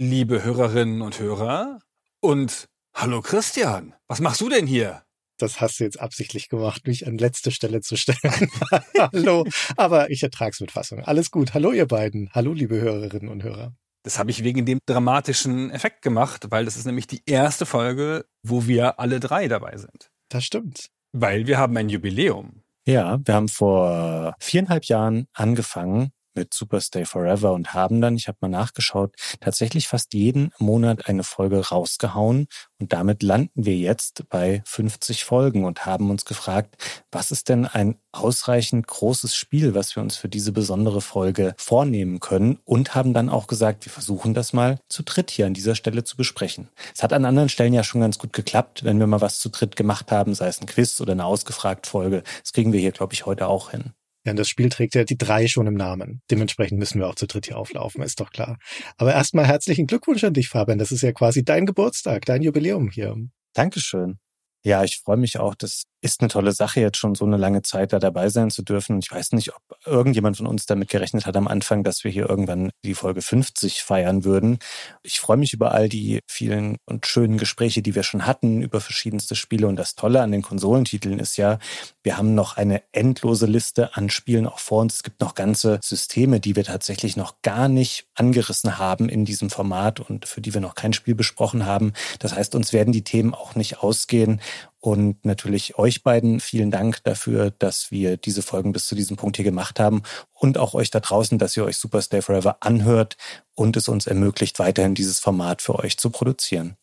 Liebe Hörerinnen und Hörer und hallo Christian. Was machst du denn hier? Das hast du jetzt absichtlich gemacht, mich an letzte Stelle zu stellen. Hallo, aber ich ertrag's mit Fassung. Alles gut. Hallo ihr beiden. Hallo liebe Hörerinnen und Hörer. Das habe ich wegen dem dramatischen Effekt gemacht, weil das ist nämlich die erste Folge, wo wir alle drei dabei sind. Das stimmt. Weil wir haben ein Jubiläum. Ja, wir haben vor viereinhalb Jahren angefangen mit Superstay Forever und haben dann, ich habe mal nachgeschaut, tatsächlich fast jeden Monat eine Folge rausgehauen und damit landen wir jetzt bei 50 Folgen und haben uns gefragt, was ist denn ein ausreichend großes Spiel, was wir uns für diese besondere Folge vornehmen können und haben dann auch gesagt, wir versuchen das mal zu dritt hier an dieser Stelle zu besprechen. Es hat an anderen Stellen ja schon ganz gut geklappt, wenn wir mal was zu dritt gemacht haben, sei es ein Quiz oder eine ausgefragt Folge. Das kriegen wir hier, glaube ich, heute auch hin. Ja, das Spiel trägt ja die drei schon im Namen. Dementsprechend müssen wir auch zu dritt hier auflaufen, ist doch klar. Aber erstmal herzlichen Glückwunsch an dich, Fabian. Das ist ja quasi dein Geburtstag, dein Jubiläum hier. Dankeschön. Ja, ich freue mich auch. Das ist eine tolle Sache, jetzt schon so eine lange Zeit da dabei sein zu dürfen. Und ich weiß nicht, ob irgendjemand von uns damit gerechnet hat am Anfang, dass wir hier irgendwann die Folge 50 feiern würden. Ich freue mich über all die vielen und schönen Gespräche, die wir schon hatten über verschiedenste Spiele. Und das Tolle an den Konsolentiteln ist ja, wir haben noch eine endlose Liste an Spielen auch vor uns. Es gibt noch ganze Systeme, die wir tatsächlich noch gar nicht angerissen haben in diesem Format und für die wir noch kein Spiel besprochen haben. Das heißt, uns werden die Themen auch nicht ausgehen. Und natürlich euch beiden vielen Dank dafür, dass wir diese Folgen bis zu diesem Punkt hier gemacht haben. Und auch euch da draußen, dass ihr euch Super Stay Forever anhört und es uns ermöglicht, weiterhin dieses Format für euch zu produzieren.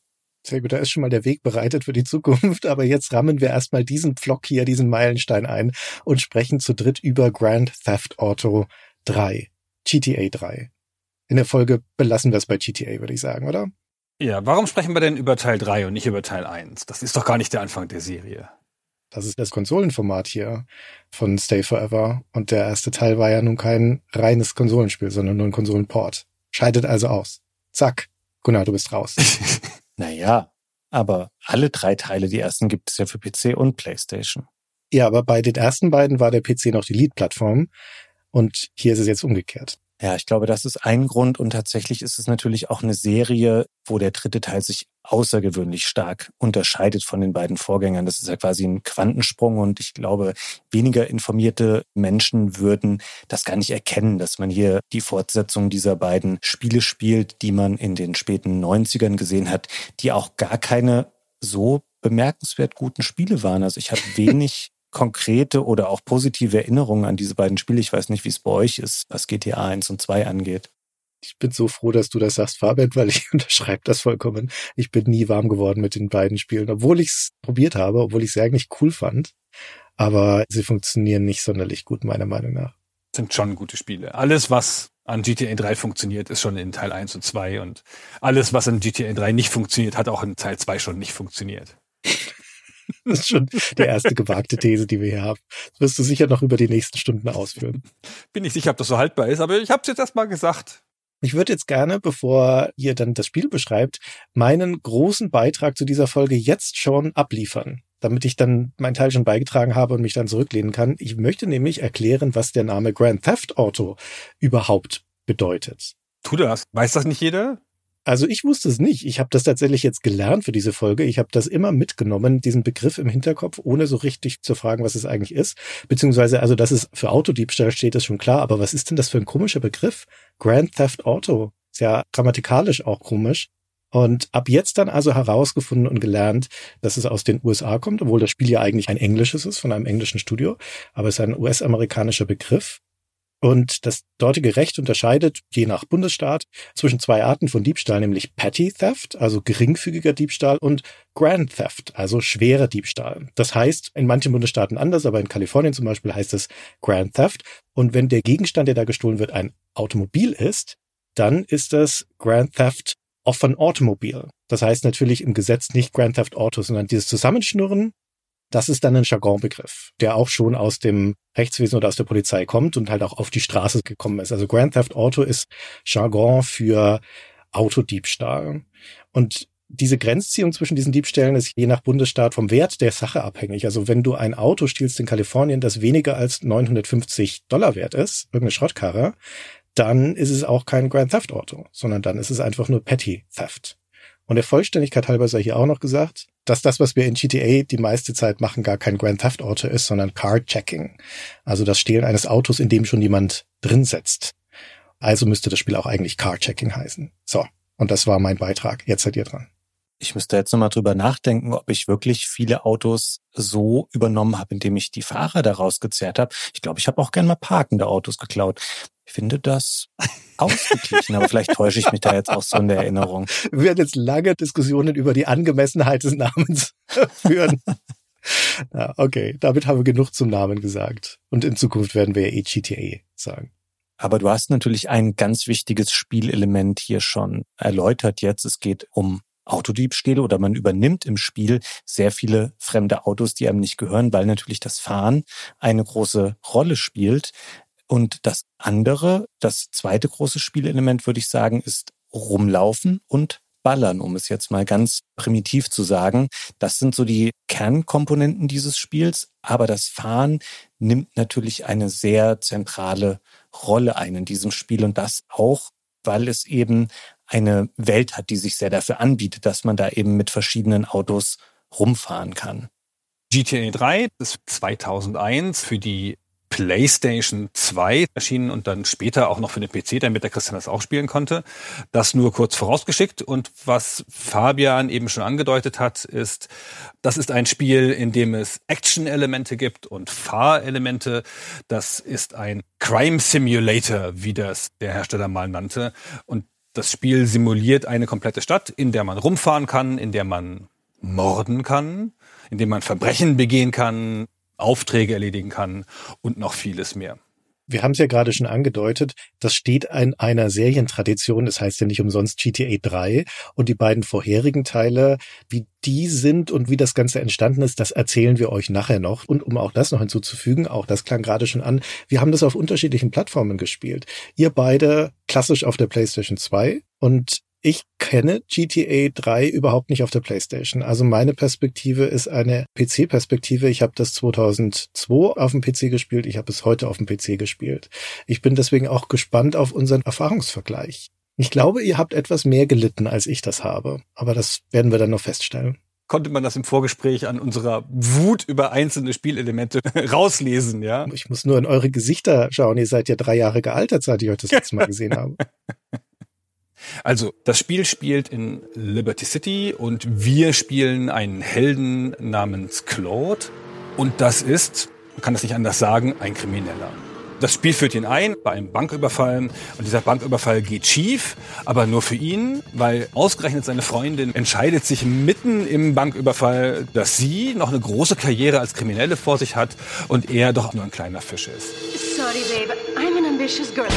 Sehr gut, da ist schon mal der Weg bereitet für die Zukunft. Aber jetzt rammen wir erstmal diesen Pflock hier, diesen Meilenstein ein und sprechen zu dritt über Grand Theft Auto 3, GTA 3. In der Folge belassen wir es bei GTA, würde ich sagen, oder? Ja, warum sprechen wir denn über Teil 3 und nicht über Teil 1? Das ist doch gar nicht der Anfang der Serie. Das ist das Konsolenformat hier von Stay Forever. Und der erste Teil war ja nun kein reines Konsolenspiel, sondern nur ein Konsolenport. Scheidet also aus. Zack. Gunnar, du bist raus. Naja, aber alle drei Teile, die ersten gibt es ja für PC und PlayStation. ja, aber bei den ersten beiden war der PC noch die Lead-Plattform. Und hier ist es jetzt umgekehrt. Ja, ich glaube, das ist ein Grund und tatsächlich ist es natürlich auch eine Serie, wo der dritte Teil sich außergewöhnlich stark unterscheidet von den beiden Vorgängern. Das ist ja quasi ein Quantensprung und ich glaube, weniger informierte Menschen würden das gar nicht erkennen, dass man hier die Fortsetzung dieser beiden Spiele spielt, die man in den späten 90ern gesehen hat, die auch gar keine so bemerkenswert guten Spiele waren. Also ich habe wenig konkrete oder auch positive Erinnerungen an diese beiden Spiele. Ich weiß nicht, wie es bei euch ist, was GTA 1 und 2 angeht. Ich bin so froh, dass du das sagst, Fabian, weil ich unterschreibe das vollkommen. Ich bin nie warm geworden mit den beiden Spielen, obwohl ich es probiert habe, obwohl ich sie eigentlich cool fand. Aber sie funktionieren nicht sonderlich gut, meiner Meinung nach. sind schon gute Spiele. Alles, was an GTA 3 funktioniert, ist schon in Teil 1 und 2 und alles, was in GTA 3 nicht funktioniert, hat auch in Teil 2 schon nicht funktioniert. Das ist schon die erste gewagte These, die wir hier haben. Das wirst du sicher noch über die nächsten Stunden ausführen. Bin nicht sicher, ob das so haltbar ist, aber ich habe es jetzt erstmal gesagt. Ich würde jetzt gerne, bevor ihr dann das Spiel beschreibt, meinen großen Beitrag zu dieser Folge jetzt schon abliefern, damit ich dann meinen Teil schon beigetragen habe und mich dann zurücklehnen kann. Ich möchte nämlich erklären, was der Name Grand Theft Auto überhaupt bedeutet. Tu das. Weiß das nicht jeder? Also ich wusste es nicht. Ich habe das tatsächlich jetzt gelernt für diese Folge. Ich habe das immer mitgenommen, diesen Begriff im Hinterkopf, ohne so richtig zu fragen, was es eigentlich ist. Beziehungsweise, also dass es für Autodiebstahl steht, ist schon klar. Aber was ist denn das für ein komischer Begriff? Grand Theft Auto. Ist ja grammatikalisch auch komisch. Und ab jetzt dann also herausgefunden und gelernt, dass es aus den USA kommt, obwohl das Spiel ja eigentlich ein englisches ist, von einem englischen Studio. Aber es ist ein US-amerikanischer Begriff. Und das dortige Recht unterscheidet je nach Bundesstaat zwischen zwei Arten von Diebstahl, nämlich Petty Theft, also geringfügiger Diebstahl, und Grand Theft, also schwerer Diebstahl. Das heißt, in manchen Bundesstaaten anders, aber in Kalifornien zum Beispiel heißt es Grand Theft. Und wenn der Gegenstand, der da gestohlen wird, ein Automobil ist, dann ist das Grand Theft of an Automobile. Das heißt natürlich im Gesetz nicht Grand Theft Auto, sondern dieses Zusammenschnurren, das ist dann ein Jargonbegriff, der auch schon aus dem Rechtswesen oder aus der Polizei kommt und halt auch auf die Straße gekommen ist. Also Grand Theft Auto ist Jargon für Autodiebstahl. Und diese Grenzziehung zwischen diesen Diebstählen ist je nach Bundesstaat vom Wert der Sache abhängig. Also wenn du ein Auto stiehlst in Kalifornien, das weniger als 950 Dollar wert ist, irgendeine Schrottkarre, dann ist es auch kein Grand Theft Auto, sondern dann ist es einfach nur Petty Theft. Und der Vollständigkeit halber sei hier auch noch gesagt, dass das, was wir in GTA die meiste Zeit machen, gar kein Grand Theft Auto ist, sondern Car Checking. Also das Stehlen eines Autos, in dem schon jemand drin setzt. Also müsste das Spiel auch eigentlich Car Checking heißen. So. Und das war mein Beitrag. Jetzt seid ihr dran. Ich müsste jetzt nochmal drüber nachdenken, ob ich wirklich viele Autos so übernommen habe, indem ich die Fahrer daraus gezerrt habe. Ich glaube, ich habe auch gern mal parkende Autos geklaut. Ich finde das ausgeglichen, aber vielleicht täusche ich mich da jetzt auch so in der Erinnerung. Wir werden jetzt lange Diskussionen über die Angemessenheit des Namens führen. ja, okay, damit haben wir genug zum Namen gesagt. Und in Zukunft werden wir ja eh GTA sagen. Aber du hast natürlich ein ganz wichtiges Spielelement hier schon erläutert jetzt. Es geht um Autodiebstähle oder man übernimmt im Spiel sehr viele fremde Autos, die einem nicht gehören, weil natürlich das Fahren eine große Rolle spielt. Und das andere, das zweite große Spielelement, würde ich sagen, ist rumlaufen und ballern, um es jetzt mal ganz primitiv zu sagen. Das sind so die Kernkomponenten dieses Spiels, aber das Fahren nimmt natürlich eine sehr zentrale Rolle ein in diesem Spiel und das auch, weil es eben eine Welt hat, die sich sehr dafür anbietet, dass man da eben mit verschiedenen Autos rumfahren kann. GTA 3 ist 2001 für die PlayStation 2 erschienen und dann später auch noch für den PC, damit der Christian das auch spielen konnte. Das nur kurz vorausgeschickt. Und was Fabian eben schon angedeutet hat, ist, das ist ein Spiel, in dem es Action-Elemente gibt und Fahrelemente. Das ist ein Crime Simulator, wie das der Hersteller mal nannte. Und das Spiel simuliert eine komplette Stadt, in der man rumfahren kann, in der man morden kann, in dem man Verbrechen begehen kann, Aufträge erledigen kann und noch vieles mehr. Wir haben es ja gerade schon angedeutet, das steht in einer Serientradition, das heißt ja nicht umsonst GTA 3 und die beiden vorherigen Teile, wie die sind und wie das Ganze entstanden ist, das erzählen wir euch nachher noch. Und um auch das noch hinzuzufügen, auch das klang gerade schon an, wir haben das auf unterschiedlichen Plattformen gespielt. Ihr beide klassisch auf der PlayStation 2 und ich kenne GTA 3 überhaupt nicht auf der PlayStation. Also meine Perspektive ist eine PC-Perspektive. Ich habe das 2002 auf dem PC gespielt. Ich habe es heute auf dem PC gespielt. Ich bin deswegen auch gespannt auf unseren Erfahrungsvergleich. Ich glaube, ihr habt etwas mehr gelitten, als ich das habe. Aber das werden wir dann noch feststellen konnte man das im Vorgespräch an unserer Wut über einzelne Spielelemente rauslesen, ja? Ich muss nur in eure Gesichter schauen. Ihr seid ja drei Jahre gealtert, seit ich euch das letzte Mal gesehen habe. Also, das Spiel spielt in Liberty City und wir spielen einen Helden namens Claude. Und das ist, man kann das nicht anders sagen, ein Krimineller. Das Spiel führt ihn ein bei einem Banküberfall und dieser Banküberfall geht schief, aber nur für ihn, weil ausgerechnet seine Freundin entscheidet sich mitten im Banküberfall, dass sie noch eine große Karriere als Kriminelle vor sich hat und er doch nur ein kleiner Fisch ist. Sorry, babe. I'm an ambitious girl.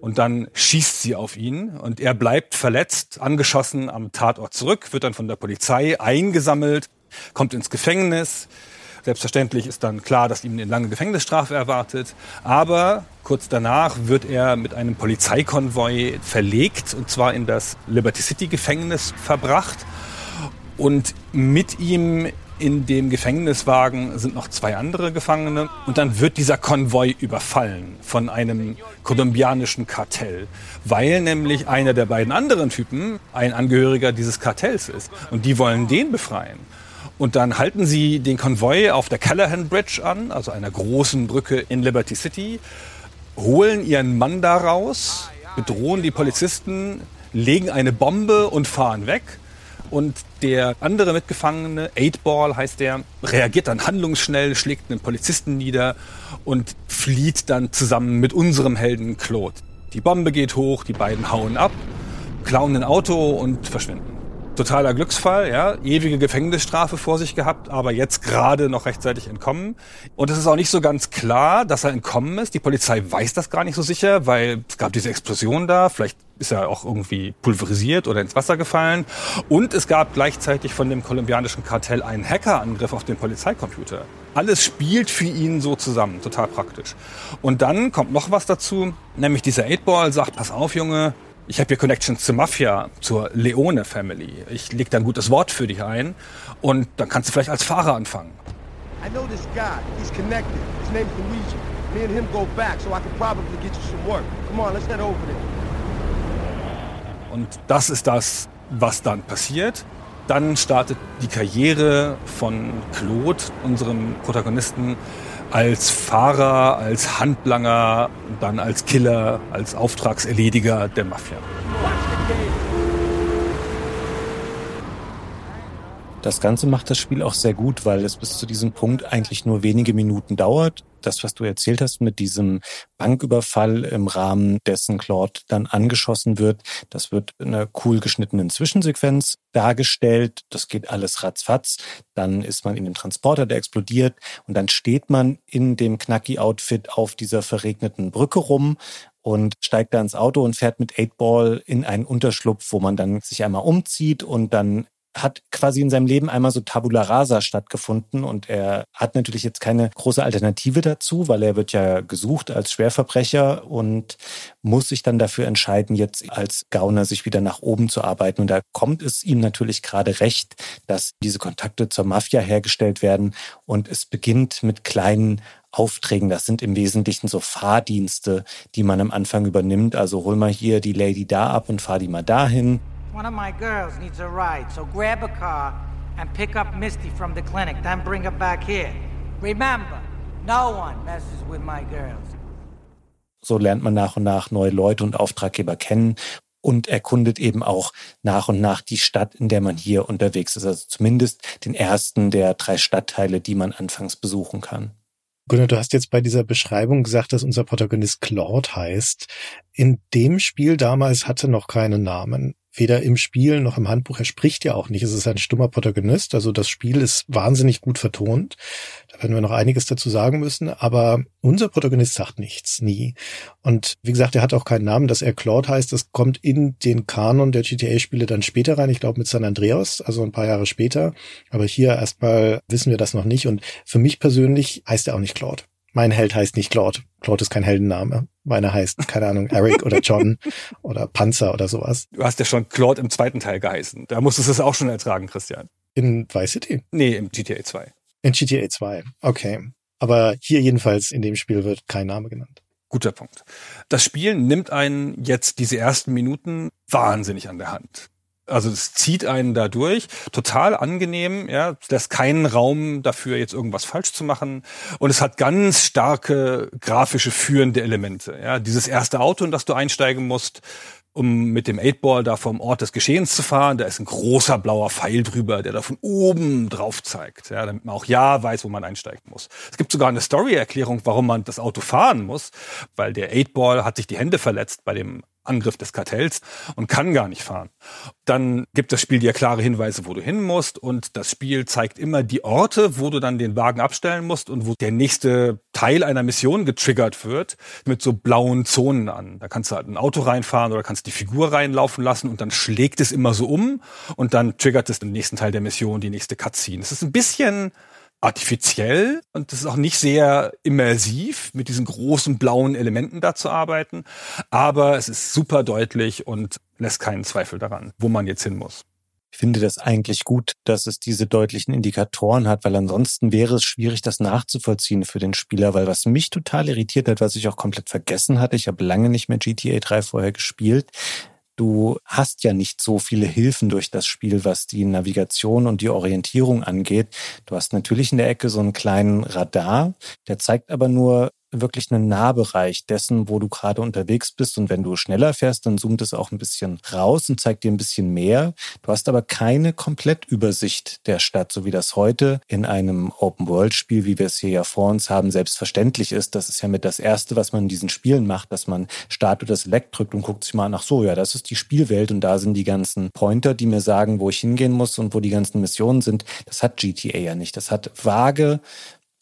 Und dann schießt sie auf ihn und er bleibt verletzt, angeschossen am Tatort zurück, wird dann von der Polizei eingesammelt, kommt ins Gefängnis. Selbstverständlich ist dann klar, dass ihm eine lange Gefängnisstrafe erwartet. Aber kurz danach wird er mit einem Polizeikonvoi verlegt und zwar in das Liberty City Gefängnis verbracht. Und mit ihm in dem Gefängniswagen sind noch zwei andere Gefangene und dann wird dieser Konvoi überfallen von einem kolumbianischen Kartell, weil nämlich einer der beiden anderen Typen ein Angehöriger dieses Kartells ist und die wollen den befreien. Und dann halten sie den Konvoi auf der Callahan Bridge an, also einer großen Brücke in Liberty City, holen ihren Mann da raus, bedrohen die Polizisten, legen eine Bombe und fahren weg. Und der andere Mitgefangene, Eight Ball heißt der, reagiert dann handlungsschnell, schlägt einen Polizisten nieder und flieht dann zusammen mit unserem Helden Claude. Die Bombe geht hoch, die beiden hauen ab, klauen ein Auto und verschwinden. Totaler Glücksfall, ja. Ewige Gefängnisstrafe vor sich gehabt, aber jetzt gerade noch rechtzeitig entkommen. Und es ist auch nicht so ganz klar, dass er entkommen ist. Die Polizei weiß das gar nicht so sicher, weil es gab diese Explosion da. Vielleicht ist er auch irgendwie pulverisiert oder ins Wasser gefallen. Und es gab gleichzeitig von dem kolumbianischen Kartell einen Hackerangriff auf den Polizeicomputer. Alles spielt für ihn so zusammen, total praktisch. Und dann kommt noch was dazu, nämlich dieser 8-Ball sagt, pass auf, Junge, ich habe hier Connections zur Mafia, zur Leone Family. Ich leg da ein gutes Wort für dich ein und dann kannst du vielleicht als Fahrer anfangen. I know this guy. He's connected. His name's Luigi. Me and him go back, so I can probably get you some work. Come on, let's head over there. Und das ist das, was dann passiert. Dann startet die Karriere von Claude, unserem Protagonisten, als Fahrer, als Handlanger, dann als Killer, als Auftragserlediger der Mafia. Das Ganze macht das Spiel auch sehr gut, weil es bis zu diesem Punkt eigentlich nur wenige Minuten dauert. Das, was du erzählt hast mit diesem Banküberfall im Rahmen dessen Claude dann angeschossen wird, das wird in einer cool geschnittenen Zwischensequenz dargestellt. Das geht alles ratzfatz. Dann ist man in dem Transporter, der explodiert und dann steht man in dem Knacki-Outfit auf dieser verregneten Brücke rum und steigt da ins Auto und fährt mit 8-Ball in einen Unterschlupf, wo man dann sich einmal umzieht und dann hat quasi in seinem Leben einmal so Tabula Rasa stattgefunden und er hat natürlich jetzt keine große Alternative dazu, weil er wird ja gesucht als Schwerverbrecher und muss sich dann dafür entscheiden, jetzt als Gauner sich wieder nach oben zu arbeiten. Und da kommt es ihm natürlich gerade recht, dass diese Kontakte zur Mafia hergestellt werden und es beginnt mit kleinen Aufträgen. Das sind im Wesentlichen so Fahrdienste, die man am Anfang übernimmt. Also hol mal hier die Lady da ab und fahr die mal dahin. One of my girls needs a ride, so grab a car and pick up Misty from the clinic, then bring her back here. Remember, no one messes with my girls. So lernt man nach und nach neue Leute und Auftraggeber kennen und erkundet eben auch nach und nach die Stadt, in der man hier unterwegs ist. Also zumindest den ersten der drei Stadtteile, die man anfangs besuchen kann. Gunnar, du hast jetzt bei dieser Beschreibung gesagt, dass unser Protagonist Claude heißt. In dem Spiel damals hatte noch keinen Namen weder im Spiel noch im Handbuch. Er spricht ja auch nicht. Es ist ein stummer Protagonist. Also das Spiel ist wahnsinnig gut vertont. Da werden wir noch einiges dazu sagen müssen. Aber unser Protagonist sagt nichts, nie. Und wie gesagt, er hat auch keinen Namen. Dass er Claude heißt, das kommt in den Kanon der GTA-Spiele dann später rein. Ich glaube mit San Andreas, also ein paar Jahre später. Aber hier erstmal wissen wir das noch nicht. Und für mich persönlich heißt er auch nicht Claude. Mein Held heißt nicht Claude. Claude ist kein Heldenname. Meiner heißt, keine Ahnung, Eric oder John oder Panzer oder sowas. Du hast ja schon Claude im zweiten Teil geheißen. Da musstest du es auch schon ertragen, Christian. In Vice City? Nee, im GTA 2. In GTA 2, okay. Aber hier jedenfalls in dem Spiel wird kein Name genannt. Guter Punkt. Das Spiel nimmt einen jetzt diese ersten Minuten wahnsinnig an der Hand. Also es zieht einen da durch, total angenehm, ja, lässt keinen Raum dafür, jetzt irgendwas falsch zu machen. Und es hat ganz starke grafische führende Elemente. Ja, dieses erste Auto, in das du einsteigen musst, um mit dem Eightball da vom Ort des Geschehens zu fahren. Da ist ein großer blauer Pfeil drüber, der da von oben drauf zeigt, ja, damit man auch ja weiß, wo man einsteigen muss. Es gibt sogar eine Story-Erklärung, warum man das Auto fahren muss, weil der Eightball hat sich die Hände verletzt bei dem Angriff des Kartells und kann gar nicht fahren. Dann gibt das Spiel dir klare Hinweise, wo du hin musst und das Spiel zeigt immer die Orte, wo du dann den Wagen abstellen musst und wo der nächste Teil einer Mission getriggert wird mit so blauen Zonen an. Da kannst du halt ein Auto reinfahren oder kannst die Figur reinlaufen lassen und dann schlägt es immer so um und dann triggert es den nächsten Teil der Mission, die nächste Cutscene. Es ist ein bisschen artifiziell und das ist auch nicht sehr immersiv, mit diesen großen blauen Elementen da zu arbeiten. Aber es ist super deutlich und lässt keinen Zweifel daran, wo man jetzt hin muss. Ich finde das eigentlich gut, dass es diese deutlichen Indikatoren hat, weil ansonsten wäre es schwierig, das nachzuvollziehen für den Spieler, weil was mich total irritiert hat, was ich auch komplett vergessen hatte, ich habe lange nicht mehr GTA 3 vorher gespielt, Du hast ja nicht so viele Hilfen durch das Spiel, was die Navigation und die Orientierung angeht. Du hast natürlich in der Ecke so einen kleinen Radar, der zeigt aber nur, wirklich einen Nahbereich dessen, wo du gerade unterwegs bist. Und wenn du schneller fährst, dann zoomt es auch ein bisschen raus und zeigt dir ein bisschen mehr. Du hast aber keine Komplettübersicht der Stadt, so wie das heute in einem Open-World-Spiel, wie wir es hier ja vor uns haben, selbstverständlich ist. Das ist ja mit das Erste, was man in diesen Spielen macht, dass man Start oder Select drückt und guckt sich mal nach, so, ja, das ist die Spielwelt und da sind die ganzen Pointer, die mir sagen, wo ich hingehen muss und wo die ganzen Missionen sind. Das hat GTA ja nicht. Das hat vage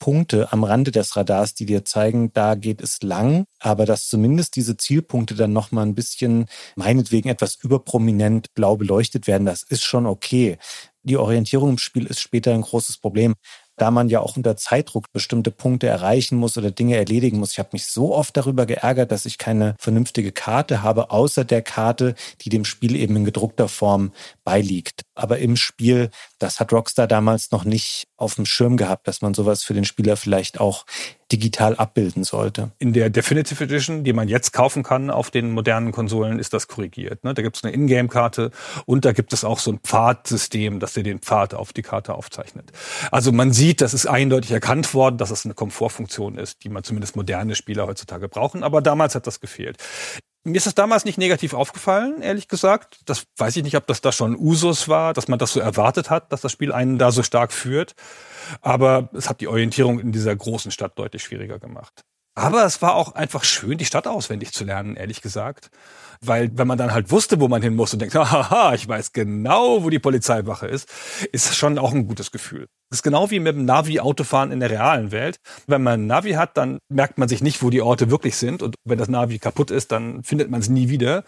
Punkte am Rande des Radars, die dir zeigen, da geht es lang, aber dass zumindest diese Zielpunkte dann nochmal ein bisschen, meinetwegen etwas überprominent blau beleuchtet werden, das ist schon okay. Die Orientierung im Spiel ist später ein großes Problem da man ja auch unter Zeitdruck bestimmte Punkte erreichen muss oder Dinge erledigen muss. Ich habe mich so oft darüber geärgert, dass ich keine vernünftige Karte habe, außer der Karte, die dem Spiel eben in gedruckter Form beiliegt. Aber im Spiel, das hat Rockstar damals noch nicht auf dem Schirm gehabt, dass man sowas für den Spieler vielleicht auch digital abbilden sollte. In der Definitive Edition, die man jetzt kaufen kann auf den modernen Konsolen, ist das korrigiert. Ne? Da gibt es eine Ingame-Karte und da gibt es auch so ein Pfadsystem, das dir den Pfad auf die Karte aufzeichnet. Also man sieht, das ist eindeutig erkannt worden, dass es eine Komfortfunktion ist, die man zumindest moderne Spieler heutzutage brauchen. Aber damals hat das gefehlt. Mir ist das damals nicht negativ aufgefallen, ehrlich gesagt. Das weiß ich nicht, ob das da schon Usus war, dass man das so erwartet hat, dass das Spiel einen da so stark führt. Aber es hat die Orientierung in dieser großen Stadt deutlich schwieriger gemacht. Aber es war auch einfach schön, die Stadt auswendig zu lernen, ehrlich gesagt. Weil wenn man dann halt wusste, wo man hin muss und denkt, haha, ich weiß genau, wo die Polizeiwache ist, ist schon auch ein gutes Gefühl. Das ist genau wie mit dem Navi-Autofahren in der realen Welt. Wenn man ein Navi hat, dann merkt man sich nicht, wo die Orte wirklich sind. Und wenn das Navi kaputt ist, dann findet man es nie wieder.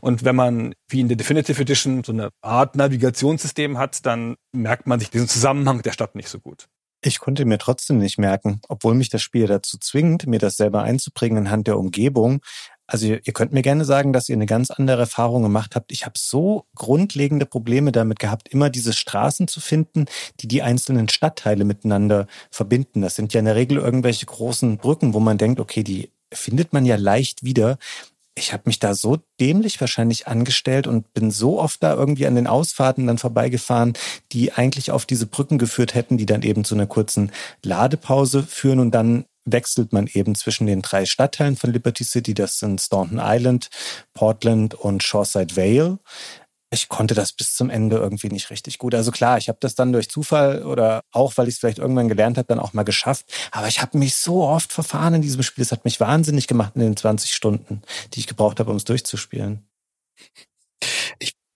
Und wenn man, wie in der Definitive Edition, so eine Art Navigationssystem hat, dann merkt man sich diesen Zusammenhang der Stadt nicht so gut. Ich konnte mir trotzdem nicht merken, obwohl mich das Spiel dazu zwingt, mir das selber einzubringen anhand der Umgebung. Also ihr, könnt mir gerne sagen, dass ihr eine ganz andere Erfahrung gemacht habt. Ich habe so grundlegende Probleme damit gehabt, immer diese Straßen zu finden, die die einzelnen Stadtteile miteinander verbinden. Das sind ja in der Regel irgendwelche großen Brücken, wo man denkt, okay, die findet man ja leicht wieder ich habe mich da so dämlich wahrscheinlich angestellt und bin so oft da irgendwie an den Ausfahrten dann vorbeigefahren, die eigentlich auf diese Brücken geführt hätten, die dann eben zu einer kurzen Ladepause führen und dann wechselt man eben zwischen den drei Stadtteilen von Liberty City. Das sind Staunton Island, Portland und Shoreside Vale ich konnte das bis zum Ende irgendwie nicht richtig gut. Also klar, ich habe das dann durch Zufall oder auch, weil ich es vielleicht irgendwann gelernt habe, dann auch mal geschafft. Aber ich habe mich so oft verfahren in diesem Spiel. Es hat mich wahnsinnig gemacht in den 20 Stunden, die ich gebraucht habe, um es durchzuspielen.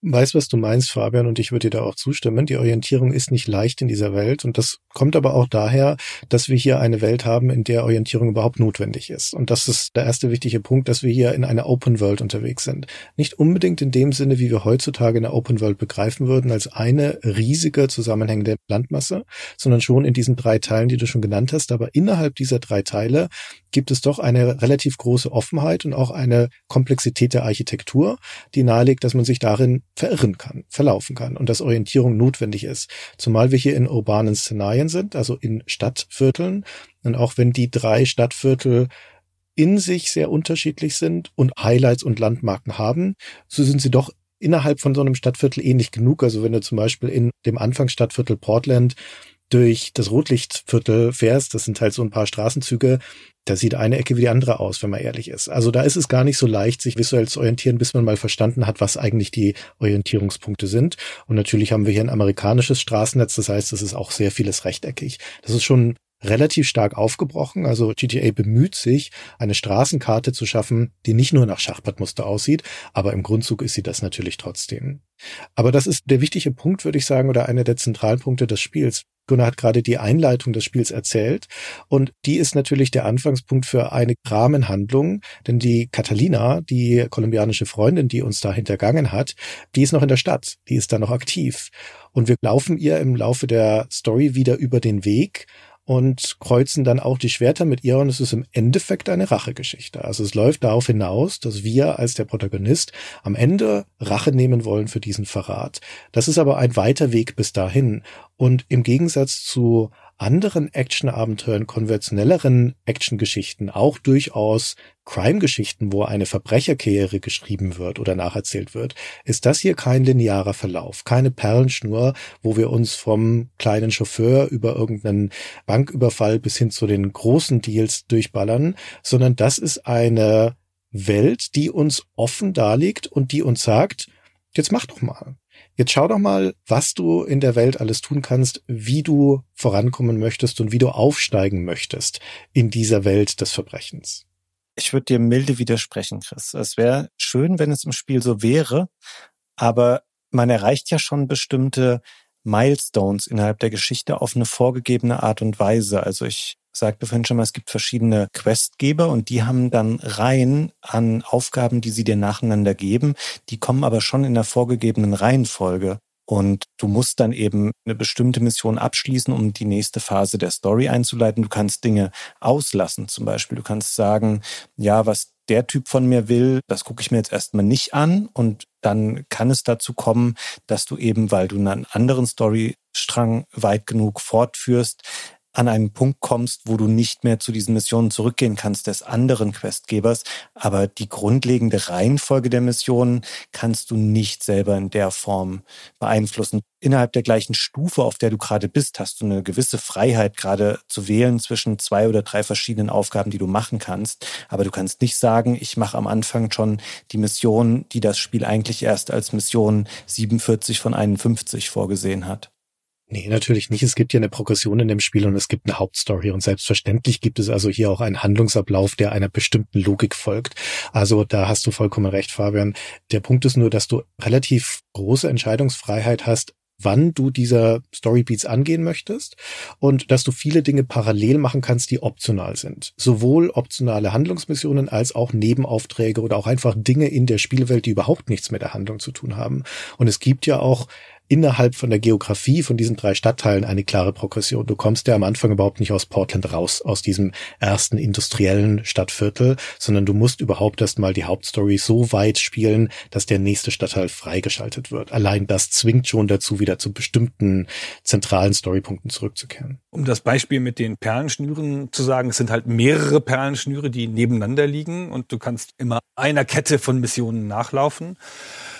Weiß, was du meinst, Fabian, und ich würde dir da auch zustimmen. Die Orientierung ist nicht leicht in dieser Welt und das kommt aber auch daher, dass wir hier eine Welt haben, in der Orientierung überhaupt notwendig ist. Und das ist der erste wichtige Punkt, dass wir hier in einer Open World unterwegs sind. Nicht unbedingt in dem Sinne, wie wir heutzutage eine Open World begreifen würden, als eine riesige zusammenhängende Landmasse, sondern schon in diesen drei Teilen, die du schon genannt hast. Aber innerhalb dieser drei Teile gibt es doch eine relativ große Offenheit und auch eine Komplexität der Architektur, die nahelegt, dass man sich darin verirren kann, verlaufen kann und dass Orientierung notwendig ist. Zumal wir hier in urbanen Szenarien sind, also in Stadtvierteln. Und auch wenn die drei Stadtviertel in sich sehr unterschiedlich sind und Highlights und Landmarken haben, so sind sie doch innerhalb von so einem Stadtviertel ähnlich genug. Also wenn du zum Beispiel in dem Anfangsstadtviertel Portland durch das Rotlichtviertel fährst, das sind halt so ein paar Straßenzüge, da sieht eine Ecke wie die andere aus, wenn man ehrlich ist. Also da ist es gar nicht so leicht, sich visuell zu orientieren, bis man mal verstanden hat, was eigentlich die Orientierungspunkte sind. Und natürlich haben wir hier ein amerikanisches Straßennetz, das heißt, es ist auch sehr vieles rechteckig. Das ist schon relativ stark aufgebrochen. Also GTA bemüht sich, eine Straßenkarte zu schaffen, die nicht nur nach Schachbrettmuster aussieht, aber im Grundzug ist sie das natürlich trotzdem. Aber das ist der wichtige Punkt, würde ich sagen, oder einer der zentralen Punkte des Spiels. Gunnar hat gerade die Einleitung des Spiels erzählt und die ist natürlich der Anfangspunkt für eine Rahmenhandlung, denn die Catalina, die kolumbianische Freundin, die uns da hintergangen hat, die ist noch in der Stadt, die ist da noch aktiv und wir laufen ihr im Laufe der Story wieder über den Weg und kreuzen dann auch die Schwerter mit ihr und es ist im Endeffekt eine Rachegeschichte. Also es läuft darauf hinaus, dass wir als der Protagonist am Ende Rache nehmen wollen für diesen Verrat. Das ist aber ein weiter Weg bis dahin und im Gegensatz zu anderen Actionabenteuern, konventionelleren Actiongeschichten, auch durchaus Crime-Geschichten, wo eine Verbrecherkarriere geschrieben wird oder nacherzählt wird, ist das hier kein linearer Verlauf, keine Perlenschnur, wo wir uns vom kleinen Chauffeur über irgendeinen Banküberfall bis hin zu den großen Deals durchballern, sondern das ist eine Welt, die uns offen darlegt und die uns sagt, jetzt mach doch mal. Jetzt schau doch mal, was du in der Welt alles tun kannst, wie du vorankommen möchtest und wie du aufsteigen möchtest in dieser Welt des Verbrechens. Ich würde dir milde widersprechen, Chris. Es wäre schön, wenn es im Spiel so wäre, aber man erreicht ja schon bestimmte Milestones innerhalb der Geschichte auf eine vorgegebene Art und Weise. Also ich sagte vorhin schon mal, es gibt verschiedene Questgeber und die haben dann Reihen an Aufgaben, die sie dir nacheinander geben. Die kommen aber schon in der vorgegebenen Reihenfolge. Und du musst dann eben eine bestimmte Mission abschließen, um die nächste Phase der Story einzuleiten. Du kannst Dinge auslassen zum Beispiel. Du kannst sagen, ja, was der Typ von mir will, das gucke ich mir jetzt erstmal nicht an. Und dann kann es dazu kommen, dass du eben, weil du einen anderen Storystrang weit genug fortführst, an einen Punkt kommst, wo du nicht mehr zu diesen Missionen zurückgehen kannst des anderen Questgebers. Aber die grundlegende Reihenfolge der Missionen kannst du nicht selber in der Form beeinflussen. Innerhalb der gleichen Stufe, auf der du gerade bist, hast du eine gewisse Freiheit, gerade zu wählen zwischen zwei oder drei verschiedenen Aufgaben, die du machen kannst. Aber du kannst nicht sagen, ich mache am Anfang schon die Mission, die das Spiel eigentlich erst als Mission 47 von 51 vorgesehen hat. Nee, natürlich nicht. Es gibt ja eine Progression in dem Spiel und es gibt eine Hauptstory und selbstverständlich gibt es also hier auch einen Handlungsablauf, der einer bestimmten Logik folgt. Also da hast du vollkommen recht, Fabian. Der Punkt ist nur, dass du relativ große Entscheidungsfreiheit hast, wann du dieser Storybeats angehen möchtest und dass du viele Dinge parallel machen kannst, die optional sind. Sowohl optionale Handlungsmissionen als auch Nebenaufträge oder auch einfach Dinge in der Spielwelt, die überhaupt nichts mit der Handlung zu tun haben. Und es gibt ja auch innerhalb von der Geografie von diesen drei Stadtteilen eine klare Progression. Du kommst ja am Anfang überhaupt nicht aus Portland raus, aus diesem ersten industriellen Stadtviertel, sondern du musst überhaupt erst mal die Hauptstory so weit spielen, dass der nächste Stadtteil freigeschaltet wird. Allein das zwingt schon dazu, wieder zu bestimmten zentralen Storypunkten zurückzukehren. Um das Beispiel mit den Perlenschnüren zu sagen, es sind halt mehrere Perlenschnüre, die nebeneinander liegen und du kannst immer einer Kette von Missionen nachlaufen.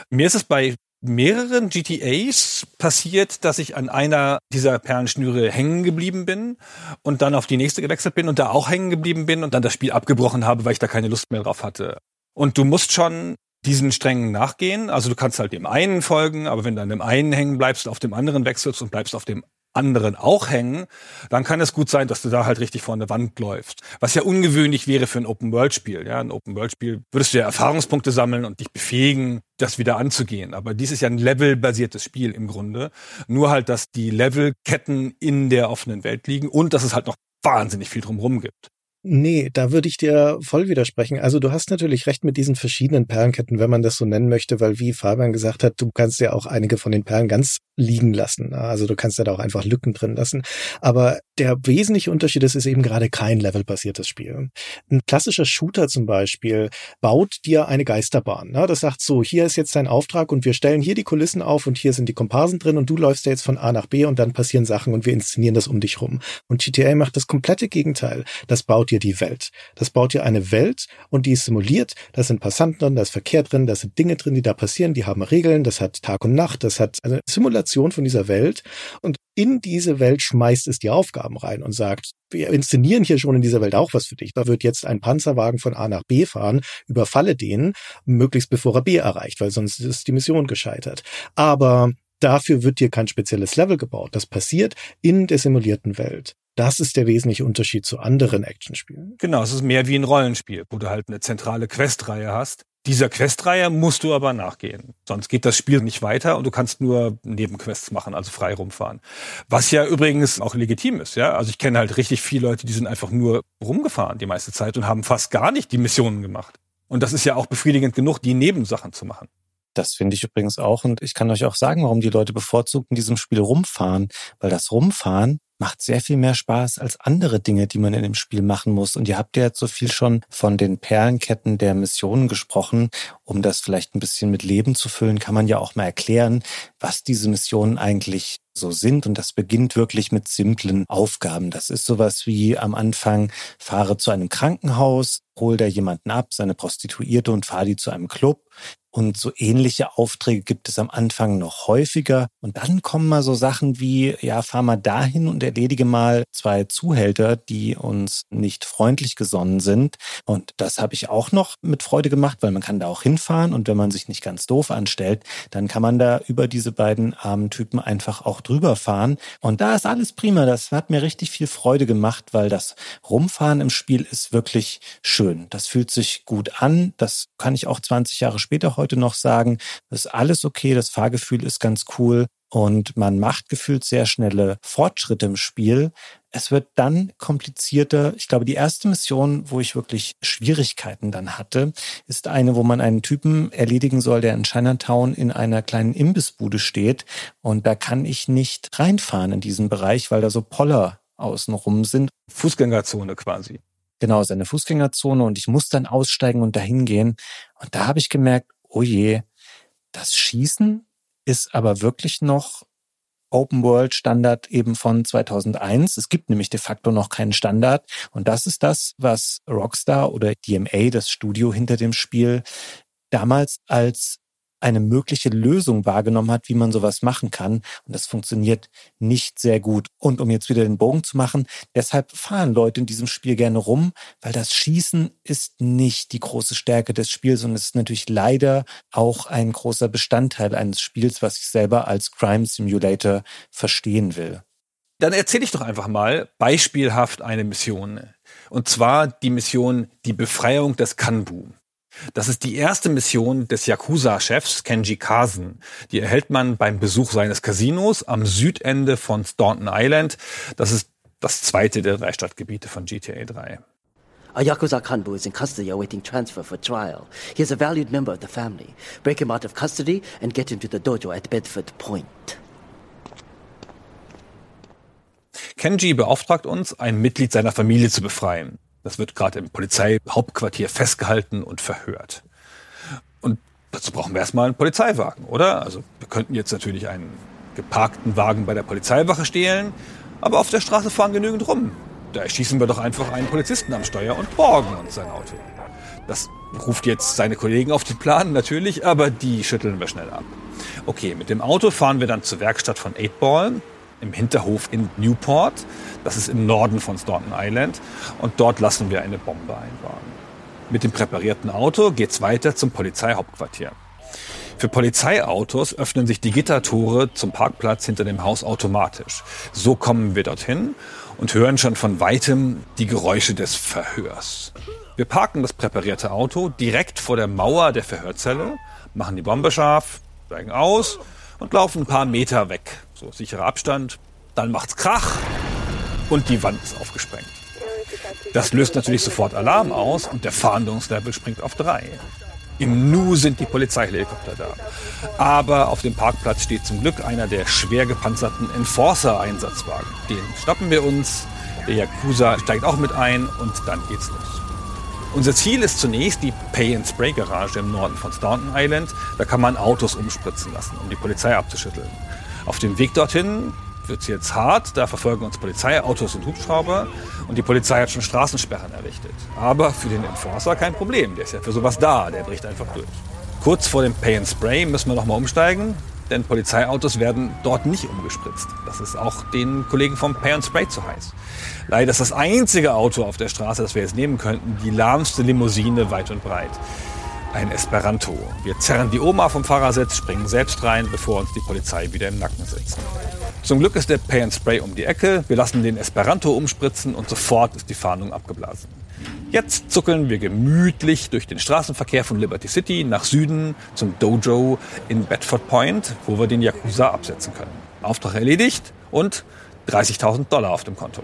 Mir ist es bei mehreren GTAs passiert, dass ich an einer dieser Perlenschnüre hängen geblieben bin und dann auf die nächste gewechselt bin und da auch hängen geblieben bin und dann das Spiel abgebrochen habe, weil ich da keine Lust mehr drauf hatte. Und du musst schon diesen Strängen nachgehen. Also du kannst halt dem einen folgen, aber wenn du an dem einen hängen bleibst, auf dem anderen wechselst und bleibst auf dem anderen auch hängen, dann kann es gut sein, dass du da halt richtig vor eine Wand läufst. Was ja ungewöhnlich wäre für ein Open-World-Spiel. Ja, ein Open-World-Spiel würdest du ja Erfahrungspunkte sammeln und dich befähigen, das wieder anzugehen. Aber dies ist ja ein Level-basiertes Spiel im Grunde. Nur halt, dass die Levelketten in der offenen Welt liegen und dass es halt noch wahnsinnig viel drumherum gibt. Nee, da würde ich dir voll widersprechen. Also du hast natürlich recht mit diesen verschiedenen Perlenketten, wenn man das so nennen möchte, weil wie Fabian gesagt hat, du kannst ja auch einige von den Perlen ganz liegen lassen. Also du kannst ja da auch einfach Lücken drin lassen. Aber der wesentliche Unterschied ist, ist eben gerade kein levelbasiertes Spiel. Ein klassischer Shooter zum Beispiel baut dir eine Geisterbahn. Ne? Das sagt so, hier ist jetzt dein Auftrag und wir stellen hier die Kulissen auf und hier sind die Komparsen drin und du läufst ja jetzt von A nach B und dann passieren Sachen und wir inszenieren das um dich rum. Und GTA macht das komplette Gegenteil. Das baut dir die Welt. Das baut dir eine Welt und die ist simuliert. Da sind Passanten drin, da ist Verkehr drin, da sind Dinge drin, die da passieren, die haben Regeln, das hat Tag und Nacht, das hat eine Simulation von dieser Welt und in diese Welt schmeißt es die Aufgaben rein und sagt, wir inszenieren hier schon in dieser Welt auch was für dich. Da wird jetzt ein Panzerwagen von A nach B fahren, überfalle den, möglichst bevor er B erreicht, weil sonst ist die Mission gescheitert. Aber dafür wird dir kein spezielles Level gebaut. Das passiert in der simulierten Welt. Das ist der wesentliche Unterschied zu anderen Actionspielen. Genau, es ist mehr wie ein Rollenspiel, wo du halt eine zentrale Questreihe hast. Dieser Questreihe musst du aber nachgehen. Sonst geht das Spiel nicht weiter und du kannst nur Nebenquests machen, also frei rumfahren. Was ja übrigens auch legitim ist, ja. Also ich kenne halt richtig viele Leute, die sind einfach nur rumgefahren die meiste Zeit und haben fast gar nicht die Missionen gemacht. Und das ist ja auch befriedigend genug, die Nebensachen zu machen. Das finde ich übrigens auch. Und ich kann euch auch sagen, warum die Leute bevorzugt in diesem Spiel rumfahren. Weil das Rumfahren macht sehr viel mehr Spaß als andere Dinge, die man in dem Spiel machen muss. Und ihr habt ja jetzt so viel schon von den Perlenketten der Missionen gesprochen. Um das vielleicht ein bisschen mit Leben zu füllen, kann man ja auch mal erklären, was diese Missionen eigentlich so sind. Und das beginnt wirklich mit simplen Aufgaben. Das ist sowas wie am Anfang, fahre zu einem Krankenhaus, hol da jemanden ab, seine Prostituierte und fahre die zu einem Club. Und so ähnliche Aufträge gibt es am Anfang noch häufiger. Und dann kommen mal so Sachen wie, ja, fahr mal dahin und erledige mal zwei Zuhälter, die uns nicht freundlich gesonnen sind. Und das habe ich auch noch mit Freude gemacht, weil man kann da auch hinfahren. Und wenn man sich nicht ganz doof anstellt, dann kann man da über diese beiden armen Typen einfach auch drüber fahren. Und da ist alles prima. Das hat mir richtig viel Freude gemacht, weil das Rumfahren im Spiel ist wirklich schön. Das fühlt sich gut an. Das kann ich auch 20 Jahre später heute noch sagen, das ist alles okay, das Fahrgefühl ist ganz cool und man macht gefühlt sehr schnelle Fortschritte im Spiel. Es wird dann komplizierter. Ich glaube, die erste Mission, wo ich wirklich Schwierigkeiten dann hatte, ist eine, wo man einen Typen erledigen soll, der in Chinatown in einer kleinen Imbissbude steht. Und da kann ich nicht reinfahren in diesen Bereich, weil da so Poller außenrum sind. Fußgängerzone quasi. Genau, seine Fußgängerzone und ich muss dann aussteigen und dahin gehen. Und da habe ich gemerkt, oh je, das Schießen ist aber wirklich noch Open World Standard eben von 2001. Es gibt nämlich de facto noch keinen Standard. Und das ist das, was Rockstar oder DMA, das Studio hinter dem Spiel, damals als eine mögliche Lösung wahrgenommen hat, wie man sowas machen kann. Und das funktioniert nicht sehr gut. Und um jetzt wieder den Bogen zu machen, deshalb fahren Leute in diesem Spiel gerne rum, weil das Schießen ist nicht die große Stärke des Spiels und es ist natürlich leider auch ein großer Bestandteil eines Spiels, was ich selber als Crime Simulator verstehen will. Dann erzähle ich doch einfach mal beispielhaft eine Mission. Und zwar die Mission Die Befreiung des Kanbu. Das ist die erste Mission des Yakuza-Chefs Kenji Kazen. Die erhält man beim Besuch seines Casinos am Südende von Staunton Island. Das ist das zweite der drei Stadtgebiete von GTA 3. A Yakuza Kanbu is in custody awaiting transfer for trial. He is a valued member of the family. Break him out of custody and get him to the dojo at Bedford Point. Kenji beauftragt uns, ein Mitglied seiner Familie zu befreien. Das wird gerade im Polizeihauptquartier festgehalten und verhört. Und dazu brauchen wir erstmal einen Polizeiwagen, oder? Also wir könnten jetzt natürlich einen geparkten Wagen bei der Polizeiwache stehlen, aber auf der Straße fahren genügend rum. Da erschießen wir doch einfach einen Polizisten am Steuer und borgen uns sein Auto. Das ruft jetzt seine Kollegen auf den Plan, natürlich, aber die schütteln wir schnell ab. Okay, mit dem Auto fahren wir dann zur Werkstatt von 8-Ball im Hinterhof in Newport. Das ist im Norden von Staunton Island. Und dort lassen wir eine Bombe einbauen. Mit dem präparierten Auto geht's weiter zum Polizeihauptquartier. Für Polizeiautos öffnen sich die Gittertore zum Parkplatz hinter dem Haus automatisch. So kommen wir dorthin und hören schon von weitem die Geräusche des Verhörs. Wir parken das präparierte Auto direkt vor der Mauer der Verhörzelle, machen die Bombe scharf, steigen aus und laufen ein paar Meter weg. So sicherer Abstand. Dann macht's Krach und die Wand ist aufgesprengt. Das löst natürlich sofort Alarm aus und der Fahndungslevel springt auf drei. Im Nu sind die Polizeihelikopter da. Aber auf dem Parkplatz steht zum Glück einer der schwer gepanzerten Enforcer-Einsatzwagen. Den stoppen wir uns. Der Yakuza steigt auch mit ein und dann geht's los. Unser Ziel ist zunächst die Pay-and-Spray-Garage im Norden von Staunton Island. Da kann man Autos umspritzen lassen, um die Polizei abzuschütteln. Auf dem Weg dorthin wird es jetzt hart. Da verfolgen uns Polizeiautos und Hubschrauber. Und die Polizei hat schon Straßensperren errichtet. Aber für den Enforcer kein Problem. Der ist ja für sowas da. Der bricht einfach durch. Kurz vor dem Pay and Spray müssen wir nochmal umsteigen. Denn Polizeiautos werden dort nicht umgespritzt. Das ist auch den Kollegen vom Pay and Spray zu heiß. Leider ist das einzige Auto auf der Straße, das wir jetzt nehmen könnten, die lahmste Limousine weit und breit. Ein Esperanto. Wir zerren die Oma vom Fahrersitz, springen selbst rein, bevor uns die Polizei wieder im Nacken sitzt. Zum Glück ist der Pay and Spray um die Ecke. Wir lassen den Esperanto umspritzen und sofort ist die Fahndung abgeblasen. Jetzt zuckeln wir gemütlich durch den Straßenverkehr von Liberty City nach Süden zum Dojo in Bedford Point, wo wir den Yakuza absetzen können. Auftrag erledigt und 30.000 Dollar auf dem Konto.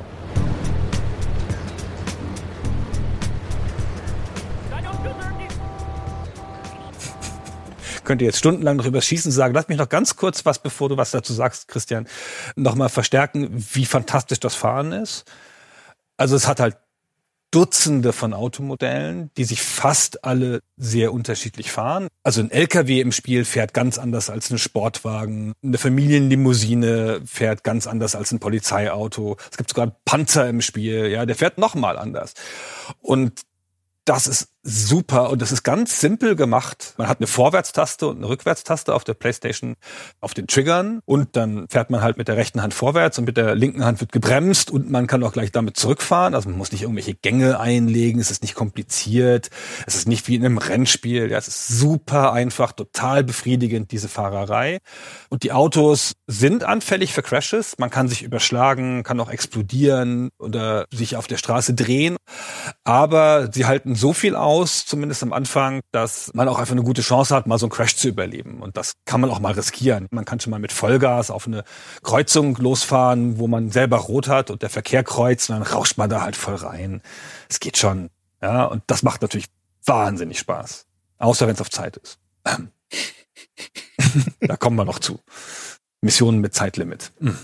Könnte jetzt stundenlang noch über Schießen sagen. Lass mich noch ganz kurz was, bevor du was dazu sagst, Christian, nochmal verstärken, wie fantastisch das Fahren ist. Also es hat halt Dutzende von Automodellen, die sich fast alle sehr unterschiedlich fahren. Also ein LKW im Spiel fährt ganz anders als ein Sportwagen. Eine Familienlimousine fährt ganz anders als ein Polizeiauto. Es gibt sogar einen Panzer im Spiel, ja, der fährt noch mal anders. Und das ist super und das ist ganz simpel gemacht. Man hat eine Vorwärtstaste und eine Rückwärtstaste auf der PlayStation auf den Triggern und dann fährt man halt mit der rechten Hand vorwärts und mit der linken Hand wird gebremst und man kann auch gleich damit zurückfahren. Also man muss nicht irgendwelche Gänge einlegen, es ist nicht kompliziert, es ist nicht wie in einem Rennspiel. Ja, es ist super einfach, total befriedigend, diese Fahrerei. Und die Autos sind anfällig für Crashes. Man kann sich überschlagen, kann auch explodieren oder sich auf der Straße drehen. Aber sie halten so viel aus, zumindest am Anfang, dass man auch einfach eine gute Chance hat, mal so einen Crash zu überleben. Und das kann man auch mal riskieren. Man kann schon mal mit Vollgas auf eine Kreuzung losfahren, wo man selber rot hat und der Verkehr kreuzt und dann rauscht man da halt voll rein. Es geht schon. Ja, und das macht natürlich wahnsinnig Spaß. Außer wenn es auf Zeit ist. da kommen wir noch zu. Missionen mit Zeitlimit. Hm.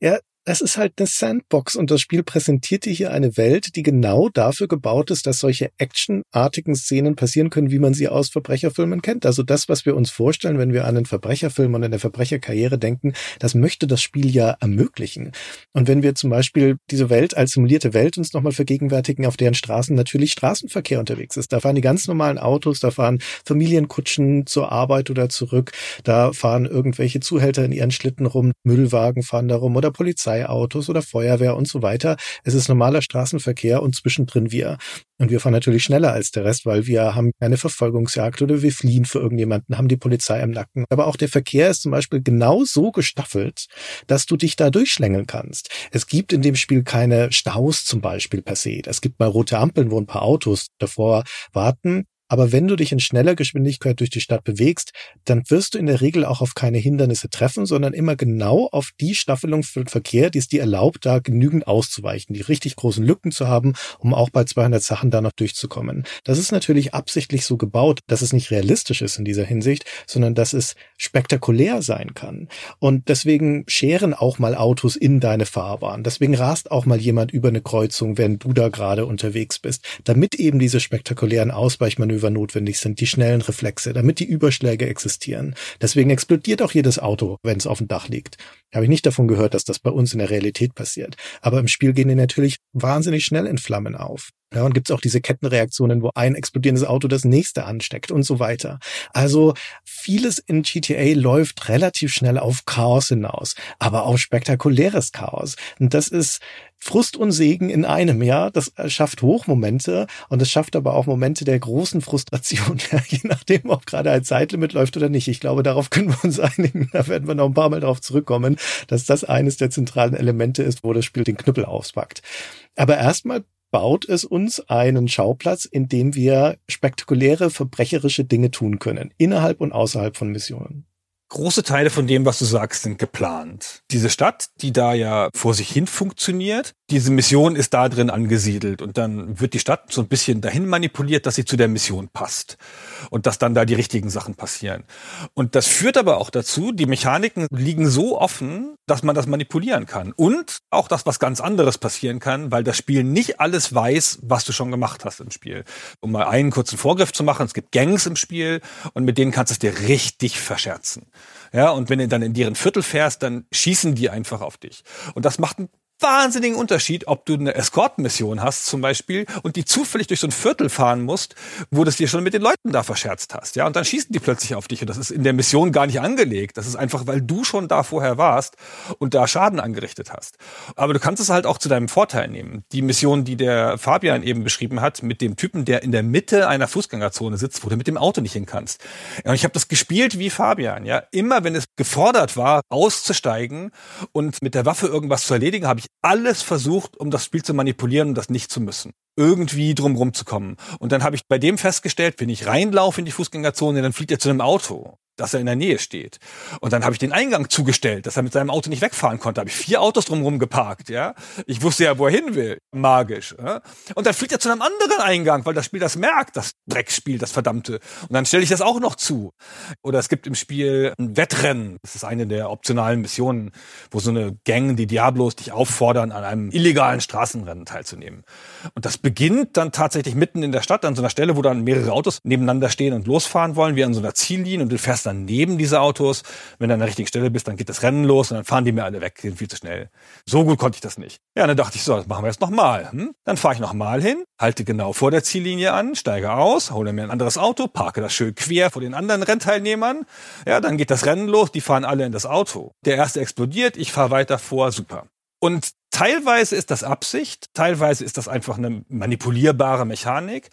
Ja, das ist halt eine Sandbox und das Spiel präsentiert dir hier eine Welt, die genau dafür gebaut ist, dass solche actionartigen Szenen passieren können, wie man sie aus Verbrecherfilmen kennt. Also das, was wir uns vorstellen, wenn wir an einen Verbrecherfilm und eine Verbrecherkarriere denken, das möchte das Spiel ja ermöglichen. Und wenn wir zum Beispiel diese Welt als simulierte Welt uns nochmal vergegenwärtigen, auf deren Straßen natürlich Straßenverkehr unterwegs ist. Da fahren die ganz normalen Autos, da fahren Familienkutschen zur Arbeit oder zurück, da fahren irgendwelche Zuhälter in ihren Schlitten rum, Müllwagen fahren da rum oder Polizei Polizeiautos oder Feuerwehr und so weiter. Es ist normaler Straßenverkehr und zwischendrin wir. Und wir fahren natürlich schneller als der Rest, weil wir haben eine Verfolgungsjagd oder wir fliehen für irgendjemanden, haben die Polizei im Nacken. Aber auch der Verkehr ist zum Beispiel genau so gestaffelt, dass du dich da durchschlängeln kannst. Es gibt in dem Spiel keine Staus zum Beispiel per se. Es gibt mal rote Ampeln, wo ein paar Autos davor warten. Aber wenn du dich in schneller Geschwindigkeit durch die Stadt bewegst, dann wirst du in der Regel auch auf keine Hindernisse treffen, sondern immer genau auf die Staffelung für den Verkehr, die es dir erlaubt, da genügend auszuweichen, die richtig großen Lücken zu haben, um auch bei 200 Sachen da noch durchzukommen. Das ist natürlich absichtlich so gebaut, dass es nicht realistisch ist in dieser Hinsicht, sondern dass es spektakulär sein kann. Und deswegen scheren auch mal Autos in deine Fahrbahn. Deswegen rast auch mal jemand über eine Kreuzung, wenn du da gerade unterwegs bist, damit eben diese spektakulären Ausweichmanöver Manöver notwendig sind, die schnellen Reflexe, damit die Überschläge existieren. Deswegen explodiert auch jedes Auto, wenn es auf dem Dach liegt. Habe ich nicht davon gehört, dass das bei uns in der Realität passiert. Aber im Spiel gehen die natürlich wahnsinnig schnell in Flammen auf. Ja, und gibt's auch diese Kettenreaktionen, wo ein explodierendes Auto das nächste ansteckt und so weiter. Also vieles in GTA läuft relativ schnell auf Chaos hinaus, aber auch spektakuläres Chaos. Und das ist Frust und Segen in einem, ja. Das schafft Hochmomente und es schafft aber auch Momente der großen Frustration, ja, je nachdem, ob gerade ein Zeitlimit läuft oder nicht. Ich glaube, darauf können wir uns einigen. Da werden wir noch ein paar Mal darauf zurückkommen, dass das eines der zentralen Elemente ist, wo das Spiel den Knüppel auspackt. Aber erstmal baut es uns einen Schauplatz, in dem wir spektakuläre verbrecherische Dinge tun können, innerhalb und außerhalb von Missionen. Große Teile von dem, was du sagst, sind geplant. Diese Stadt, die da ja vor sich hin funktioniert, diese Mission ist da drin angesiedelt und dann wird die Stadt so ein bisschen dahin manipuliert, dass sie zu der Mission passt und dass dann da die richtigen Sachen passieren. Und das führt aber auch dazu, die Mechaniken liegen so offen, dass man das manipulieren kann und auch das, was ganz anderes passieren kann, weil das Spiel nicht alles weiß, was du schon gemacht hast im Spiel. Um mal einen kurzen Vorgriff zu machen, es gibt Gangs im Spiel und mit denen kannst du es dir richtig verscherzen. Ja, und wenn du dann in deren Viertel fährst, dann schießen die einfach auf dich. Und das macht einen wahnsinnigen Unterschied, ob du eine Escort-Mission hast zum Beispiel und die zufällig durch so ein Viertel fahren musst, wo du es dir schon mit den Leuten da verscherzt hast. Ja, und dann schießen die plötzlich auf dich und das ist in der Mission gar nicht angelegt. Das ist einfach, weil du schon da vorher warst und da Schaden angerichtet hast. Aber du kannst es halt auch zu deinem Vorteil nehmen. Die Mission, die der Fabian eben beschrieben hat, mit dem Typen, der in der Mitte einer Fußgängerzone sitzt, wo du mit dem Auto nicht hin kannst. Ja, und ich habe das gespielt wie Fabian. Ja, immer wenn es gefordert war, auszusteigen und mit der Waffe irgendwas zu erledigen, habe ich alles versucht, um das Spiel zu manipulieren und das nicht zu müssen. Irgendwie drumrum zu kommen. Und dann habe ich bei dem festgestellt, wenn ich reinlaufe in die Fußgängerzone, dann fliegt er zu einem Auto. dass er in der Nähe steht. Und dann habe ich den Eingang zugestellt, dass er mit seinem Auto nicht wegfahren konnte. Habe ich vier Autos drumherum geparkt, ja. Ich wusste ja, wo er hin will. Magisch. Ja? Und dann fliegt er zu einem anderen Eingang, weil das Spiel das merkt, das Dreckspiel, das verdammte. Und dann stelle ich das auch noch zu. Oder es gibt im Spiel ein Wettrennen. Das ist eine der optionalen Missionen, wo so eine Gang, die Diablos, dich auffordern, an einem illegalen Straßenrennen teilzunehmen. Und das beginnt dann tatsächlich mitten in der Stadt, an so einer Stelle, wo dann mehrere Autos nebeneinander stehen und losfahren wollen, wie an so einer Ziellinie und du fährst dann neben diese Autos. Wenn du an der richtigen Stelle bist, dann geht das Rennen los und dann fahren die mir alle weg, sind viel zu schnell. So gut konnte ich das nicht. Ja, dann dachte ich, so, das machen wir jetzt nochmal. Hm? Dann fahre ich nochmal hin, halte genau vor der Ziellinie an, steige aus, hole mir ein anderes Auto, parke das schön quer vor den anderen Rennteilnehmern. Ja, dann geht das Rennen los, die fahren alle in das Auto. Der erste explodiert, ich fahre weiter vor, super. Und teilweise ist das Absicht, teilweise ist das einfach eine manipulierbare Mechanik,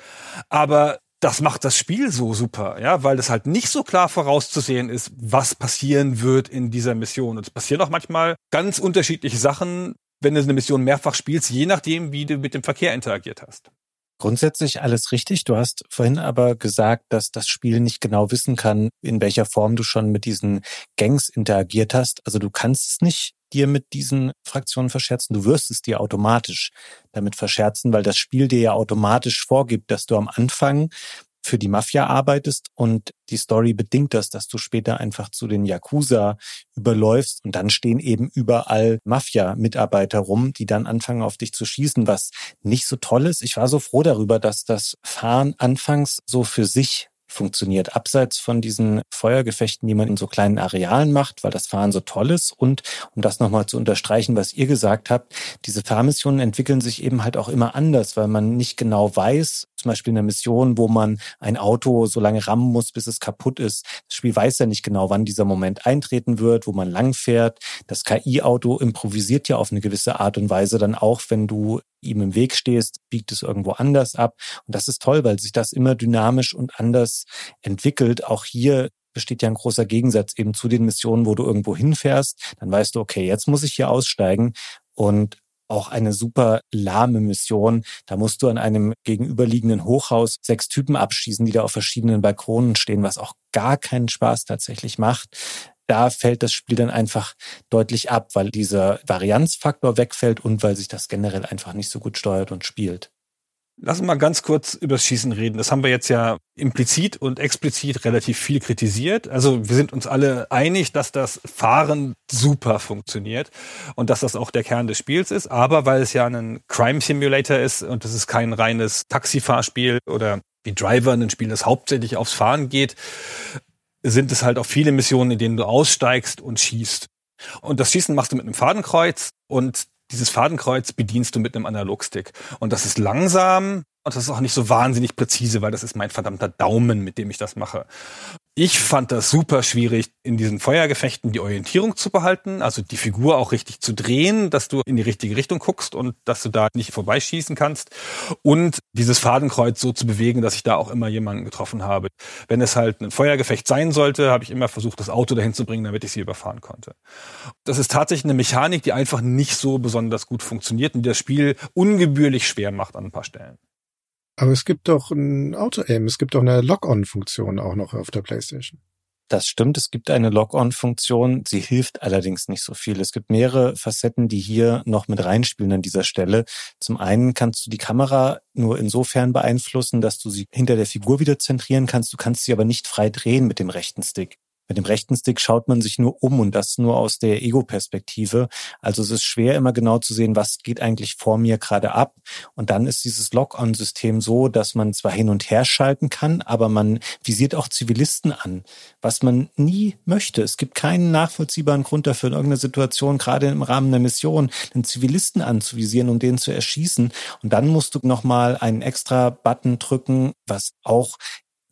aber das macht das Spiel so super, ja, weil es halt nicht so klar vorauszusehen ist, was passieren wird in dieser Mission. Und es passieren auch manchmal ganz unterschiedliche Sachen, wenn du eine Mission mehrfach spielst, je nachdem, wie du mit dem Verkehr interagiert hast. Grundsätzlich alles richtig. Du hast vorhin aber gesagt, dass das Spiel nicht genau wissen kann, in welcher Form du schon mit diesen Gangs interagiert hast. Also du kannst es nicht dir mit diesen Fraktionen verscherzen. Du wirst es dir automatisch damit verscherzen, weil das Spiel dir ja automatisch vorgibt, dass du am Anfang für die Mafia arbeitest und die Story bedingt das, dass du später einfach zu den Yakuza überläufst und dann stehen eben überall Mafia-Mitarbeiter rum, die dann anfangen auf dich zu schießen, was nicht so toll ist. Ich war so froh darüber, dass das Fahren anfangs so für sich funktioniert, abseits von diesen Feuergefechten, die man in so kleinen Arealen macht, weil das Fahren so toll ist. Und um das nochmal zu unterstreichen, was ihr gesagt habt, diese Fahrmissionen entwickeln sich eben halt auch immer anders, weil man nicht genau weiß, zum Beispiel in einer Mission, wo man ein Auto so lange rammen muss, bis es kaputt ist. Das Spiel weiß ja nicht genau, wann dieser Moment eintreten wird, wo man lang fährt. Das KI-Auto improvisiert ja auf eine gewisse Art und Weise dann auch, wenn du ihm im Weg stehst, biegt es irgendwo anders ab. Und das ist toll, weil sich das immer dynamisch und anders entwickelt. Auch hier besteht ja ein großer Gegensatz eben zu den Missionen, wo du irgendwo hinfährst. Dann weißt du, okay, jetzt muss ich hier aussteigen. Und auch eine super lahme Mission. Da musst du an einem gegenüberliegenden Hochhaus sechs Typen abschießen, die da auf verschiedenen Balkonen stehen, was auch gar keinen Spaß tatsächlich macht da fällt das Spiel dann einfach deutlich ab, weil dieser Varianzfaktor wegfällt und weil sich das generell einfach nicht so gut steuert und spielt. Lass uns mal ganz kurz übers Schießen reden. Das haben wir jetzt ja implizit und explizit relativ viel kritisiert. Also wir sind uns alle einig, dass das Fahren super funktioniert und dass das auch der Kern des Spiels ist. Aber weil es ja ein Crime Simulator ist und es ist kein reines Taxifahrspiel oder wie Driver, ein Spiel, das hauptsächlich aufs Fahren geht, sind es halt auch viele Missionen, in denen du aussteigst und schießt. Und das Schießen machst du mit einem Fadenkreuz und dieses Fadenkreuz bedienst du mit einem Analogstick. Und das ist langsam und das ist auch nicht so wahnsinnig präzise, weil das ist mein verdammter Daumen, mit dem ich das mache. Ich fand das super schwierig, in diesen Feuergefechten die Orientierung zu behalten, also die Figur auch richtig zu drehen, dass du in die richtige Richtung guckst und dass du da nicht vorbeischießen kannst und dieses Fadenkreuz so zu bewegen, dass ich da auch immer jemanden getroffen habe. Wenn es halt ein Feuergefecht sein sollte, habe ich immer versucht, das Auto dahin zu bringen, damit ich sie überfahren konnte. Das ist tatsächlich eine Mechanik, die einfach nicht so besonders gut funktioniert und das Spiel ungebührlich schwer macht an ein paar Stellen. Aber es gibt doch ein Auto-Aim, es gibt doch eine Lock-on-Funktion auch noch auf der PlayStation. Das stimmt, es gibt eine Lock-on-Funktion, sie hilft allerdings nicht so viel. Es gibt mehrere Facetten, die hier noch mit reinspielen an dieser Stelle. Zum einen kannst du die Kamera nur insofern beeinflussen, dass du sie hinter der Figur wieder zentrieren kannst. Du kannst sie aber nicht frei drehen mit dem rechten Stick. Mit dem rechten Stick schaut man sich nur um und das nur aus der Ego-Perspektive. Also es ist schwer immer genau zu sehen, was geht eigentlich vor mir gerade ab. Und dann ist dieses Lock-on-System so, dass man zwar hin und her schalten kann, aber man visiert auch Zivilisten an, was man nie möchte. Es gibt keinen nachvollziehbaren Grund dafür, in irgendeiner Situation, gerade im Rahmen der Mission, einen Zivilisten anzuvisieren und den zu erschießen. Und dann musst du nochmal einen extra Button drücken, was auch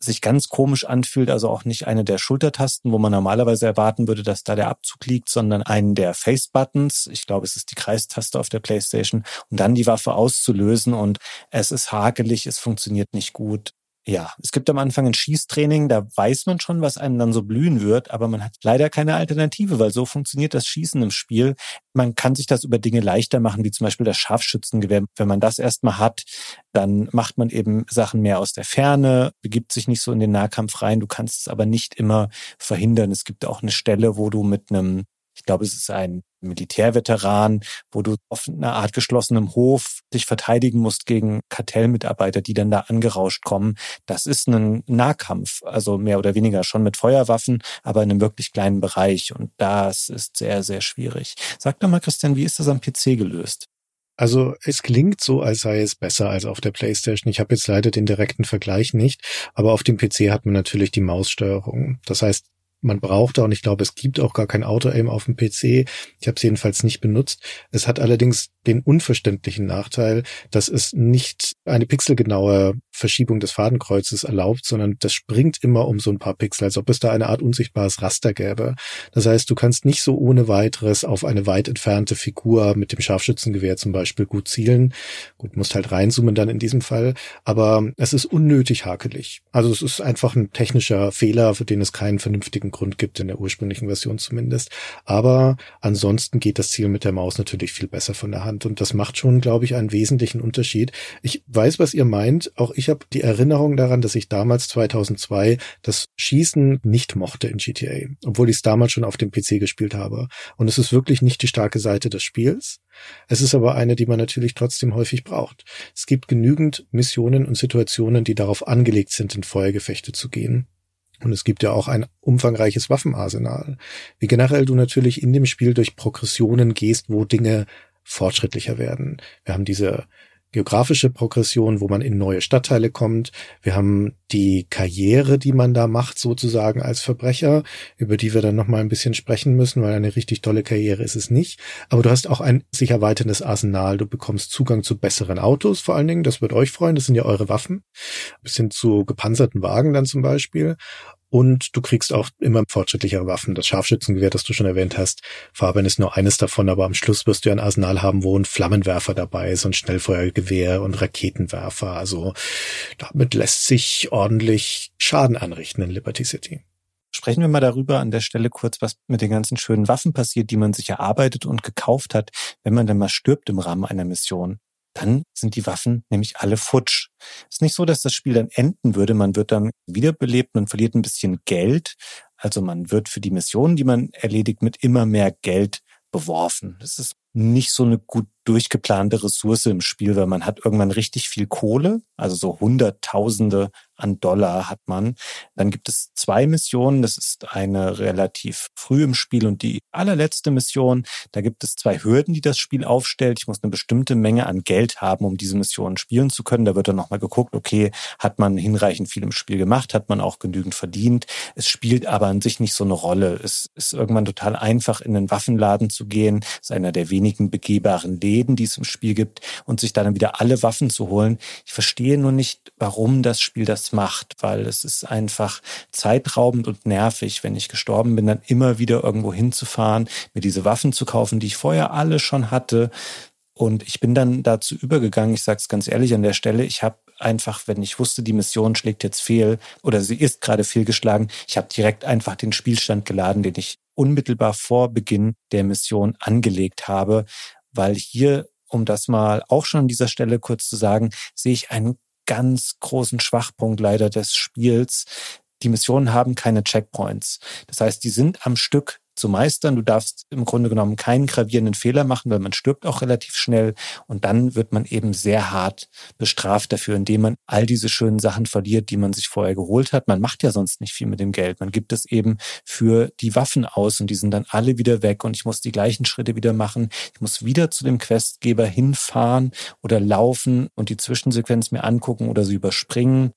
sich ganz komisch anfühlt, also auch nicht eine der Schultertasten, wo man normalerweise erwarten würde, dass da der Abzug liegt, sondern einen der Face-Buttons. Ich glaube, es ist die Kreistaste auf der PlayStation und dann die Waffe auszulösen und es ist hakelig, es funktioniert nicht gut. Ja, es gibt am Anfang ein Schießtraining, da weiß man schon, was einem dann so blühen wird, aber man hat leider keine Alternative, weil so funktioniert das Schießen im Spiel. Man kann sich das über Dinge leichter machen, wie zum Beispiel das Scharfschützengewehr. Wenn man das erstmal hat, dann macht man eben Sachen mehr aus der Ferne, begibt sich nicht so in den Nahkampf rein. Du kannst es aber nicht immer verhindern. Es gibt auch eine Stelle, wo du mit einem ich glaube, es ist ein Militärveteran, wo du auf einer Art geschlossenem Hof dich verteidigen musst gegen Kartellmitarbeiter, die dann da angerauscht kommen. Das ist ein Nahkampf, also mehr oder weniger schon mit Feuerwaffen, aber in einem wirklich kleinen Bereich. Und das ist sehr, sehr schwierig. Sag doch mal, Christian, wie ist das am PC gelöst? Also es klingt so, als sei es besser als auf der PlayStation. Ich habe jetzt leider den direkten Vergleich nicht, aber auf dem PC hat man natürlich die Maussteuerung. Das heißt, man braucht und ich glaube, es gibt auch gar kein Auto-Aim auf dem PC. Ich habe es jedenfalls nicht benutzt. Es hat allerdings den unverständlichen Nachteil, dass es nicht eine pixelgenaue Verschiebung des Fadenkreuzes erlaubt, sondern das springt immer um so ein paar Pixel, als ob es da eine Art unsichtbares Raster gäbe. Das heißt, du kannst nicht so ohne weiteres auf eine weit entfernte Figur mit dem Scharfschützengewehr zum Beispiel gut zielen. Gut, musst halt reinzoomen dann in diesem Fall, aber es ist unnötig hakelig. Also es ist einfach ein technischer Fehler, für den es keinen vernünftigen Grund gibt, in der ursprünglichen Version zumindest. Aber ansonsten geht das Ziel mit der Maus natürlich viel besser von der Hand und das macht schon, glaube ich, einen wesentlichen Unterschied. Ich weiß, was ihr meint. Auch ich habe die Erinnerung daran, dass ich damals 2002 das Schießen nicht mochte in GTA, obwohl ich es damals schon auf dem PC gespielt habe. Und es ist wirklich nicht die starke Seite des Spiels. Es ist aber eine, die man natürlich trotzdem häufig braucht. Es gibt genügend Missionen und Situationen, die darauf angelegt sind, in Feuergefechte zu gehen. Und es gibt ja auch ein umfangreiches Waffenarsenal. Wie generell du natürlich in dem Spiel durch Progressionen gehst, wo Dinge fortschrittlicher werden. Wir haben diese geografische Progression, wo man in neue Stadtteile kommt. Wir haben die Karriere, die man da macht, sozusagen als Verbrecher, über die wir dann nochmal ein bisschen sprechen müssen, weil eine richtig tolle Karriere ist es nicht. Aber du hast auch ein sich erweiterndes Arsenal. Du bekommst Zugang zu besseren Autos, vor allen Dingen. Das wird euch freuen. Das sind ja eure Waffen. Bis hin zu gepanzerten Wagen dann zum Beispiel. Und du kriegst auch immer fortschrittlichere Waffen. Das Scharfschützengewehr, das du schon erwähnt hast, Fabian ist nur eines davon, aber am Schluss wirst du ein Arsenal haben, wo ein Flammenwerfer dabei ist und Schnellfeuergewehr und Raketenwerfer. Also damit lässt sich ordentlich Schaden anrichten in Liberty City. Sprechen wir mal darüber an der Stelle kurz, was mit den ganzen schönen Waffen passiert, die man sich erarbeitet und gekauft hat, wenn man dann mal stirbt im Rahmen einer Mission dann sind die Waffen nämlich alle futsch. Ist nicht so, dass das Spiel dann enden würde. Man wird dann wiederbelebt, man verliert ein bisschen Geld. Also man wird für die Missionen, die man erledigt, mit immer mehr Geld beworfen. Das ist nicht so eine gut durchgeplante Ressource im Spiel, weil man hat irgendwann richtig viel Kohle, also so Hunderttausende an Dollar hat man. Dann gibt es zwei Missionen. Das ist eine relativ früh im Spiel und die allerletzte Mission. Da gibt es zwei Hürden, die das Spiel aufstellt. Ich muss eine bestimmte Menge an Geld haben, um diese Mission spielen zu können. Da wird dann nochmal geguckt, okay, hat man hinreichend viel im Spiel gemacht? Hat man auch genügend verdient? Es spielt aber an sich nicht so eine Rolle. Es ist irgendwann total einfach, in den Waffenladen zu gehen. Es ist einer der wenigen begehbaren Läden Läden, die es im Spiel gibt und sich dann wieder alle Waffen zu holen. Ich verstehe nur nicht, warum das Spiel das macht, weil es ist einfach zeitraubend und nervig, wenn ich gestorben bin, dann immer wieder irgendwo hinzufahren, mir diese Waffen zu kaufen, die ich vorher alle schon hatte. Und ich bin dann dazu übergegangen, ich sage es ganz ehrlich an der Stelle, ich habe einfach, wenn ich wusste, die Mission schlägt jetzt fehl oder sie ist gerade fehlgeschlagen, ich habe direkt einfach den Spielstand geladen, den ich unmittelbar vor Beginn der Mission angelegt habe, weil hier, um das mal auch schon an dieser Stelle kurz zu sagen, sehe ich einen ganz großen Schwachpunkt leider des Spiels. Die Missionen haben keine Checkpoints. Das heißt, die sind am Stück zu meistern. Du darfst im Grunde genommen keinen gravierenden Fehler machen, weil man stirbt auch relativ schnell. Und dann wird man eben sehr hart bestraft dafür, indem man all diese schönen Sachen verliert, die man sich vorher geholt hat. Man macht ja sonst nicht viel mit dem Geld. Man gibt es eben für die Waffen aus und die sind dann alle wieder weg und ich muss die gleichen Schritte wieder machen. Ich muss wieder zu dem Questgeber hinfahren oder laufen und die Zwischensequenz mir angucken oder sie überspringen.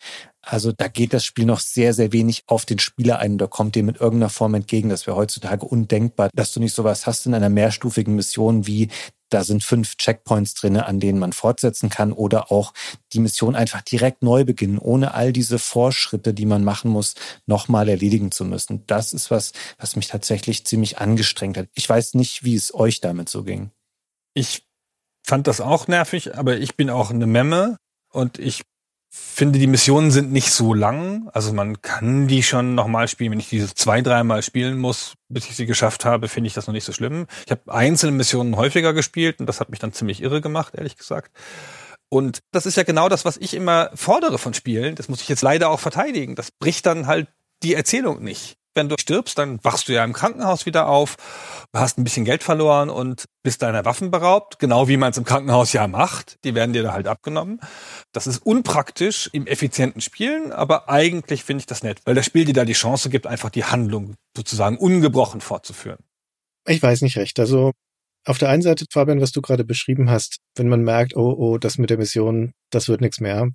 Also da geht das Spiel noch sehr, sehr wenig auf den Spieler ein. Da kommt dem mit irgendeiner Form entgegen. Das wäre heutzutage undenkbar, dass du nicht sowas hast in einer mehrstufigen Mission wie da sind fünf Checkpoints drinne, an denen man fortsetzen kann oder auch die Mission einfach direkt neu beginnen, ohne all diese Vorschritte, die man machen muss, nochmal erledigen zu müssen. Das ist was, was mich tatsächlich ziemlich angestrengt hat. Ich weiß nicht, wie es euch damit so ging. Ich fand das auch nervig, aber ich bin auch eine Memme und ich finde, die Missionen sind nicht so lang. Also man kann die schon nochmal spielen. Wenn ich diese zwei, dreimal spielen muss, bis ich sie geschafft habe, finde ich das noch nicht so schlimm. Ich habe einzelne Missionen häufiger gespielt und das hat mich dann ziemlich irre gemacht, ehrlich gesagt. Und das ist ja genau das, was ich immer fordere von Spielen. Das muss ich jetzt leider auch verteidigen. Das bricht dann halt die Erzählung nicht. Wenn du stirbst, dann wachst du ja im Krankenhaus wieder auf, hast ein bisschen Geld verloren und bist deiner Waffen beraubt, genau wie man es im Krankenhaus ja macht. Die werden dir da halt abgenommen. Das ist unpraktisch im effizienten Spielen, aber eigentlich finde ich das nett, weil das Spiel dir da die Chance gibt, einfach die Handlung sozusagen ungebrochen fortzuführen. Ich weiß nicht recht. Also auf der einen Seite, Fabian, was du gerade beschrieben hast, wenn man merkt, oh, oh, das mit der Mission, das wird nichts mehr,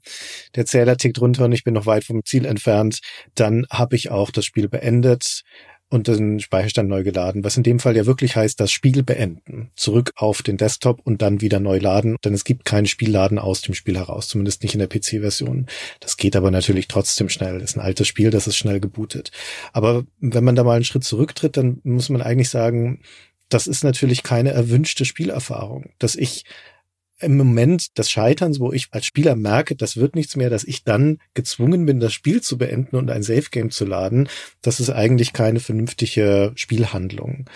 der Zähler tickt runter und ich bin noch weit vom Ziel entfernt, dann habe ich auch das Spiel beendet und den Speicherstand neu geladen, was in dem Fall ja wirklich heißt, das Spiel beenden, zurück auf den Desktop und dann wieder neu laden, denn es gibt keinen Spielladen aus dem Spiel heraus, zumindest nicht in der PC-Version. Das geht aber natürlich trotzdem schnell. Das ist ein altes Spiel, das ist schnell gebootet. Aber wenn man da mal einen Schritt zurücktritt, dann muss man eigentlich sagen, das ist natürlich keine erwünschte Spielerfahrung, dass ich im Moment des Scheiterns, wo ich als Spieler merke, das wird nichts mehr, dass ich dann gezwungen bin, das Spiel zu beenden und ein Safe Game zu laden, das ist eigentlich keine vernünftige Spielhandlung.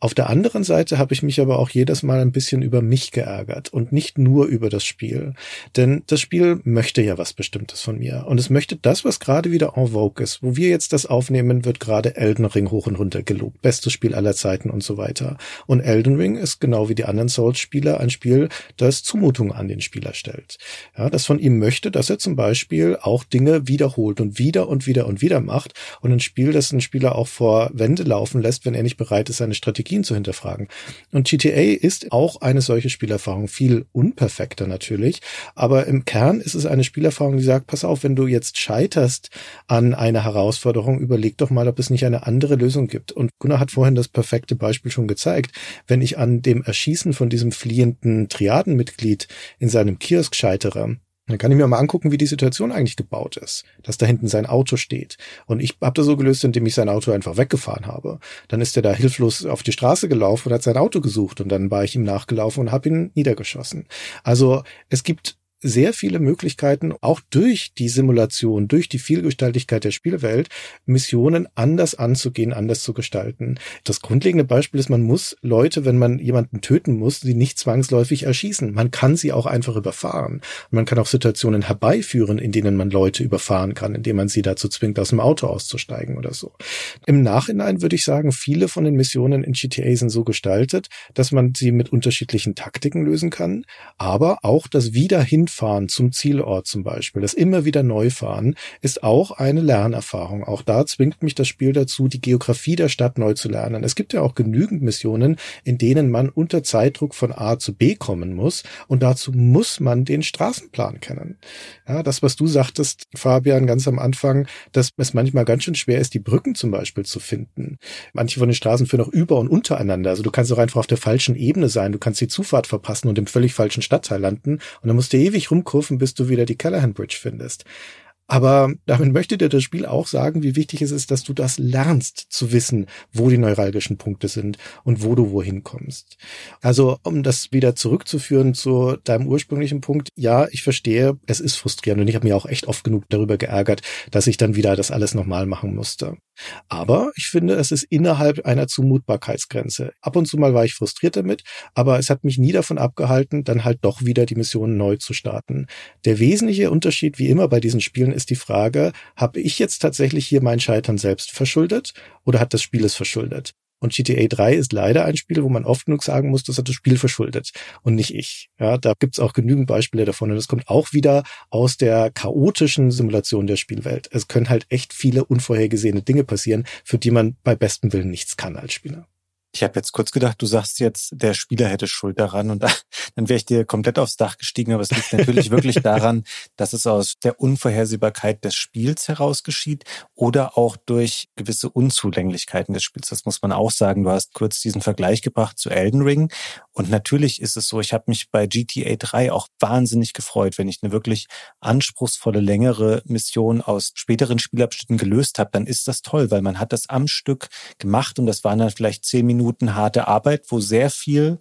Auf der anderen Seite habe ich mich aber auch jedes Mal ein bisschen über mich geärgert und nicht nur über das Spiel. Denn das Spiel möchte ja was Bestimmtes von mir. Und es möchte das, was gerade wieder en vogue ist. Wo wir jetzt das aufnehmen, wird gerade Elden Ring hoch und runter gelobt. Bestes Spiel aller Zeiten und so weiter. Und Elden Ring ist genau wie die anderen Souls-Spieler ein Spiel, das Zumutung an den Spieler stellt. Ja, das von ihm möchte, dass er zum Beispiel auch Dinge wiederholt und wieder und wieder und wieder macht und ein Spiel, das einen Spieler auch vor Wände laufen lässt, wenn er nicht bereit ist, seine Strategien zu hinterfragen. Und GTA ist auch eine solche Spielerfahrung, viel unperfekter natürlich, aber im Kern ist es eine Spielerfahrung, die sagt, pass auf, wenn du jetzt scheiterst an einer Herausforderung, überleg doch mal, ob es nicht eine andere Lösung gibt. Und Gunnar hat vorhin das perfekte Beispiel schon gezeigt. Wenn ich an dem Erschießen von diesem fliehenden Triadenmitglied Mitglied in seinem Kiosk scheitere, dann kann ich mir mal angucken, wie die Situation eigentlich gebaut ist. Dass da hinten sein Auto steht. Und ich habe das so gelöst, indem ich sein Auto einfach weggefahren habe. Dann ist er da hilflos auf die Straße gelaufen und hat sein Auto gesucht. Und dann war ich ihm nachgelaufen und habe ihn niedergeschossen. Also es gibt sehr viele Möglichkeiten, auch durch die Simulation, durch die Vielgestaltigkeit der Spielwelt, Missionen anders anzugehen, anders zu gestalten. Das grundlegende Beispiel ist, man muss Leute, wenn man jemanden töten muss, sie nicht zwangsläufig erschießen. Man kann sie auch einfach überfahren. Man kann auch Situationen herbeiführen, in denen man Leute überfahren kann, indem man sie dazu zwingt, aus dem Auto auszusteigen oder so. Im Nachhinein würde ich sagen, viele von den Missionen in GTA sind so gestaltet, dass man sie mit unterschiedlichen Taktiken lösen kann, aber auch das Wiederhin Hinfahren zum Zielort zum Beispiel, das immer wieder Neufahren, ist auch eine Lernerfahrung. Auch da zwingt mich das Spiel dazu, die Geografie der Stadt neu zu lernen. Es gibt ja auch genügend Missionen, in denen man unter Zeitdruck von A zu B kommen muss und dazu muss man den Straßenplan kennen. Ja, das, was du sagtest, Fabian, ganz am Anfang, dass es manchmal ganz schön schwer ist, die Brücken zum Beispiel zu finden. Manche von den Straßen führen auch über und untereinander. Also du kannst auch einfach auf der falschen Ebene sein. Du kannst die Zufahrt verpassen und im völlig falschen Stadtteil landen und dann musst du ewig ewig rumkurven, bis du wieder die Callahan Bridge findest. Aber damit möchte dir das Spiel auch sagen, wie wichtig es ist, dass du das lernst zu wissen, wo die neuralgischen Punkte sind und wo du wohin kommst. Also, um das wieder zurückzuführen zu deinem ursprünglichen Punkt, ja, ich verstehe, es ist frustrierend und ich habe mir auch echt oft genug darüber geärgert, dass ich dann wieder das alles nochmal machen musste. Aber ich finde, es ist innerhalb einer Zumutbarkeitsgrenze. Ab und zu mal war ich frustriert damit, aber es hat mich nie davon abgehalten, dann halt doch wieder die Mission neu zu starten. Der wesentliche Unterschied, wie immer bei diesen Spielen, ist die Frage, habe ich jetzt tatsächlich hier mein Scheitern selbst verschuldet oder hat das Spiel es verschuldet? Und GTA 3 ist leider ein Spiel, wo man oft genug sagen muss, das hat das Spiel verschuldet und nicht ich. Ja, da gibt's auch genügend Beispiele davon. Und das kommt auch wieder aus der chaotischen Simulation der Spielwelt. Es können halt echt viele unvorhergesehene Dinge passieren, für die man bei bestem Willen nichts kann als Spieler. Ich habe jetzt kurz gedacht, du sagst jetzt, der Spieler hätte Schuld daran und da, dann wäre ich dir komplett aufs Dach gestiegen. Aber es liegt natürlich wirklich daran, dass es aus der Unvorhersehbarkeit des Spiels heraus geschieht oder auch durch gewisse Unzulänglichkeiten des Spiels. Das muss man auch sagen. Du hast kurz diesen Vergleich gebracht zu Elden Ring. Und natürlich ist es so, ich habe mich bei GTA 3 auch wahnsinnig gefreut, wenn ich eine wirklich anspruchsvolle, längere Mission aus späteren Spielabschnitten gelöst habe, dann ist das toll, weil man hat das am Stück gemacht und das waren dann vielleicht zehn Minuten Minuten harte Arbeit, wo sehr viel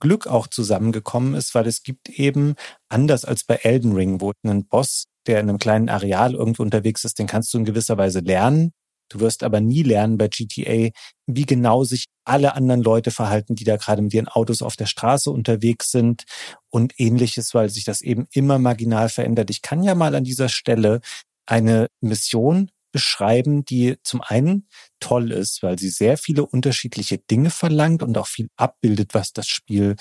Glück auch zusammengekommen ist, weil es gibt eben, anders als bei Elden Ring, wo ein Boss der in einem kleinen Areal irgendwo unterwegs ist, den kannst du in gewisser Weise lernen. Du wirst aber nie lernen bei GTA, wie genau sich alle anderen Leute verhalten, die da gerade mit ihren Autos auf der Straße unterwegs sind und ähnliches, weil sich das eben immer marginal verändert. Ich kann ja mal an dieser Stelle eine Mission beschreiben, die zum einen toll ist, weil sie sehr viele unterschiedliche Dinge verlangt und auch viel abbildet, was das Spiel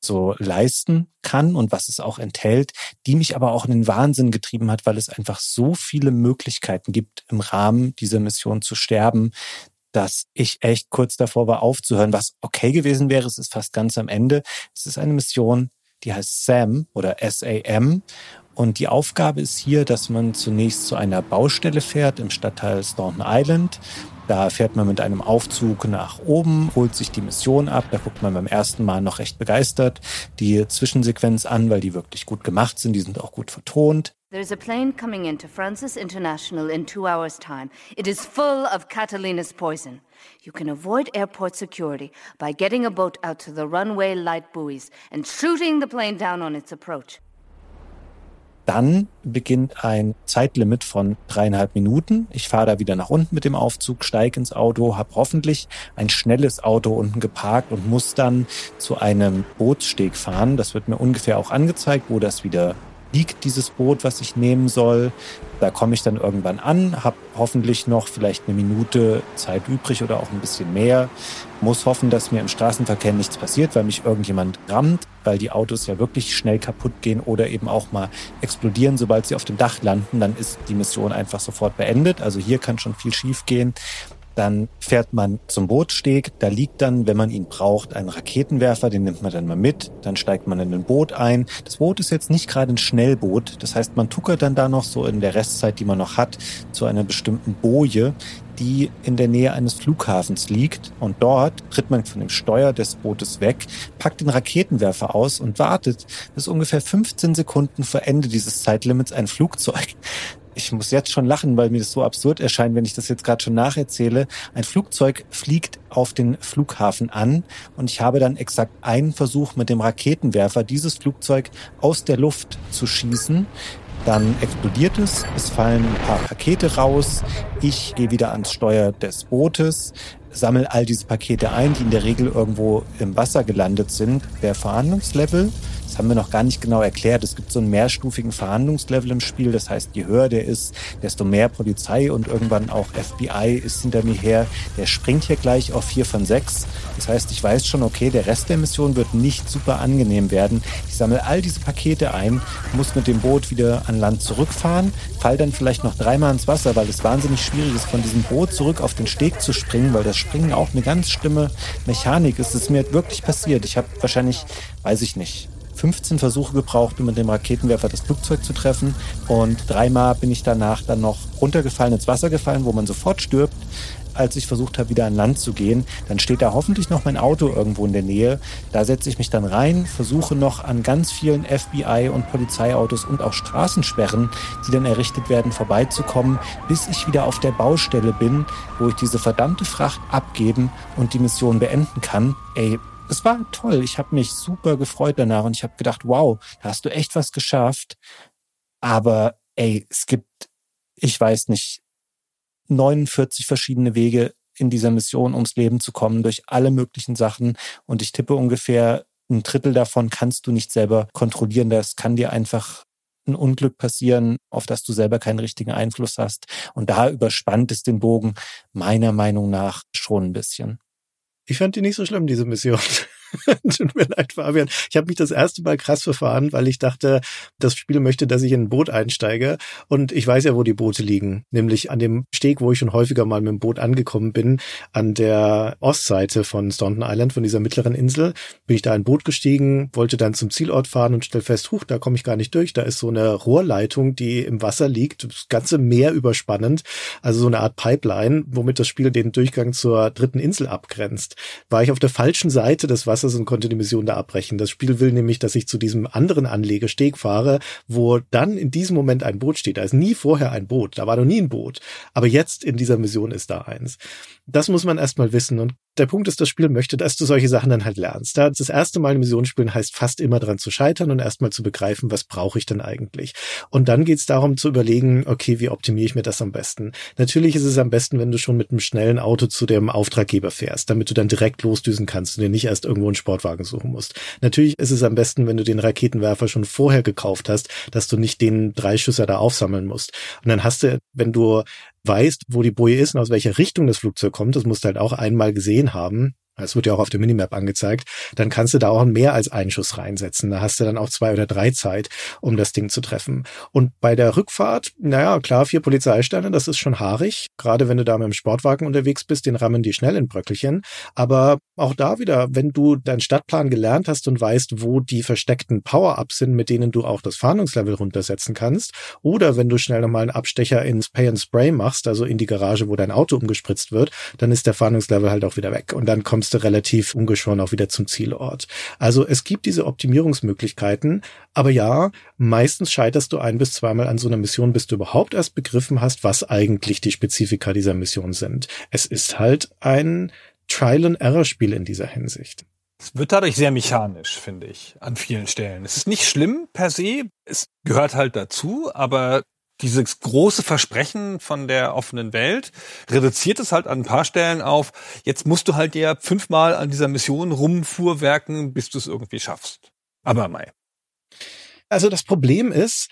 so leisten kann und was es auch enthält, die mich aber auch in den Wahnsinn getrieben hat, weil es einfach so viele Möglichkeiten gibt, im Rahmen dieser Mission zu sterben, dass ich echt kurz davor war aufzuhören, was okay gewesen wäre. Es ist fast ganz am Ende. Es ist eine Mission, die heißt SAM oder SAM und die Aufgabe ist hier, dass man zunächst zu einer Baustelle fährt im Stadtteil Staunton Island. Da fährt man mit einem Aufzug nach oben, holt sich die Mission ab. Da guckt man beim ersten Mal noch recht begeistert die Zwischensequenz an, weil die wirklich gut gemacht sind. Die sind auch gut vertont. There's a plane coming into Francis International in two hours' time. It is full of Catalina's poison. You can avoid airport security by getting a boat out to the runway light buoys and shooting the plane down on its approach. Dann beginnt ein Zeitlimit von dreieinhalb Minuten. Ich fahre da wieder nach unten mit dem Aufzug, steige ins Auto, habe hoffentlich ein schnelles Auto unten geparkt und muss dann zu einem Bootssteg fahren. Das wird mir ungefähr auch angezeigt, wo das wieder liegt dieses Boot, was ich nehmen soll. Da komme ich dann irgendwann an, habe hoffentlich noch vielleicht eine Minute Zeit übrig oder auch ein bisschen mehr. Muss hoffen, dass mir im Straßenverkehr nichts passiert, weil mich irgendjemand rammt, weil die Autos ja wirklich schnell kaputt gehen oder eben auch mal explodieren, sobald sie auf dem Dach landen. Dann ist die Mission einfach sofort beendet. Also hier kann schon viel schief gehen. Dann fährt man zum Bootssteg. Da liegt dann, wenn man ihn braucht, ein Raketenwerfer. Den nimmt man dann mal mit. Dann steigt man in ein Boot ein. Das Boot ist jetzt nicht gerade ein Schnellboot. Das heißt, man tuckert dann da noch so in der Restzeit, die man noch hat, zu einer bestimmten Boje, die in der Nähe eines Flughafens liegt. Und dort tritt man von dem Steuer des Bootes weg, packt den Raketenwerfer aus und wartet, bis ungefähr 15 Sekunden vor Ende dieses Zeitlimits ein Flugzeug ich muss jetzt schon lachen, weil mir das so absurd erscheint, wenn ich das jetzt gerade schon nacherzähle. Ein Flugzeug fliegt auf den Flughafen an und ich habe dann exakt einen Versuch mit dem Raketenwerfer, dieses Flugzeug aus der Luft zu schießen. Dann explodiert es, es fallen ein paar Pakete raus, ich gehe wieder ans Steuer des Bootes, sammle all diese Pakete ein, die in der Regel irgendwo im Wasser gelandet sind. Der Verhandlungslevel das haben wir noch gar nicht genau erklärt. Es gibt so einen mehrstufigen Verhandlungslevel im Spiel. Das heißt, je höher der ist, desto mehr Polizei und irgendwann auch FBI ist hinter mir her. Der springt hier gleich auf vier von sechs. Das heißt, ich weiß schon, okay, der Rest der Mission wird nicht super angenehm werden. Ich sammle all diese Pakete ein, muss mit dem Boot wieder an Land zurückfahren, fall dann vielleicht noch dreimal ins Wasser, weil es wahnsinnig schwierig ist, von diesem Boot zurück auf den Steg zu springen, weil das Springen auch eine ganz schlimme Mechanik ist. Es ist mir wirklich passiert. Ich habe wahrscheinlich, weiß ich nicht, 15 Versuche gebraucht, um mit dem Raketenwerfer das Flugzeug zu treffen. Und dreimal bin ich danach dann noch runtergefallen, ins Wasser gefallen, wo man sofort stirbt. Als ich versucht habe, wieder an Land zu gehen, dann steht da hoffentlich noch mein Auto irgendwo in der Nähe. Da setze ich mich dann rein, versuche noch an ganz vielen FBI- und Polizeiautos und auch Straßensperren, die dann errichtet werden, vorbeizukommen, bis ich wieder auf der Baustelle bin, wo ich diese verdammte Fracht abgeben und die Mission beenden kann. Ey, es war toll. Ich habe mich super gefreut danach und ich habe gedacht, wow, da hast du echt was geschafft. Aber ey, es gibt, ich weiß nicht, 49 verschiedene Wege in dieser Mission ums Leben zu kommen durch alle möglichen Sachen. Und ich tippe ungefähr ein Drittel davon kannst du nicht selber kontrollieren. Das kann dir einfach ein Unglück passieren, auf das du selber keinen richtigen Einfluss hast. Und da überspannt es den Bogen meiner Meinung nach schon ein bisschen. Ich fand die nicht so schlimm, diese Mission. Tut mir leid, Fabian. Ich habe mich das erste Mal krass verfahren, weil ich dachte, das Spiel möchte, dass ich in ein Boot einsteige. Und ich weiß ja, wo die Boote liegen. Nämlich an dem Steg, wo ich schon häufiger mal mit dem Boot angekommen bin, an der Ostseite von Staunton Island, von dieser mittleren Insel. Bin ich da in ein Boot gestiegen, wollte dann zum Zielort fahren und stell fest, huch, da komme ich gar nicht durch. Da ist so eine Rohrleitung, die im Wasser liegt, das ganze Meer überspannend. Also so eine Art Pipeline, womit das Spiel den Durchgang zur dritten Insel abgrenzt. War ich auf der falschen Seite des Wassers und konnte die Mission da abbrechen. Das Spiel will nämlich, dass ich zu diesem anderen Anlegesteg fahre, wo dann in diesem Moment ein Boot steht. Da ist nie vorher ein Boot, da war noch nie ein Boot. Aber jetzt in dieser Mission ist da eins. Das muss man erstmal wissen und der Punkt ist, das Spiel möchte, dass du solche Sachen dann halt lernst. Da das erste Mal eine Mission spielen heißt fast immer dran zu scheitern und erstmal zu begreifen, was brauche ich denn eigentlich. Und dann geht es darum zu überlegen, okay, wie optimiere ich mir das am besten? Natürlich ist es am besten, wenn du schon mit einem schnellen Auto zu dem Auftraggeber fährst, damit du dann direkt losdüsen kannst und dir nicht erst irgendwo Sportwagen suchen musst. Natürlich ist es am besten, wenn du den Raketenwerfer schon vorher gekauft hast, dass du nicht den Dreischüsser da aufsammeln musst. Und dann hast du, wenn du weißt, wo die Boje ist und aus welcher Richtung das Flugzeug kommt, das musst du halt auch einmal gesehen haben, es wird ja auch auf der Minimap angezeigt, dann kannst du da auch mehr als einen Schuss reinsetzen. Da hast du dann auch zwei oder drei Zeit, um das Ding zu treffen. Und bei der Rückfahrt, naja, klar, vier Polizeisterne, das ist schon haarig. Gerade wenn du da mit dem Sportwagen unterwegs bist, den rammen die schnell in Bröckelchen. Aber auch da wieder, wenn du deinen Stadtplan gelernt hast und weißt, wo die versteckten Power-Ups sind, mit denen du auch das Fahndungslevel runtersetzen kannst, oder wenn du schnell nochmal einen Abstecher ins Pay and Spray machst, also in die Garage, wo dein Auto umgespritzt wird, dann ist der Fahndungslevel halt auch wieder weg. Und dann kommst kommst du relativ ungeschoren auch wieder zum Zielort. Also es gibt diese Optimierungsmöglichkeiten, aber ja, meistens scheiterst du ein bis zweimal an so einer Mission, bis du überhaupt erst begriffen hast, was eigentlich die Spezifika dieser Mission sind. Es ist halt ein Trial-and-Error-Spiel in dieser Hinsicht. Es wird dadurch sehr mechanisch, finde ich, an vielen Stellen. Es ist nicht schlimm per se, es gehört halt dazu, aber dieses große Versprechen von der offenen Welt reduziert es halt an ein paar Stellen auf, jetzt musst du halt ja fünfmal an dieser Mission rumfuhrwerken, bis du es irgendwie schaffst. Aber Mai. Also das Problem ist,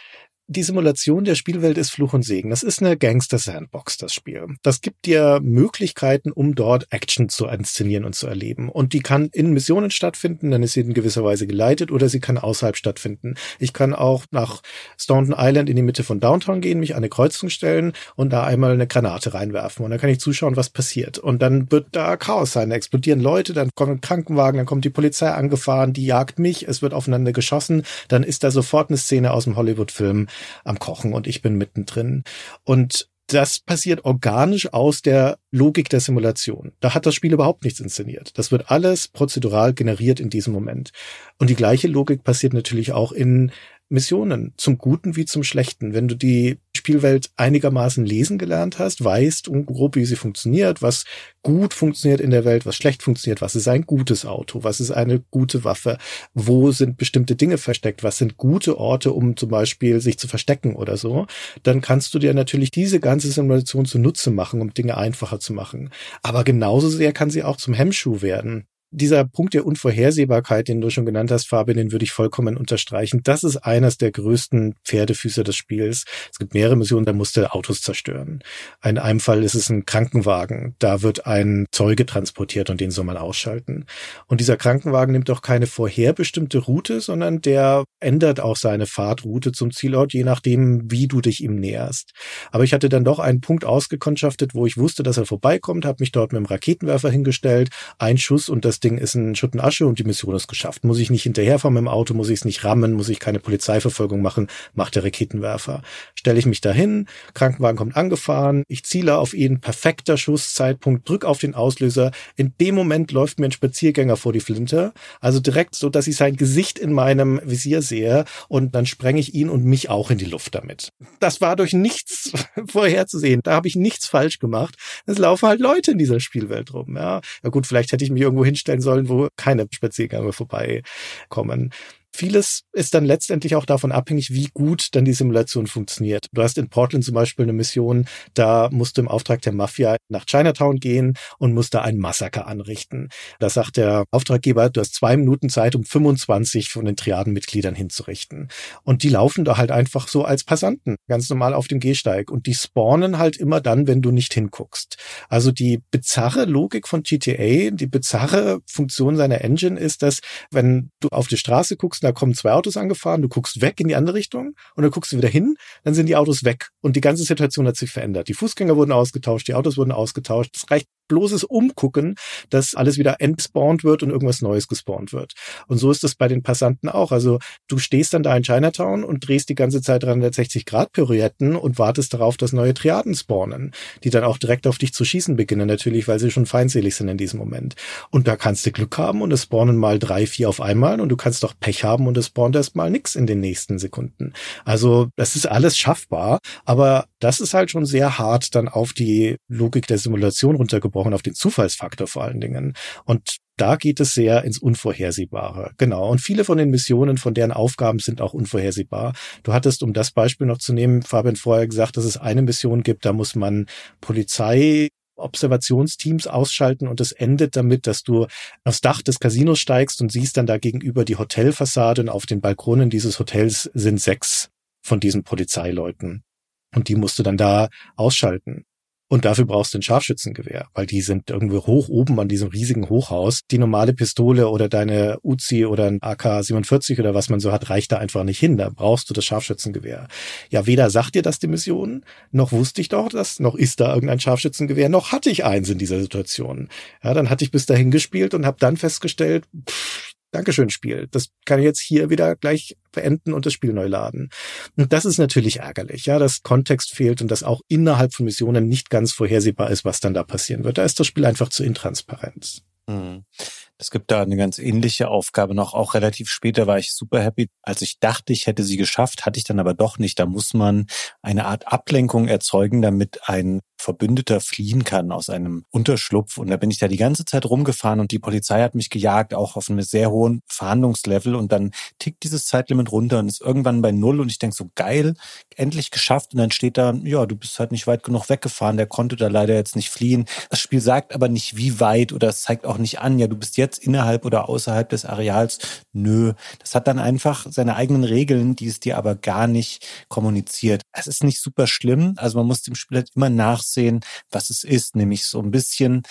die Simulation der Spielwelt ist Fluch und Segen. Das ist eine Gangster-Sandbox, das Spiel. Das gibt dir Möglichkeiten, um dort Action zu inszenieren und zu erleben. Und die kann in Missionen stattfinden, dann ist sie in gewisser Weise geleitet, oder sie kann außerhalb stattfinden. Ich kann auch nach Staunton Island in die Mitte von Downtown gehen, mich an eine Kreuzung stellen und da einmal eine Granate reinwerfen. Und dann kann ich zuschauen, was passiert. Und dann wird da Chaos sein. Da explodieren Leute, dann kommen Krankenwagen, dann kommt die Polizei angefahren, die jagt mich, es wird aufeinander geschossen. Dann ist da sofort eine Szene aus dem Hollywood-Film am Kochen und ich bin mittendrin. Und das passiert organisch aus der Logik der Simulation. Da hat das Spiel überhaupt nichts inszeniert. Das wird alles prozedural generiert in diesem Moment. Und die gleiche Logik passiert natürlich auch in Missionen, zum Guten wie zum Schlechten. Wenn du die Spielwelt einigermaßen lesen gelernt hast, weißt grob, wie sie funktioniert, was gut funktioniert in der Welt, was schlecht funktioniert, was ist ein gutes Auto, was ist eine gute Waffe, wo sind bestimmte Dinge versteckt, was sind gute Orte, um zum Beispiel sich zu verstecken oder so, dann kannst du dir natürlich diese ganze Simulation zunutze machen, um Dinge einfacher zu machen. Aber genauso sehr kann sie auch zum Hemmschuh werden dieser Punkt der Unvorhersehbarkeit, den du schon genannt hast, Fabian, den würde ich vollkommen unterstreichen. Das ist eines der größten Pferdefüße des Spiels. Es gibt mehrere Missionen, da musst du Autos zerstören. In einem Fall ist es ein Krankenwagen. Da wird ein Zeuge transportiert und den soll man ausschalten. Und dieser Krankenwagen nimmt auch keine vorherbestimmte Route, sondern der ändert auch seine Fahrtroute zum Zielort, je nachdem, wie du dich ihm näherst. Aber ich hatte dann doch einen Punkt ausgekundschaftet, wo ich wusste, dass er vorbeikommt, habe mich dort mit dem Raketenwerfer hingestellt, ein Schuss und das Ding ist ein Schutt und Asche und die Mission ist geschafft. Muss ich nicht hinterherfahren mit dem Auto, muss ich es nicht rammen, muss ich keine Polizeiverfolgung machen, macht der Raketenwerfer. Stelle ich mich dahin, Krankenwagen kommt angefahren, ich ziele auf ihn, perfekter Schusszeitpunkt, drück auf den Auslöser. In dem Moment läuft mir ein Spaziergänger vor die Flinte, also direkt so, dass ich sein Gesicht in meinem Visier sehe und dann sprenge ich ihn und mich auch in die Luft damit. Das war durch nichts vorherzusehen. Da habe ich nichts falsch gemacht. Es laufen halt Leute in dieser Spielwelt rum. Ja, ja gut, vielleicht hätte ich mich irgendwo hinstellen sein sollen, wo keine Spaziergänge vorbeikommen. Vieles ist dann letztendlich auch davon abhängig, wie gut dann die Simulation funktioniert. Du hast in Portland zum Beispiel eine Mission, da musst du im Auftrag der Mafia nach Chinatown gehen und musst da ein Massaker anrichten. Da sagt der Auftraggeber, du hast zwei Minuten Zeit, um 25 von den Triadenmitgliedern hinzurichten. Und die laufen da halt einfach so als Passanten, ganz normal auf dem Gehsteig. Und die spawnen halt immer dann, wenn du nicht hinguckst. Also die bizarre Logik von GTA, die bizarre Funktion seiner Engine ist, dass wenn du auf die Straße guckst, da kommen zwei Autos angefahren, du guckst weg in die andere Richtung und dann guckst du wieder hin, dann sind die Autos weg und die ganze Situation hat sich verändert. Die Fußgänger wurden ausgetauscht, die Autos wurden ausgetauscht. Es reicht bloßes Umgucken, dass alles wieder entspawnt wird und irgendwas Neues gespawnt wird. Und so ist es bei den Passanten auch. Also du stehst dann da in Chinatown und drehst die ganze Zeit 360 Grad Pirouetten und wartest darauf, dass neue Triaden spawnen, die dann auch direkt auf dich zu schießen beginnen, natürlich, weil sie schon feindselig sind in diesem Moment. Und da kannst du Glück haben und es spawnen mal drei, vier auf einmal und du kannst auch Pech haben und es spawnt erst mal nix in den nächsten Sekunden. Also das ist alles schaffbar, aber das ist halt schon sehr hart dann auf die Logik der Simulation runtergebrochen runtergebrochen auf den Zufallsfaktor vor allen Dingen. Und da geht es sehr ins Unvorhersehbare. Genau. Und viele von den Missionen, von deren Aufgaben sind auch unvorhersehbar. Du hattest, um das Beispiel noch zu nehmen, Fabian vorher gesagt, dass es eine Mission gibt, da muss man Polizei Observationsteams ausschalten und es endet damit, dass du aufs Dach des Casinos steigst und siehst dann da gegenüber die Hotelfassade und auf den Balkonen dieses Hotels sind sechs von diesen Polizeileuten. Und die musst du dann da ausschalten. Und dafür brauchst du ein Scharfschützengewehr, weil die sind irgendwie hoch oben an diesem riesigen Hochhaus. Die normale Pistole oder deine Uzi oder ein AK-47 oder was man so hat, reicht da einfach nicht hin. Da brauchst du das Scharfschützengewehr. Ja, weder sagt dir das die Mission, noch wusste ich doch das, noch ist da irgendein Scharfschützengewehr, noch hatte ich eins in dieser Situation. Ja, dann hatte ich bis dahin gespielt und habe dann festgestellt, pff, Dankeschön, Spiel. Das kann ich jetzt hier wieder gleich beenden und das Spiel neu laden. Und das ist natürlich ärgerlich, ja, dass Kontext fehlt und dass auch innerhalb von Missionen nicht ganz vorhersehbar ist, was dann da passieren wird. Da ist das Spiel einfach zu intransparent. Hm. Es gibt da eine ganz ähnliche Aufgabe noch, auch relativ später war ich super happy. Als ich dachte, ich hätte sie geschafft, hatte ich dann aber doch nicht. Da muss man eine Art Ablenkung erzeugen, damit ein Verbündeter fliehen kann aus einem Unterschlupf. Und da bin ich da die ganze Zeit rumgefahren und die Polizei hat mich gejagt, auch auf einem sehr hohen Verhandlungslevel. Und dann tickt dieses Zeitlimit runter und ist irgendwann bei Null. Und ich denke so, geil, endlich geschafft. Und dann steht da, ja, du bist halt nicht weit genug weggefahren, der konnte da leider jetzt nicht fliehen. Das Spiel sagt aber nicht, wie weit oder es zeigt auch nicht an, ja, du bist jetzt innerhalb oder außerhalb des Areals. Nö, das hat dann einfach seine eigenen Regeln, die es dir aber gar nicht kommuniziert. Es ist nicht super schlimm. Also man muss dem Spiel immer nachsehen, was es ist, nämlich so ein bisschen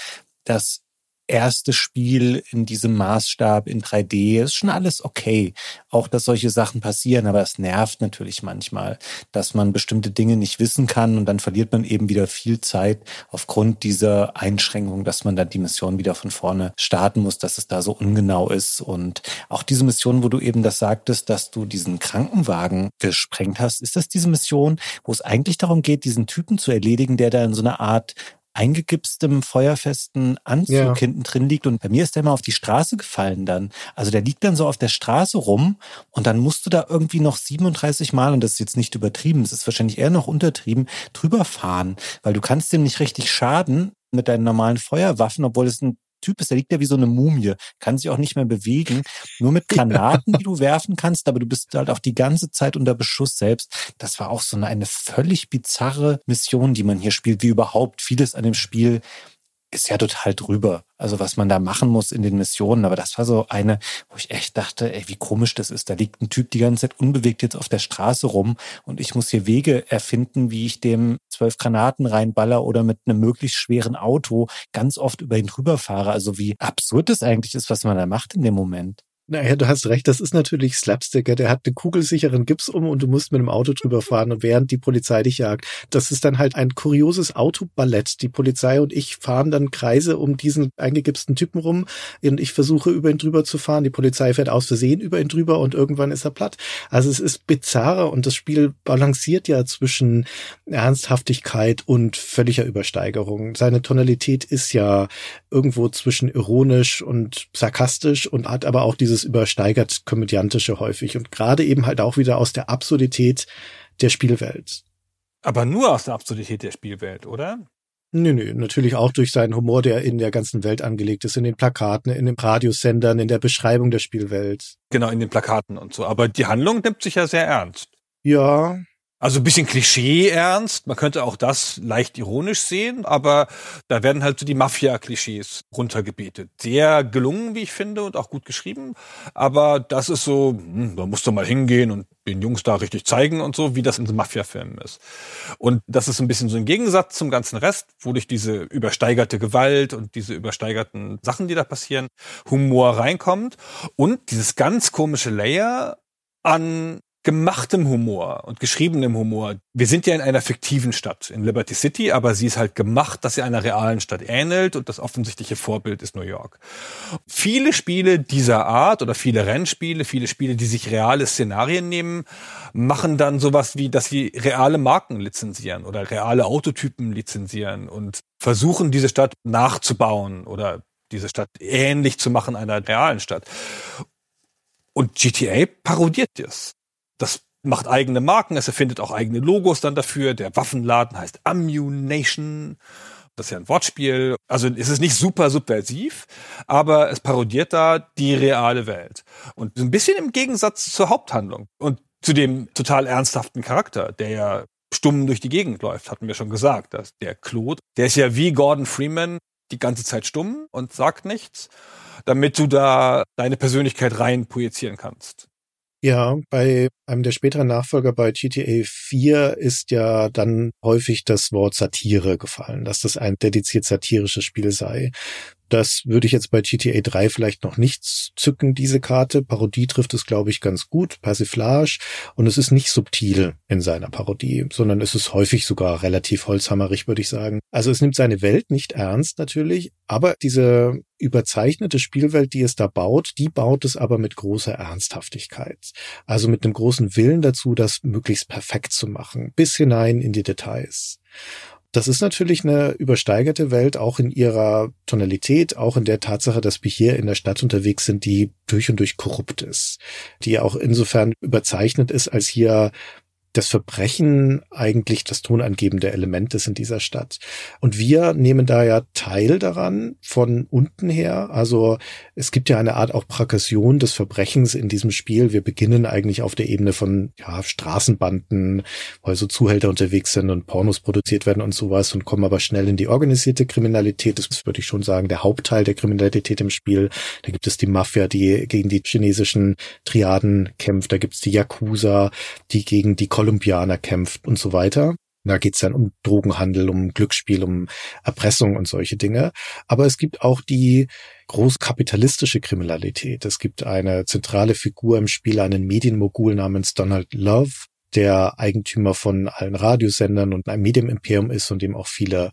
das erste Spiel in diesem Maßstab in 3D ist schon alles okay. Auch, dass solche Sachen passieren, aber es nervt natürlich manchmal, dass man bestimmte Dinge nicht wissen kann und dann verliert man eben wieder viel Zeit aufgrund dieser Einschränkung, dass man dann die Mission wieder von vorne starten muss, dass es da so ungenau ist. Und auch diese Mission, wo du eben das sagtest, dass du diesen Krankenwagen gesprengt hast, ist das diese Mission, wo es eigentlich darum geht, diesen Typen zu erledigen, der da in so einer Art eingegipstem, feuerfesten Anzug ja. hinten drin liegt. Und bei mir ist der mal auf die Straße gefallen dann. Also der liegt dann so auf der Straße rum und dann musst du da irgendwie noch 37 Mal, und das ist jetzt nicht übertrieben, es ist wahrscheinlich eher noch untertrieben, drüber fahren, weil du kannst dem nicht richtig schaden mit deinen normalen Feuerwaffen, obwohl es ein Typ ist, der liegt ja wie so eine Mumie, kann sich auch nicht mehr bewegen, nur mit Granaten, die du werfen kannst, aber du bist halt auch die ganze Zeit unter Beschuss selbst. Das war auch so eine, eine völlig bizarre Mission, die man hier spielt, wie überhaupt vieles an dem Spiel ist ja total drüber. Also was man da machen muss in den Missionen. Aber das war so eine, wo ich echt dachte, ey, wie komisch das ist. Da liegt ein Typ die ganze Zeit unbewegt jetzt auf der Straße rum und ich muss hier Wege erfinden, wie ich dem zwölf Granaten reinballer oder mit einem möglichst schweren Auto ganz oft über ihn drüber fahre. Also wie absurd es eigentlich ist, was man da macht in dem Moment. Naja, du hast recht, das ist natürlich Slapsticker. Der hat einen kugelsicheren Gips um und du musst mit dem Auto drüber fahren und während die Polizei dich jagt. Das ist dann halt ein kurioses Autoballett. Die Polizei und ich fahren dann Kreise um diesen eingegipsten Typen rum und ich versuche über ihn drüber zu fahren. Die Polizei fährt aus Versehen über ihn drüber und irgendwann ist er platt. Also es ist bizarrer und das Spiel balanciert ja zwischen Ernsthaftigkeit und völliger Übersteigerung. Seine Tonalität ist ja irgendwo zwischen ironisch und sarkastisch und hat aber auch diese dieses übersteigert komödiantische häufig und gerade eben halt auch wieder aus der Absurdität der Spielwelt. Aber nur aus der Absurdität der Spielwelt, oder? Nö, nö, natürlich auch durch seinen Humor, der in der ganzen Welt angelegt ist, in den Plakaten, in den Radiosendern, in der Beschreibung der Spielwelt. Genau, in den Plakaten und so. Aber die Handlung nimmt sich ja sehr ernst. Ja, also ein bisschen Klischee-ernst. Man könnte auch das leicht ironisch sehen, aber da werden halt so die Mafia-Klischees runtergebetet. Sehr gelungen, wie ich finde, und auch gut geschrieben. Aber das ist so, hm, da musst du mal hingehen und den Jungs da richtig zeigen und so, wie das in so Mafia-Filmen ist. Und das ist ein bisschen so ein Gegensatz zum ganzen Rest, wo durch diese übersteigerte Gewalt und diese übersteigerten Sachen, die da passieren, Humor reinkommt und dieses ganz komische Layer an gemachtem Humor und geschriebenem Humor. Wir sind ja in einer fiktiven Stadt, in Liberty City, aber sie ist halt gemacht, dass sie einer realen Stadt ähnelt und das offensichtliche Vorbild ist New York. Viele Spiele dieser Art oder viele Rennspiele, viele Spiele, die sich reale Szenarien nehmen, machen dann sowas wie, dass sie reale Marken lizenzieren oder reale Autotypen lizenzieren und versuchen, diese Stadt nachzubauen oder diese Stadt ähnlich zu machen einer realen Stadt. Und GTA parodiert das das macht eigene Marken, es erfindet auch eigene Logos dann dafür. Der Waffenladen heißt Ammunition Das ist ja ein Wortspiel. Also es ist nicht super subversiv, aber es parodiert da die reale Welt. Und ein bisschen im Gegensatz zur Haupthandlung und zu dem total ernsthaften Charakter, der ja stumm durch die Gegend läuft, hatten wir schon gesagt. Dass der Claude, der ist ja wie Gordon Freeman die ganze Zeit stumm und sagt nichts, damit du da deine Persönlichkeit rein projizieren kannst. Ja, bei einem der späteren Nachfolger bei GTA 4 ist ja dann häufig das Wort Satire gefallen, dass das ein dediziert satirisches Spiel sei. Das würde ich jetzt bei GTA 3 vielleicht noch nicht zücken, diese Karte. Parodie trifft es, glaube ich, ganz gut. Persiflage. Und es ist nicht subtil in seiner Parodie, sondern es ist häufig sogar relativ holzhammerig, würde ich sagen. Also es nimmt seine Welt nicht ernst, natürlich. Aber diese überzeichnete Spielwelt, die es da baut, die baut es aber mit großer Ernsthaftigkeit. Also mit einem großen Willen dazu, das möglichst perfekt zu machen. Bis hinein in die Details. Das ist natürlich eine übersteigerte Welt, auch in ihrer Tonalität, auch in der Tatsache, dass wir hier in der Stadt unterwegs sind, die durch und durch korrupt ist, die auch insofern überzeichnet ist, als hier das Verbrechen eigentlich das tonangebende Element ist in dieser Stadt. Und wir nehmen da ja teil daran von unten her. Also es gibt ja eine Art auch Prakassion des Verbrechens in diesem Spiel. Wir beginnen eigentlich auf der Ebene von ja, Straßenbanden, wo also Zuhälter unterwegs sind und Pornos produziert werden und sowas und kommen aber schnell in die organisierte Kriminalität. Das würde ich schon sagen, der Hauptteil der Kriminalität im Spiel. Da gibt es die Mafia, die gegen die chinesischen Triaden kämpft. Da gibt es die Yakuza, die gegen die Kolumbianer kämpft und so weiter. Da geht's dann um Drogenhandel, um Glücksspiel, um Erpressung und solche Dinge. Aber es gibt auch die großkapitalistische Kriminalität. Es gibt eine zentrale Figur im Spiel, einen Medienmogul namens Donald Love, der Eigentümer von allen Radiosendern und einem Medienimperium ist und dem auch viele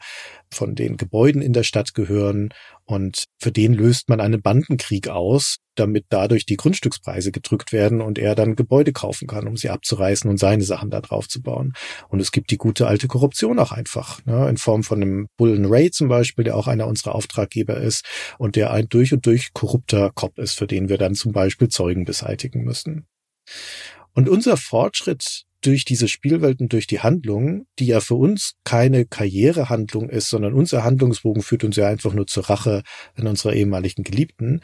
von den Gebäuden in der Stadt gehören. Und für den löst man einen Bandenkrieg aus, damit dadurch die Grundstückspreise gedrückt werden und er dann Gebäude kaufen kann, um sie abzureißen und seine Sachen da drauf zu bauen. Und es gibt die gute alte Korruption auch einfach, ne, in Form von einem Bullen Ray zum Beispiel, der auch einer unserer Auftraggeber ist und der ein durch und durch korrupter Cop ist, für den wir dann zum Beispiel Zeugen beseitigen müssen. Und unser Fortschritt durch diese Spielwelten, durch die Handlung, die ja für uns keine Karrierehandlung ist, sondern unser Handlungsbogen führt uns ja einfach nur zur Rache an unserer ehemaligen Geliebten.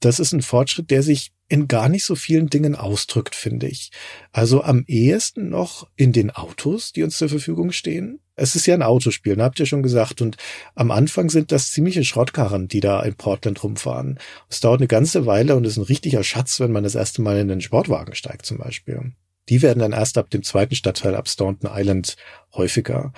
Das ist ein Fortschritt, der sich in gar nicht so vielen Dingen ausdrückt, finde ich. Also am ehesten noch in den Autos, die uns zur Verfügung stehen. Es ist ja ein Autospiel, ne, habt ihr schon gesagt. Und am Anfang sind das ziemliche Schrottkarren, die da in Portland rumfahren. Es dauert eine ganze Weile und ist ein richtiger Schatz, wenn man das erste Mal in den Sportwagen steigt zum Beispiel. Die werden dann erst ab dem zweiten Stadtteil ab Staunton Island häufiger.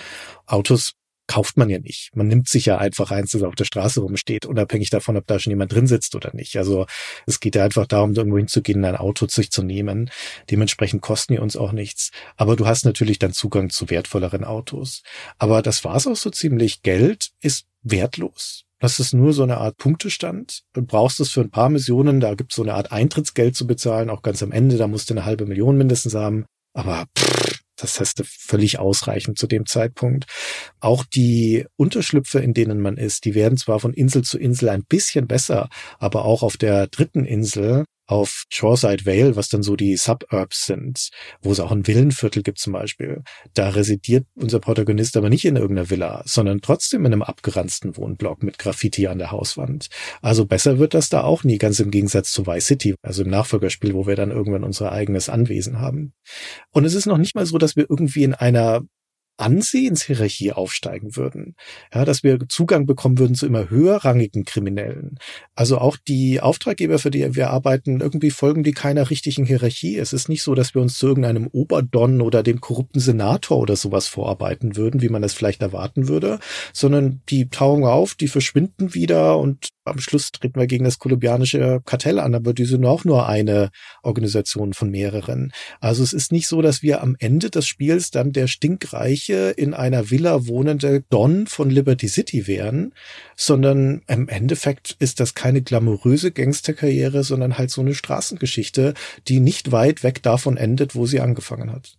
Autos kauft man ja nicht. Man nimmt sich ja einfach eins, das auf der Straße rumsteht, unabhängig davon, ob da schon jemand drin sitzt oder nicht. Also es geht ja einfach darum, irgendwo hinzugehen, ein Auto sich zu nehmen. Dementsprechend kosten die uns auch nichts. Aber du hast natürlich dann Zugang zu wertvolleren Autos. Aber das war's auch so ziemlich. Geld ist wertlos. Das ist nur so eine Art Punktestand. Du brauchst es für ein paar Missionen, da gibt es so eine Art Eintrittsgeld zu bezahlen, auch ganz am Ende, da musst du eine halbe Million mindestens haben. Aber pff, das heißt völlig ausreichend zu dem Zeitpunkt. Auch die Unterschlüpfe, in denen man ist, die werden zwar von Insel zu Insel ein bisschen besser, aber auch auf der dritten Insel auf Shoreside Vale, was dann so die Suburbs sind, wo es auch ein Villenviertel gibt zum Beispiel. Da residiert unser Protagonist aber nicht in irgendeiner Villa, sondern trotzdem in einem abgeranzten Wohnblock mit Graffiti an der Hauswand. Also besser wird das da auch nie, ganz im Gegensatz zu Vice City, also im Nachfolgerspiel, wo wir dann irgendwann unser eigenes Anwesen haben. Und es ist noch nicht mal so, dass wir irgendwie in einer Ansehenshierarchie aufsteigen würden. Ja, dass wir Zugang bekommen würden zu immer höherrangigen Kriminellen. Also auch die Auftraggeber, für die wir arbeiten, irgendwie folgen die keiner richtigen Hierarchie. Es ist nicht so, dass wir uns zu irgendeinem Oberdon oder dem korrupten Senator oder sowas vorarbeiten würden, wie man das vielleicht erwarten würde, sondern die tauchen auf, die verschwinden wieder und am Schluss treten wir gegen das kolumbianische Kartell an, aber die sind auch nur eine Organisation von mehreren. Also es ist nicht so, dass wir am Ende des Spiels dann der stinkreiche in einer Villa wohnende Don von Liberty City wären, sondern im Endeffekt ist das keine glamouröse Gangsterkarriere, sondern halt so eine Straßengeschichte, die nicht weit weg davon endet, wo sie angefangen hat.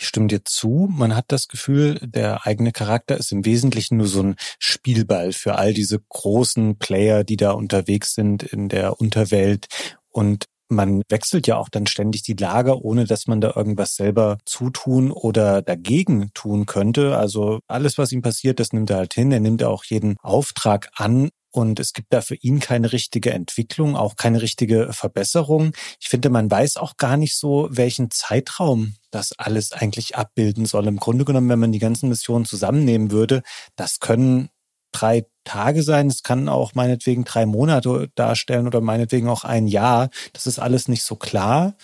Ich stimme dir zu. Man hat das Gefühl, der eigene Charakter ist im Wesentlichen nur so ein Spielball für all diese großen Player, die da unterwegs sind in der Unterwelt. Und man wechselt ja auch dann ständig die Lager, ohne dass man da irgendwas selber zutun oder dagegen tun könnte. Also alles, was ihm passiert, das nimmt er halt hin. Er nimmt auch jeden Auftrag an. Und es gibt da für ihn keine richtige Entwicklung, auch keine richtige Verbesserung. Ich finde, man weiß auch gar nicht so, welchen Zeitraum das alles eigentlich abbilden soll. Im Grunde genommen, wenn man die ganzen Missionen zusammennehmen würde, das können drei Tage sein, es kann auch meinetwegen drei Monate darstellen oder meinetwegen auch ein Jahr. Das ist alles nicht so klar.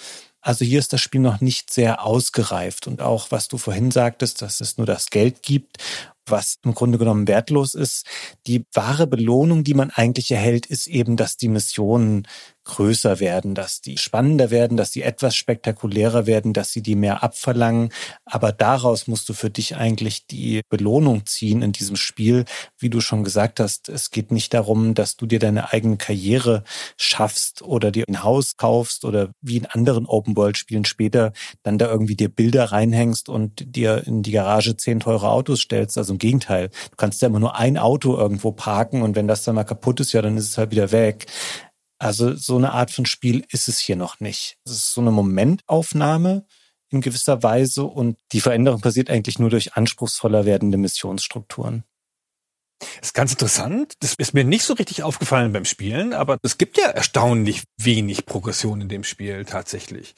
Also hier ist das Spiel noch nicht sehr ausgereift. Und auch was du vorhin sagtest, dass es nur das Geld gibt was im Grunde genommen wertlos ist. Die wahre Belohnung, die man eigentlich erhält, ist eben, dass die Missionen größer werden, dass die spannender werden, dass sie etwas spektakulärer werden, dass sie die mehr abverlangen. Aber daraus musst du für dich eigentlich die Belohnung ziehen in diesem Spiel. Wie du schon gesagt hast, es geht nicht darum, dass du dir deine eigene Karriere schaffst oder dir ein Haus kaufst oder wie in anderen Open-World-Spielen später dann da irgendwie dir Bilder reinhängst und dir in die Garage zehn teure Autos stellst. Also im Gegenteil, du kannst ja immer nur ein Auto irgendwo parken und wenn das dann mal kaputt ist, ja, dann ist es halt wieder weg. Also so eine Art von Spiel ist es hier noch nicht. Es ist so eine Momentaufnahme in gewisser Weise und die Veränderung passiert eigentlich nur durch anspruchsvoller werdende Missionsstrukturen. Das ist ganz interessant. Das ist mir nicht so richtig aufgefallen beim Spielen, aber es gibt ja erstaunlich wenig Progression in dem Spiel tatsächlich.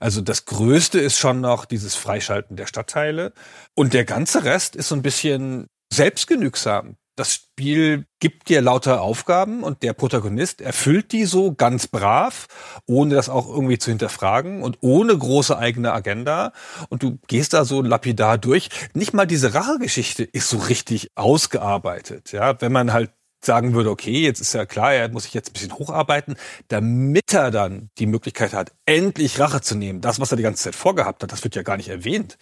Also das Größte ist schon noch dieses Freischalten der Stadtteile und der ganze Rest ist so ein bisschen selbstgenügsam das Spiel gibt dir lauter Aufgaben und der Protagonist erfüllt die so ganz brav, ohne das auch irgendwie zu hinterfragen und ohne große eigene Agenda. Und du gehst da so lapidar durch. Nicht mal diese Rachegeschichte ist so richtig ausgearbeitet. Ja, wenn man halt sagen würde, okay, jetzt ist ja klar, er muss sich jetzt ein bisschen hocharbeiten, damit er dann die Möglichkeit hat, endlich Rache zu nehmen. Das, was er die ganze Zeit vorgehabt hat, das wird ja gar nicht erwähnt.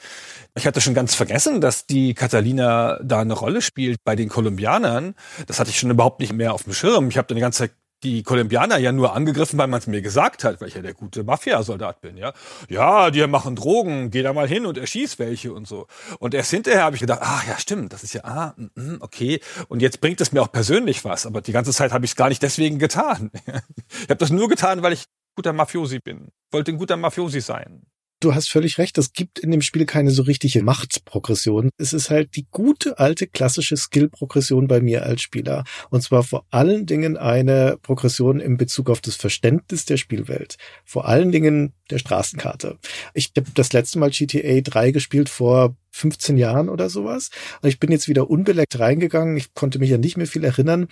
Ich hatte schon ganz vergessen, dass die Catalina da eine Rolle spielt bei den Kolumbianern. Das hatte ich schon überhaupt nicht mehr auf dem Schirm. Ich habe dann die ganze Zeit die Kolumbianer ja nur angegriffen, weil man es mir gesagt hat, weil ich ja der gute Mafia-Soldat bin, ja. Ja, die machen Drogen, geh da mal hin und erschieß welche und so. Und erst hinterher habe ich gedacht, ah ja, stimmt, das ist ja, ah, mm, okay. Und jetzt bringt es mir auch persönlich was, aber die ganze Zeit habe ich es gar nicht deswegen getan. ich habe das nur getan, weil ich guter Mafiosi bin. Wollte ein guter Mafiosi sein. Du hast völlig recht, es gibt in dem Spiel keine so richtige Machtprogression. Es ist halt die gute alte klassische Skill-Progression bei mir als Spieler. Und zwar vor allen Dingen eine Progression in Bezug auf das Verständnis der Spielwelt. Vor allen Dingen der Straßenkarte. Ich habe das letzte Mal GTA 3 gespielt vor 15 Jahren oder sowas. Und ich bin jetzt wieder unbeleckt reingegangen. Ich konnte mich ja nicht mehr viel erinnern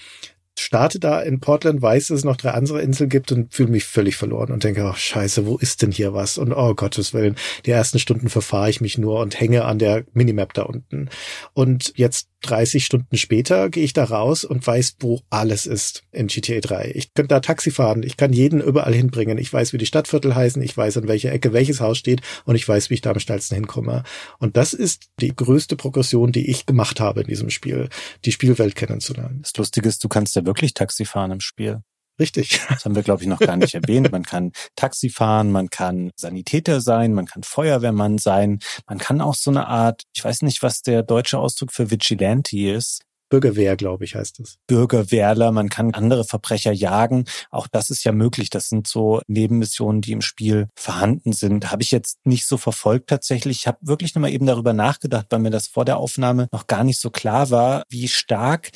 starte da in Portland, weiß, dass es noch drei andere Inseln gibt und fühle mich völlig verloren und denke, oh scheiße, wo ist denn hier was? Und oh Gottes Willen, die ersten Stunden verfahre ich mich nur und hänge an der Minimap da unten. Und jetzt 30 Stunden später gehe ich da raus und weiß, wo alles ist in GTA 3. Ich könnte da Taxi fahren, ich kann jeden überall hinbringen. Ich weiß, wie die Stadtviertel heißen, ich weiß, an welcher Ecke welches Haus steht und ich weiß, wie ich da am schnellsten hinkomme. Und das ist die größte Progression, die ich gemacht habe in diesem Spiel, die Spielwelt kennenzulernen. Das Lustige ist, du kannst ja wirklich Taxi fahren im Spiel. Richtig. Das haben wir, glaube ich, noch gar nicht erwähnt. Man kann Taxi fahren, man kann Sanitäter sein, man kann Feuerwehrmann sein, man kann auch so eine Art, ich weiß nicht, was der deutsche Ausdruck für Vigilante ist. Bürgerwehr, glaube ich, heißt es. Bürgerwehrler, man kann andere Verbrecher jagen. Auch das ist ja möglich. Das sind so Nebenmissionen, die im Spiel vorhanden sind. Habe ich jetzt nicht so verfolgt tatsächlich. Ich habe wirklich nochmal eben darüber nachgedacht, weil mir das vor der Aufnahme noch gar nicht so klar war, wie stark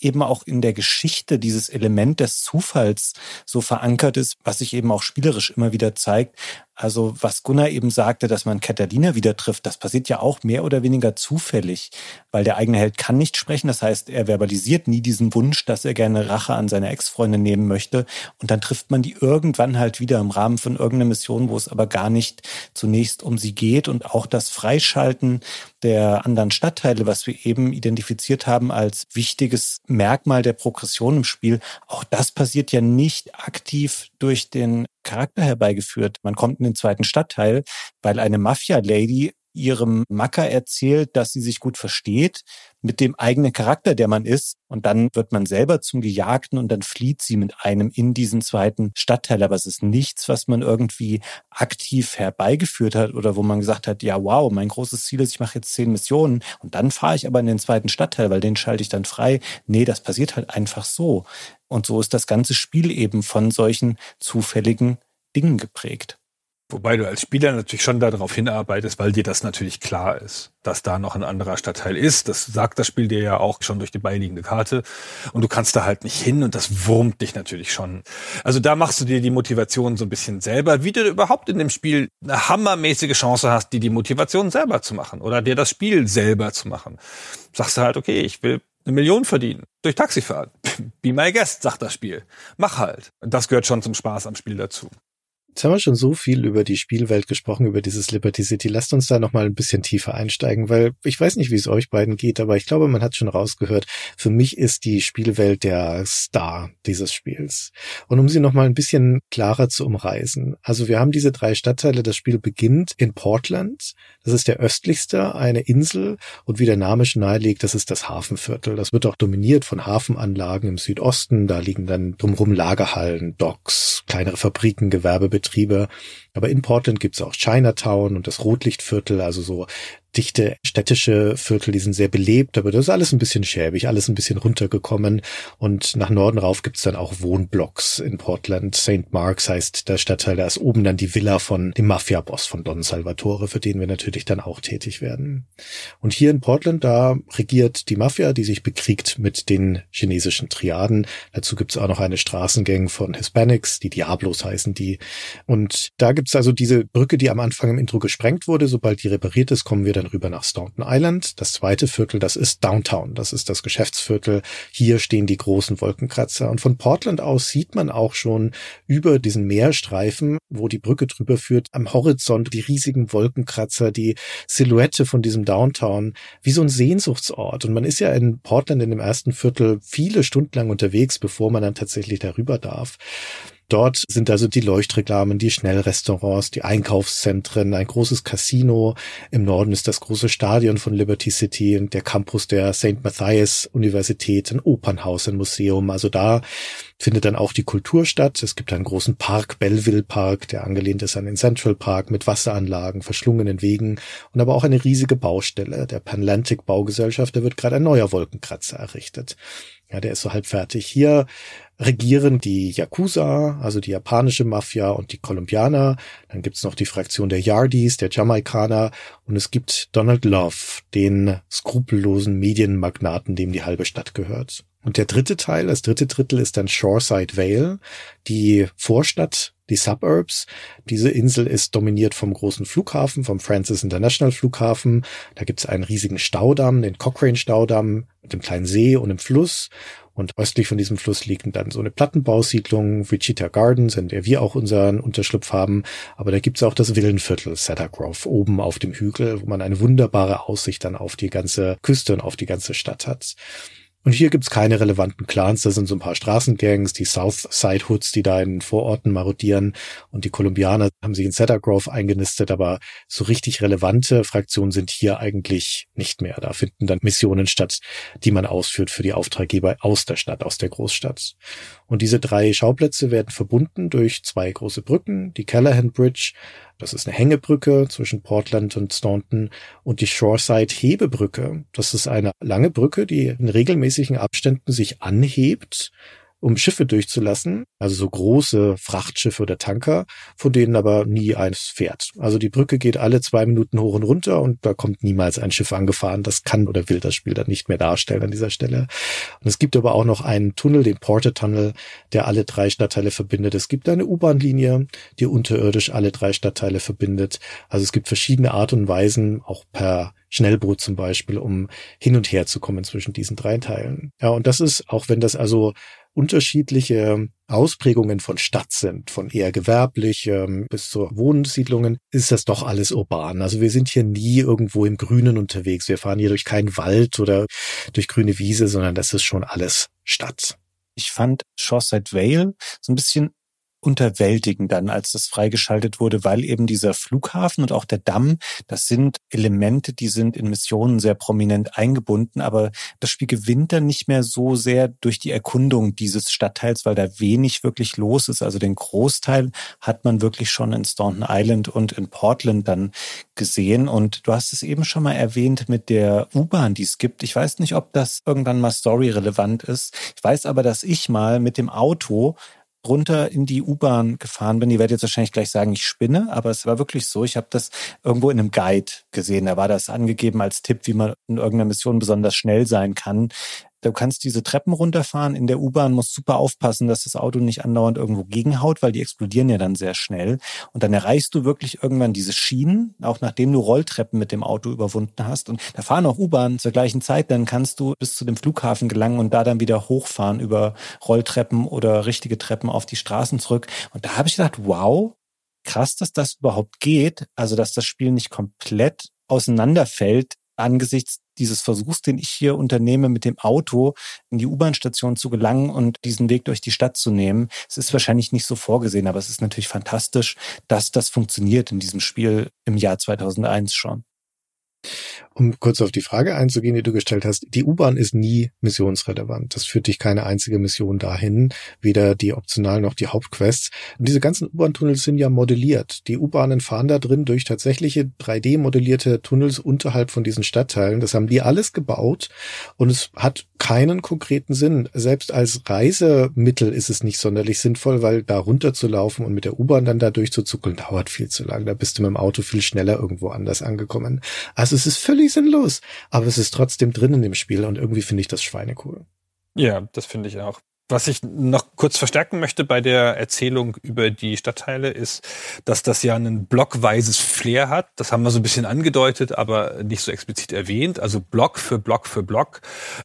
eben auch in der Geschichte dieses Element des Zufalls so verankert ist, was sich eben auch spielerisch immer wieder zeigt. Also was Gunnar eben sagte, dass man Catalina wieder trifft, das passiert ja auch mehr oder weniger zufällig, weil der eigene Held kann nicht sprechen. Das heißt, er verbalisiert nie diesen Wunsch, dass er gerne Rache an seiner Ex-Freundin nehmen möchte. Und dann trifft man die irgendwann halt wieder im Rahmen von irgendeiner Mission, wo es aber gar nicht zunächst um sie geht. Und auch das Freischalten der anderen Stadtteile, was wir eben identifiziert haben als wichtiges Merkmal der Progression im Spiel, auch das passiert ja nicht aktiv durch den Charakter herbeigeführt. Man kommt in den zweiten Stadtteil, weil eine Mafia-Lady ihrem Macker erzählt, dass sie sich gut versteht mit dem eigenen Charakter, der man ist. Und dann wird man selber zum Gejagten und dann flieht sie mit einem in diesen zweiten Stadtteil. Aber es ist nichts, was man irgendwie aktiv herbeigeführt hat oder wo man gesagt hat, ja, wow, mein großes Ziel ist, ich mache jetzt zehn Missionen und dann fahre ich aber in den zweiten Stadtteil, weil den schalte ich dann frei. Nee, das passiert halt einfach so. Und so ist das ganze Spiel eben von solchen zufälligen Dingen geprägt. Wobei du als Spieler natürlich schon darauf hinarbeitest, weil dir das natürlich klar ist, dass da noch ein anderer Stadtteil ist. Das sagt das Spiel dir ja auch schon durch die beiliegende Karte. Und du kannst da halt nicht hin und das wurmt dich natürlich schon. Also da machst du dir die Motivation so ein bisschen selber, wie du überhaupt in dem Spiel eine hammermäßige Chance hast, dir die Motivation selber zu machen oder dir das Spiel selber zu machen. Sagst du halt, okay, ich will eine Million verdienen durch Taxifahren. Be my guest, sagt das Spiel. Mach halt. Das gehört schon zum Spaß am Spiel dazu. Jetzt haben wir schon so viel über die Spielwelt gesprochen, über dieses Liberty City. Lasst uns da nochmal ein bisschen tiefer einsteigen, weil ich weiß nicht, wie es euch beiden geht, aber ich glaube, man hat schon rausgehört, für mich ist die Spielwelt der Star dieses Spiels. Und um sie nochmal ein bisschen klarer zu umreißen. Also wir haben diese drei Stadtteile. Das Spiel beginnt in Portland. Das ist der östlichste, eine Insel. Und wie der Name schon nahelegt, das ist das Hafenviertel. Das wird auch dominiert von Hafenanlagen im Südosten. Da liegen dann drumherum Lagerhallen, Docks, kleinere Fabriken, Gewerbebetriebe Betriebe. Aber in Portland gibt es auch Chinatown und das Rotlichtviertel, also so dichte städtische Viertel, die sind sehr belebt, aber das ist alles ein bisschen schäbig, alles ein bisschen runtergekommen. Und nach Norden rauf gibt's dann auch Wohnblocks in Portland. St. Marks heißt der Stadtteil, da ist oben dann die Villa von dem Mafia-Boss von Don Salvatore, für den wir natürlich dann auch tätig werden. Und hier in Portland, da regiert die Mafia, die sich bekriegt mit den chinesischen Triaden. Dazu gibt's auch noch eine Straßengang von Hispanics, die Diablos heißen die. Und da gibt's also diese Brücke, die am Anfang im Intro gesprengt wurde. Sobald die repariert ist, kommen wir dann rüber nach Staunton Island. Das zweite Viertel, das ist Downtown. Das ist das Geschäftsviertel. Hier stehen die großen Wolkenkratzer. Und von Portland aus sieht man auch schon über diesen Meerstreifen, wo die Brücke drüber führt, am Horizont die riesigen Wolkenkratzer, die Silhouette von diesem Downtown, wie so ein Sehnsuchtsort. Und man ist ja in Portland in dem ersten Viertel viele Stunden lang unterwegs, bevor man dann tatsächlich darüber darf. Dort sind also die Leuchtreklamen, die Schnellrestaurants, die Einkaufszentren, ein großes Casino. Im Norden ist das große Stadion von Liberty City und der Campus der St. Matthias Universität, ein Opernhaus, ein Museum. Also da findet dann auch die Kultur statt. Es gibt einen großen Park, Belleville Park, der angelehnt ist an den Central Park mit Wasseranlagen, verschlungenen Wegen und aber auch eine riesige Baustelle der Panlantic Baugesellschaft. Da wird gerade ein neuer Wolkenkratzer errichtet. Ja, der ist so halb fertig. Hier regieren die Yakuza, also die japanische Mafia und die Kolumbianer. Dann gibt's noch die Fraktion der Yardis, der Jamaikaner und es gibt Donald Love, den skrupellosen Medienmagnaten, dem die halbe Stadt gehört. Und der dritte Teil, das dritte Drittel ist dann Shoreside Vale, die Vorstadt, die Suburbs. Diese Insel ist dominiert vom großen Flughafen, vom Francis International Flughafen. Da gibt's einen riesigen Staudamm, den Cochrane Staudamm mit dem kleinen See und dem Fluss. Und östlich von diesem Fluss liegt dann so eine Plattenbausiedlung, Wichita Gardens, in der wir auch unseren Unterschlupf haben. Aber da gibt's auch das Villenviertel, Cedar Grove, oben auf dem Hügel, wo man eine wunderbare Aussicht dann auf die ganze Küste und auf die ganze Stadt hat. Und hier gibt's keine relevanten Clans, da sind so ein paar Straßengangs, die Southside Hoods, die da in Vororten marodieren und die Kolumbianer haben sich in Cedar Grove eingenistet, aber so richtig relevante Fraktionen sind hier eigentlich nicht mehr. Da finden dann Missionen statt, die man ausführt für die Auftraggeber aus der Stadt, aus der Großstadt. Und diese drei Schauplätze werden verbunden durch zwei große Brücken, die Callahan Bridge, das ist eine Hängebrücke zwischen Portland und Staunton und die Shoreside Hebebrücke. Das ist eine lange Brücke, die in regelmäßigen Abständen sich anhebt um Schiffe durchzulassen, also so große Frachtschiffe oder Tanker, von denen aber nie eins fährt. Also die Brücke geht alle zwei Minuten hoch und runter und da kommt niemals ein Schiff angefahren. Das kann oder will das Spiel dann nicht mehr darstellen an dieser Stelle. Und es gibt aber auch noch einen Tunnel, den Porter Tunnel, der alle drei Stadtteile verbindet. Es gibt eine U-Bahn-Linie, die unterirdisch alle drei Stadtteile verbindet. Also es gibt verschiedene Art und Weisen, auch per Schnellboot zum Beispiel, um hin und her zu kommen zwischen diesen drei Teilen. Ja, und das ist, auch wenn das also unterschiedliche Ausprägungen von Stadt sind, von eher gewerblich ähm, bis zu Wohnsiedlungen, ist das doch alles urban. Also wir sind hier nie irgendwo im Grünen unterwegs. Wir fahren hier durch keinen Wald oder durch grüne Wiese, sondern das ist schon alles Stadt. Ich fand Shoreside Vale so ein bisschen unterwältigend dann, als das freigeschaltet wurde, weil eben dieser Flughafen und auch der Damm, das sind Elemente, die sind in Missionen sehr prominent eingebunden, aber das Spiel gewinnt dann nicht mehr so sehr durch die Erkundung dieses Stadtteils, weil da wenig wirklich los ist. Also den Großteil hat man wirklich schon in Staunton Island und in Portland dann gesehen. Und du hast es eben schon mal erwähnt mit der U-Bahn, die es gibt. Ich weiß nicht, ob das irgendwann mal story relevant ist. Ich weiß aber, dass ich mal mit dem Auto runter in die U-Bahn gefahren bin, die werdet jetzt wahrscheinlich gleich sagen, ich spinne, aber es war wirklich so. Ich habe das irgendwo in einem Guide gesehen. Da war das angegeben als Tipp, wie man in irgendeiner Mission besonders schnell sein kann. Du kannst diese Treppen runterfahren. In der U-Bahn musst super aufpassen, dass das Auto nicht andauernd irgendwo gegenhaut, weil die explodieren ja dann sehr schnell. Und dann erreichst du wirklich irgendwann diese Schienen, auch nachdem du Rolltreppen mit dem Auto überwunden hast. Und da fahren auch U-Bahnen zur gleichen Zeit. Dann kannst du bis zu dem Flughafen gelangen und da dann wieder hochfahren über Rolltreppen oder richtige Treppen auf die Straßen zurück. Und da habe ich gedacht, wow, krass, dass das überhaupt geht. Also, dass das Spiel nicht komplett auseinanderfällt angesichts dieses Versuchs, den ich hier unternehme, mit dem Auto in die U-Bahn-Station zu gelangen und diesen Weg durch die Stadt zu nehmen. Es ist wahrscheinlich nicht so vorgesehen, aber es ist natürlich fantastisch, dass das funktioniert in diesem Spiel im Jahr 2001 schon. Um kurz auf die Frage einzugehen, die du gestellt hast, die U-Bahn ist nie missionsrelevant. Das führt dich keine einzige Mission dahin, weder die optional noch die Hauptquests. Und diese ganzen U-Bahn-Tunnels sind ja modelliert. Die U-Bahnen fahren da drin durch tatsächliche 3D-modellierte Tunnels unterhalb von diesen Stadtteilen. Das haben die alles gebaut und es hat keinen konkreten Sinn. Selbst als Reisemittel ist es nicht sonderlich sinnvoll, weil da runterzulaufen und mit der U-Bahn dann da durchzuzuckeln dauert viel zu lang. Da bist du mit dem Auto viel schneller irgendwo anders angekommen. Also es ist völlig sinnlos, aber es ist trotzdem drin in dem Spiel und irgendwie finde ich das schweinecool. Ja, das finde ich auch. Was ich noch kurz verstärken möchte bei der Erzählung über die Stadtteile ist, dass das ja ein blockweises Flair hat. Das haben wir so ein bisschen angedeutet, aber nicht so explizit erwähnt. Also Block für Block für Block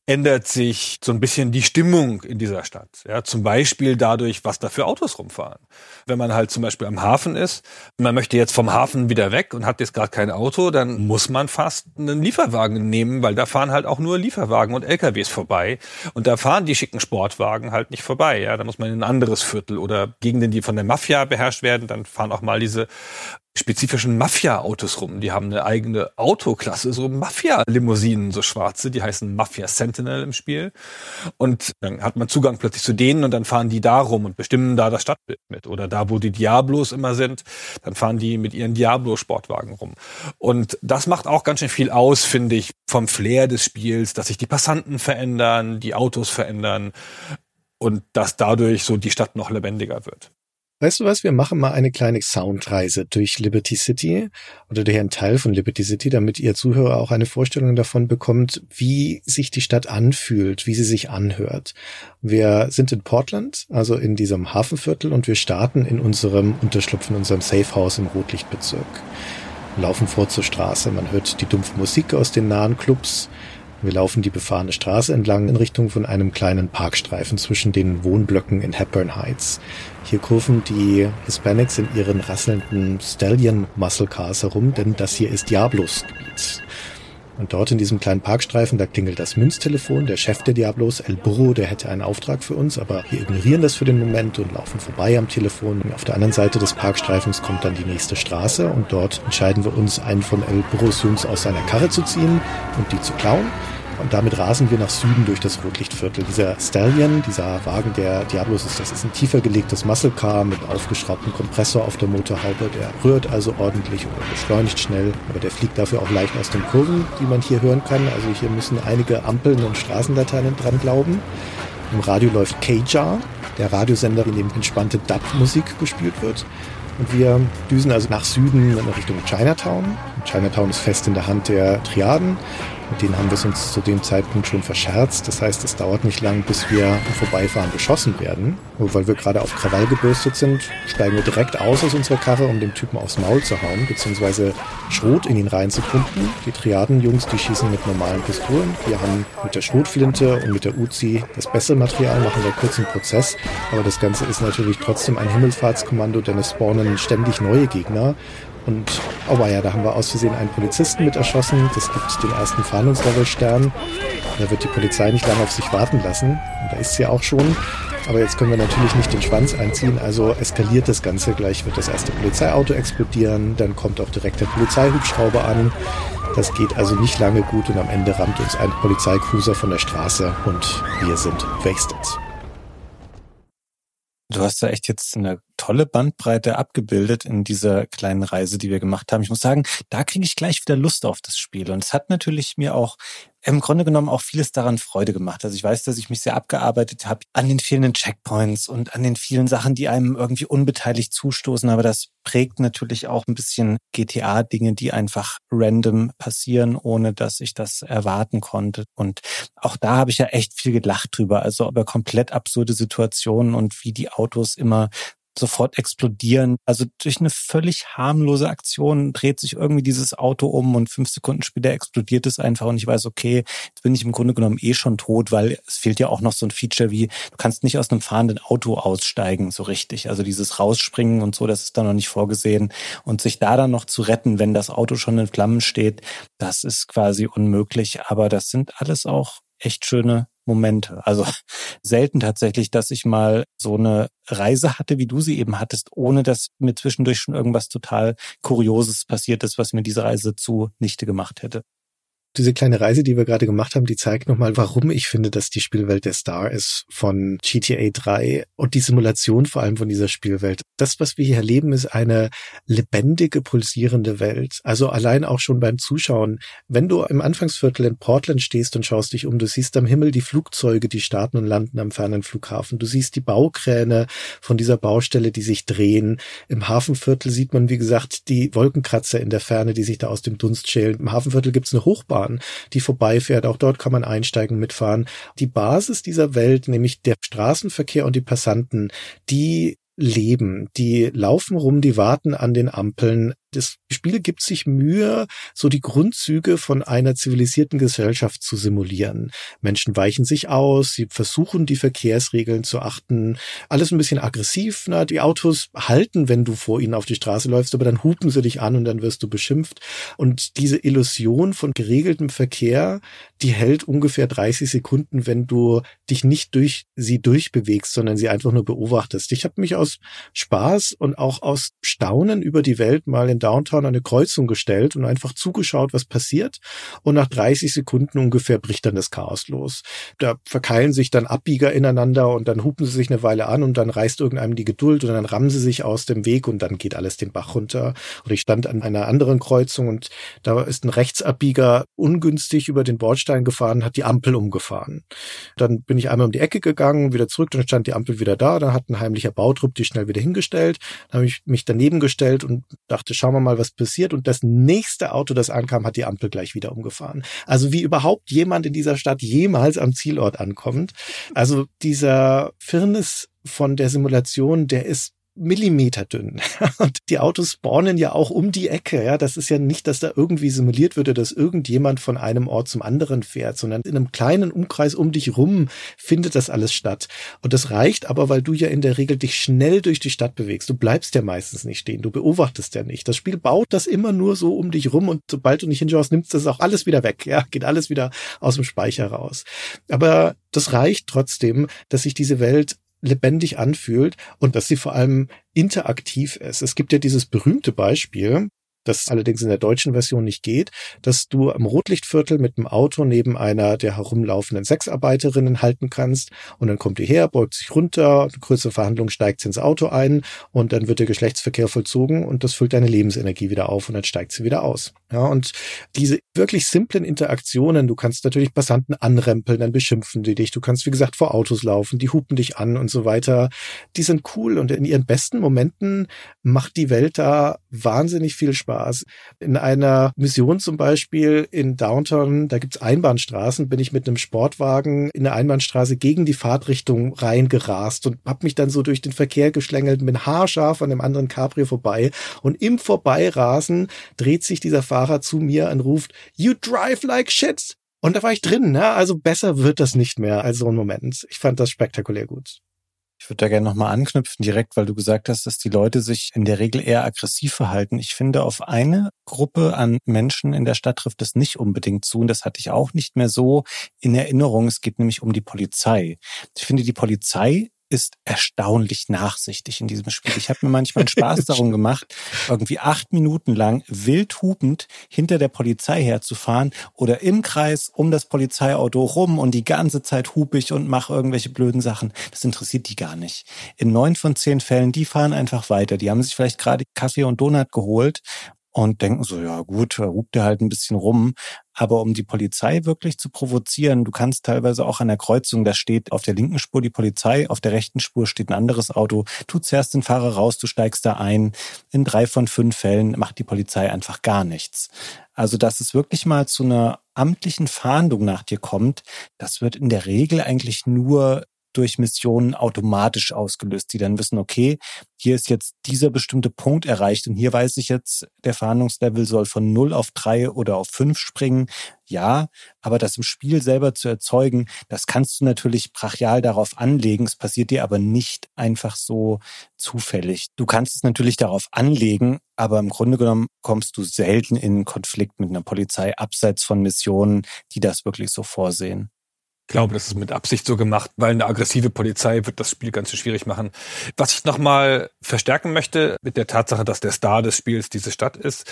ändert sich so ein bisschen die Stimmung in dieser Stadt. Ja, zum Beispiel dadurch, was da für Autos rumfahren. Wenn man halt zum Beispiel am Hafen ist, man möchte jetzt vom Hafen wieder weg und hat jetzt gerade kein Auto, dann muss man fast einen Lieferwagen nehmen, weil da fahren halt auch nur Lieferwagen und LKWs vorbei. Und da fahren die schicken Sportwagen halt nicht vorbei. Ja, da muss man in ein anderes Viertel oder Gegenden, die von der Mafia beherrscht werden, dann fahren auch mal diese spezifischen Mafia-Autos rum. Die haben eine eigene Autoklasse, so Mafia-Limousinen, so schwarze, die heißen Mafia Sentinel im Spiel. Und dann hat man Zugang plötzlich zu denen und dann fahren die da rum und bestimmen da das Stadtbild mit. Oder da, wo die Diablos immer sind, dann fahren die mit ihren Diablo-Sportwagen rum. Und das macht auch ganz schön viel aus, finde ich, vom Flair des Spiels, dass sich die Passanten verändern, die Autos verändern und dass dadurch so die Stadt noch lebendiger wird. Weißt du was, wir machen mal eine kleine Soundreise durch Liberty City oder durch einen Teil von Liberty City, damit ihr Zuhörer auch eine Vorstellung davon bekommt, wie sich die Stadt anfühlt, wie sie sich anhört. Wir sind in Portland, also in diesem Hafenviertel und wir starten in unserem Unterschlupf, in unserem Safe House im Rotlichtbezirk. Wir laufen vor zur Straße, man hört die dumpfe Musik aus den nahen Clubs, wir laufen die befahrene Straße entlang in Richtung von einem kleinen Parkstreifen zwischen den Wohnblöcken in Hepburn Heights. Hier kurven die Hispanics in ihren rasselnden Stallion Muscle Cars herum, denn das hier ist Diablos Gebiet. Und dort in diesem kleinen Parkstreifen, da klingelt das Münztelefon. Der Chef der Diablos, El Burro, der hätte einen Auftrag für uns, aber wir ignorieren das für den Moment und laufen vorbei am Telefon. Auf der anderen Seite des Parkstreifens kommt dann die nächste Straße und dort entscheiden wir uns, einen von El Burros Jungs aus seiner Karre zu ziehen und die zu klauen. Und damit rasen wir nach Süden durch das Rotlichtviertel. Dieser Stallion, dieser Wagen der Diablos ist, das ist ein tiefer gelegtes Muscle Car mit aufgeschraubtem Kompressor auf der Motorhaube. Der rührt also ordentlich oder beschleunigt schnell, aber der fliegt dafür auch leicht aus den Kurven, die man hier hören kann. Also hier müssen einige Ampeln und Straßenlaternen dran glauben. Im Radio läuft K-Jar, der Radiosender, in dem entspannte Dub-Musik gespielt wird. Und wir düsen also nach Süden in Richtung Chinatown. Chinatown ist fest in der Hand der Triaden. Mit denen haben wir es uns zu dem Zeitpunkt schon verscherzt. Das heißt, es dauert nicht lang, bis wir im Vorbeifahren beschossen werden. Und weil wir gerade auf Krawall gebürstet sind, steigen wir direkt aus aus unserer Karre, um dem Typen aufs Maul zu hauen, beziehungsweise Schrot in ihn reinzupumpen. Die Triadenjungs, die schießen mit normalen Pistolen. Wir haben mit der Schrotflinte und mit der Uzi das bessere Material, machen wir kurz einen Prozess. Aber das Ganze ist natürlich trotzdem ein Himmelfahrtskommando, denn es spawnen ständig neue Gegner. Und oh ja, da haben wir aus Versehen einen Polizisten mit erschossen. Das gibt den ersten Fahndungslevelstern. Da wird die Polizei nicht lange auf sich warten lassen. Und da ist sie auch schon. Aber jetzt können wir natürlich nicht den Schwanz einziehen, also eskaliert das Ganze. Gleich wird das erste Polizeiauto explodieren, dann kommt auch direkt der Polizeihubschrauber an. Das geht also nicht lange gut und am Ende rammt uns ein Polizeicruiser von der Straße und wir sind wasted. Du hast da echt jetzt eine tolle Bandbreite abgebildet in dieser kleinen Reise, die wir gemacht haben. Ich muss sagen, da kriege ich gleich wieder Lust auf das Spiel. Und es hat natürlich mir auch im Grunde genommen auch vieles daran Freude gemacht. Also ich weiß, dass ich mich sehr abgearbeitet habe an den fehlenden Checkpoints und an den vielen Sachen, die einem irgendwie unbeteiligt zustoßen. Aber das prägt natürlich auch ein bisschen GTA-Dinge, die einfach random passieren, ohne dass ich das erwarten konnte. Und auch da habe ich ja echt viel gelacht drüber. Also über komplett absurde Situationen und wie die Autos immer sofort explodieren. Also durch eine völlig harmlose Aktion dreht sich irgendwie dieses Auto um und fünf Sekunden später explodiert es einfach und ich weiß, okay, jetzt bin ich im Grunde genommen eh schon tot, weil es fehlt ja auch noch so ein Feature wie, du kannst nicht aus einem fahrenden Auto aussteigen, so richtig. Also dieses Rausspringen und so, das ist da noch nicht vorgesehen. Und sich da dann noch zu retten, wenn das Auto schon in Flammen steht, das ist quasi unmöglich. Aber das sind alles auch echt schöne Momente. Also selten tatsächlich, dass ich mal so eine Reise hatte, wie du sie eben hattest, ohne dass mir zwischendurch schon irgendwas total Kurioses passiert ist, was mir diese Reise zunichte gemacht hätte diese kleine Reise, die wir gerade gemacht haben, die zeigt nochmal, warum ich finde, dass die Spielwelt der Star ist von GTA 3 und die Simulation vor allem von dieser Spielwelt. Das, was wir hier erleben, ist eine lebendige, pulsierende Welt. Also allein auch schon beim Zuschauen. Wenn du im Anfangsviertel in Portland stehst und schaust dich um, du siehst am Himmel die Flugzeuge, die starten und landen am fernen Flughafen. Du siehst die Baukräne von dieser Baustelle, die sich drehen. Im Hafenviertel sieht man, wie gesagt, die Wolkenkratzer in der Ferne, die sich da aus dem Dunst schälen. Im Hafenviertel gibt's eine Hochbahn Bahn, die vorbeifährt. Auch dort kann man einsteigen, mitfahren. Die Basis dieser Welt, nämlich der Straßenverkehr und die Passanten, die leben. Die laufen rum, die warten an den Ampeln, das Spiel gibt sich Mühe, so die Grundzüge von einer zivilisierten Gesellschaft zu simulieren. Menschen weichen sich aus, sie versuchen die Verkehrsregeln zu achten. Alles ein bisschen aggressiv. Na, die Autos halten, wenn du vor ihnen auf die Straße läufst, aber dann hupen sie dich an und dann wirst du beschimpft. Und diese Illusion von geregeltem Verkehr, die hält ungefähr 30 Sekunden, wenn du dich nicht durch sie durchbewegst, sondern sie einfach nur beobachtest. Ich habe mich aus Spaß und auch aus Staunen über die Welt mal in Downtown eine Kreuzung gestellt und einfach zugeschaut, was passiert. Und nach 30 Sekunden ungefähr bricht dann das Chaos los. Da verkeilen sich dann Abbieger ineinander und dann hupen sie sich eine Weile an und dann reißt irgendeinem die Geduld und dann rammen sie sich aus dem Weg und dann geht alles den Bach runter. Und ich stand an einer anderen Kreuzung und da ist ein Rechtsabbieger ungünstig über den Bordstein gefahren, hat die Ampel umgefahren. Dann bin ich einmal um die Ecke gegangen, wieder zurück, dann stand die Ampel wieder da, dann hat ein heimlicher Bautrupp die schnell wieder hingestellt. Dann habe ich mich daneben gestellt und dachte, schau schauen wir mal, was passiert. Und das nächste Auto, das ankam, hat die Ampel gleich wieder umgefahren. Also wie überhaupt jemand in dieser Stadt jemals am Zielort ankommt. Also dieser Firnis von der Simulation, der ist Millimeter dünn. Und die Autos spawnen ja auch um die Ecke. Ja, das ist ja nicht, dass da irgendwie simuliert würde, dass irgendjemand von einem Ort zum anderen fährt, sondern in einem kleinen Umkreis um dich rum findet das alles statt. Und das reicht aber, weil du ja in der Regel dich schnell durch die Stadt bewegst. Du bleibst ja meistens nicht stehen. Du beobachtest ja nicht. Das Spiel baut das immer nur so um dich rum und sobald du nicht hinschaust, nimmst das auch alles wieder weg. Ja, geht alles wieder aus dem Speicher raus. Aber das reicht trotzdem, dass sich diese Welt lebendig anfühlt und dass sie vor allem interaktiv ist. Es gibt ja dieses berühmte Beispiel, das allerdings in der deutschen Version nicht geht, dass du am Rotlichtviertel mit dem Auto neben einer der herumlaufenden Sexarbeiterinnen halten kannst und dann kommt die her, beugt sich runter, eine kurze Verhandlung steigt sie ins Auto ein und dann wird der Geschlechtsverkehr vollzogen und das füllt deine Lebensenergie wieder auf und dann steigt sie wieder aus. Ja, und diese wirklich simplen Interaktionen, du kannst natürlich Passanten anrempeln, dann beschimpfen die dich, du kannst wie gesagt vor Autos laufen, die hupen dich an und so weiter, die sind cool und in ihren besten Momenten macht die Welt da wahnsinnig viel Spaß Spaß. In einer Mission zum Beispiel in Downtown, da gibt's Einbahnstraßen, bin ich mit einem Sportwagen in eine Einbahnstraße gegen die Fahrtrichtung reingerast und habe mich dann so durch den Verkehr geschlängelt, bin haarscharf an dem anderen Cabrio vorbei und im Vorbeirasen dreht sich dieser Fahrer zu mir und ruft, You drive like shit! Und da war ich drin, ne? Also besser wird das nicht mehr als so ein Moment. Ich fand das spektakulär gut. Ich würde da gerne nochmal anknüpfen, direkt, weil du gesagt hast, dass die Leute sich in der Regel eher aggressiv verhalten. Ich finde, auf eine Gruppe an Menschen in der Stadt trifft es nicht unbedingt zu. Und das hatte ich auch nicht mehr so in Erinnerung. Es geht nämlich um die Polizei. Ich finde, die Polizei ist erstaunlich nachsichtig in diesem Spiel. Ich habe mir manchmal einen Spaß darum gemacht, irgendwie acht Minuten lang wild hupend hinter der Polizei herzufahren oder im Kreis um das Polizeiauto rum und die ganze Zeit hupe ich und mache irgendwelche blöden Sachen. Das interessiert die gar nicht. In neun von zehn Fällen, die fahren einfach weiter. Die haben sich vielleicht gerade Kaffee und Donut geholt und denken so, ja gut, da hupt er halt ein bisschen rum. Aber um die Polizei wirklich zu provozieren, du kannst teilweise auch an der Kreuzung, da steht auf der linken Spur die Polizei, auf der rechten Spur steht ein anderes Auto. Tu zuerst den Fahrer raus, du steigst da ein. In drei von fünf Fällen macht die Polizei einfach gar nichts. Also, dass es wirklich mal zu einer amtlichen Fahndung nach dir kommt, das wird in der Regel eigentlich nur durch Missionen automatisch ausgelöst, die dann wissen, okay, hier ist jetzt dieser bestimmte Punkt erreicht und hier weiß ich jetzt, der Verhandlungslevel soll von 0 auf 3 oder auf 5 springen. Ja, aber das im Spiel selber zu erzeugen, das kannst du natürlich brachial darauf anlegen. Es passiert dir aber nicht einfach so zufällig. Du kannst es natürlich darauf anlegen, aber im Grunde genommen kommst du selten in Konflikt mit einer Polizei abseits von Missionen, die das wirklich so vorsehen. Ich glaube, das ist mit Absicht so gemacht, weil eine aggressive Polizei wird das Spiel ganz schön schwierig machen. Was ich nochmal verstärken möchte mit der Tatsache, dass der Star des Spiels diese Stadt ist,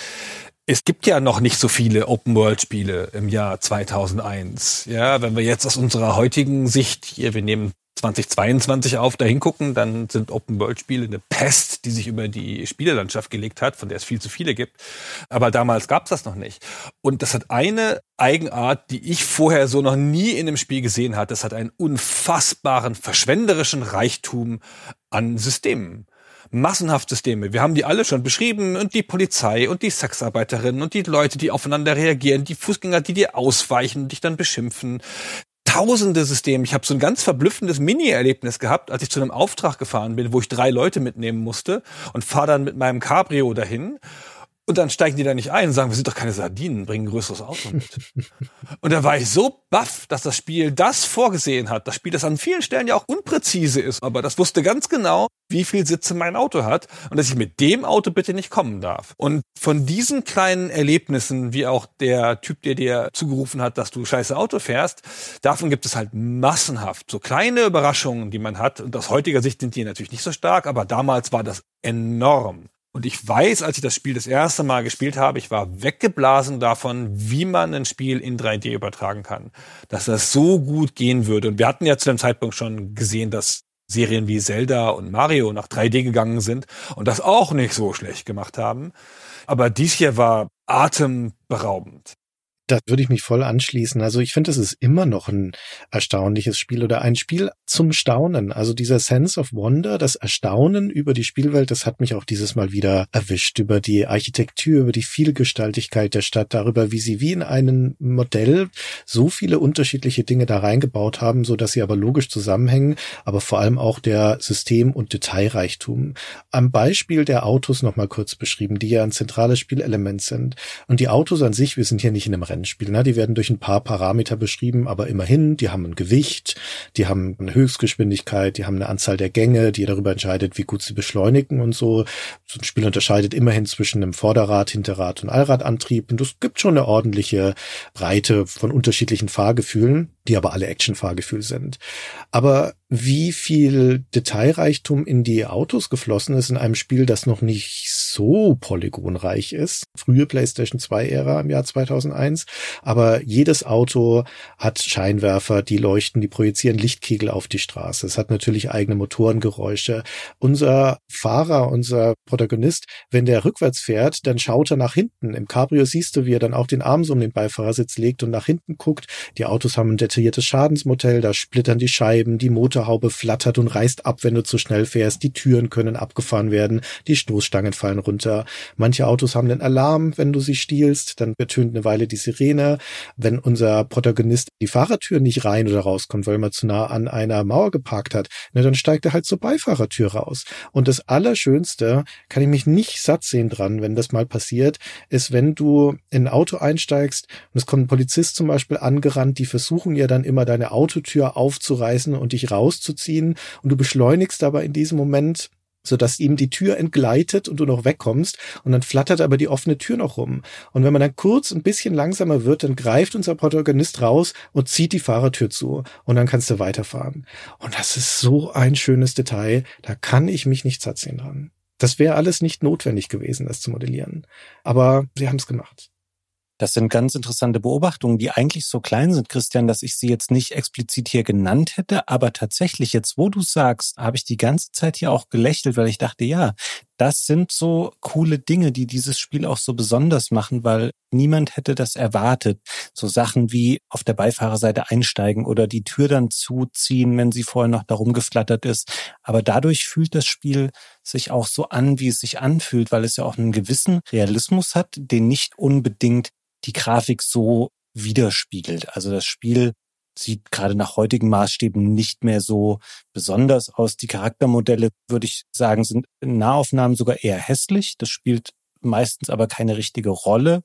es gibt ja noch nicht so viele Open-World-Spiele im Jahr 2001. Ja, wenn wir jetzt aus unserer heutigen Sicht hier, wir nehmen 2022 auf, da hingucken, dann sind Open-World-Spiele eine Pest, die sich über die Spielelandschaft gelegt hat, von der es viel zu viele gibt. Aber damals gab es das noch nicht. Und das hat eine Eigenart, die ich vorher so noch nie in einem Spiel gesehen hatte. Das hat einen unfassbaren, verschwenderischen Reichtum an Systemen massenhaft Systeme. Wir haben die alle schon beschrieben und die Polizei und die Sexarbeiterinnen und die Leute, die aufeinander reagieren, die Fußgänger, die dir ausweichen und dich dann beschimpfen, tausende Systeme. Ich habe so ein ganz verblüffendes Mini-Erlebnis gehabt, als ich zu einem Auftrag gefahren bin, wo ich drei Leute mitnehmen musste und fahre dann mit meinem Cabrio dahin. Und dann steigen die da nicht ein und sagen, wir sind doch keine Sardinen, bringen ein größeres Auto mit. und da war ich so baff, dass das Spiel das vorgesehen hat. Das Spiel, das an vielen Stellen ja auch unpräzise ist, aber das wusste ganz genau, wie viel Sitze mein Auto hat und dass ich mit dem Auto bitte nicht kommen darf. Und von diesen kleinen Erlebnissen, wie auch der Typ, der dir zugerufen hat, dass du scheiße Auto fährst, davon gibt es halt massenhaft. So kleine Überraschungen, die man hat. Und aus heutiger Sicht sind die natürlich nicht so stark, aber damals war das enorm. Und ich weiß, als ich das Spiel das erste Mal gespielt habe, ich war weggeblasen davon, wie man ein Spiel in 3D übertragen kann. Dass das so gut gehen würde. Und wir hatten ja zu dem Zeitpunkt schon gesehen, dass Serien wie Zelda und Mario nach 3D gegangen sind und das auch nicht so schlecht gemacht haben. Aber dies hier war atemberaubend. Da würde ich mich voll anschließen. Also ich finde, es ist immer noch ein erstaunliches Spiel oder ein Spiel zum Staunen. Also dieser Sense of Wonder, das Erstaunen über die Spielwelt, das hat mich auch dieses Mal wieder erwischt. Über die Architektur, über die Vielgestaltigkeit der Stadt, darüber, wie sie wie in einem Modell so viele unterschiedliche Dinge da reingebaut haben, so dass sie aber logisch zusammenhängen, aber vor allem auch der System- und Detailreichtum. Am Beispiel der Autos nochmal kurz beschrieben, die ja ein zentrales Spielelement sind. Und die Autos an sich, wir sind hier nicht in einem Rennen Rennspiel. Ne? Die werden durch ein paar Parameter beschrieben, aber immerhin, die haben ein Gewicht, die haben eine Höchstgeschwindigkeit, die haben eine Anzahl der Gänge, die darüber entscheidet, wie gut sie beschleunigen und so. So ein Spiel unterscheidet immerhin zwischen einem Vorderrad, Hinterrad und Allradantrieb. Und es gibt schon eine ordentliche Breite von unterschiedlichen Fahrgefühlen, die aber alle Action-Fahrgefühl sind. Aber wie viel Detailreichtum in die Autos geflossen ist in einem Spiel, das noch nicht so polygonreich ist. Frühe PlayStation 2 Ära im Jahr 2001. Aber jedes Auto hat Scheinwerfer, die leuchten, die projizieren Lichtkegel auf die Straße. Es hat natürlich eigene Motorengeräusche. Unser Fahrer, unser Protagonist, wenn der rückwärts fährt, dann schaut er nach hinten. Im Cabrio siehst du, wie er dann auch den Arm so um den Beifahrersitz legt und nach hinten guckt. Die Autos haben ein detailliertes Schadensmodell, da splittern die Scheiben, die Motor Motorhaube flattert und reißt ab, wenn du zu schnell fährst. Die Türen können abgefahren werden, die Stoßstangen fallen runter. Manche Autos haben den Alarm, wenn du sie stiehlst, dann ertönt eine Weile die Sirene. Wenn unser Protagonist die Fahrertür nicht rein oder rauskommt, weil man zu nah an einer Mauer geparkt hat, na, dann steigt er halt zur Beifahrertür raus. Und das Allerschönste, kann ich mich nicht satt sehen dran, wenn das mal passiert, ist, wenn du in ein Auto einsteigst und es kommt ein Polizist zum Beispiel angerannt, die versuchen ja dann immer deine Autotür aufzureißen und dich raus rauszuziehen und du beschleunigst aber in diesem Moment sodass ihm die Tür entgleitet und du noch wegkommst und dann flattert aber die offene Tür noch rum. Und wenn man dann kurz ein bisschen langsamer wird, dann greift unser Protagonist raus und zieht die Fahrertür zu und dann kannst du weiterfahren. Und das ist so ein schönes Detail, da kann ich mich nicht satt sehen dran. Das wäre alles nicht notwendig gewesen, das zu modellieren. Aber sie haben es gemacht. Das sind ganz interessante Beobachtungen, die eigentlich so klein sind, Christian, dass ich sie jetzt nicht explizit hier genannt hätte. Aber tatsächlich, jetzt wo du sagst, habe ich die ganze Zeit hier auch gelächelt, weil ich dachte, ja, das sind so coole Dinge, die dieses Spiel auch so besonders machen, weil niemand hätte das erwartet. So Sachen wie auf der Beifahrerseite einsteigen oder die Tür dann zuziehen, wenn sie vorher noch darum geflattert ist. Aber dadurch fühlt das Spiel sich auch so an, wie es sich anfühlt, weil es ja auch einen gewissen Realismus hat, den nicht unbedingt die Grafik so widerspiegelt. Also das Spiel sieht gerade nach heutigen Maßstäben nicht mehr so besonders aus. Die Charaktermodelle, würde ich sagen, sind in Nahaufnahmen sogar eher hässlich. Das spielt meistens aber keine richtige Rolle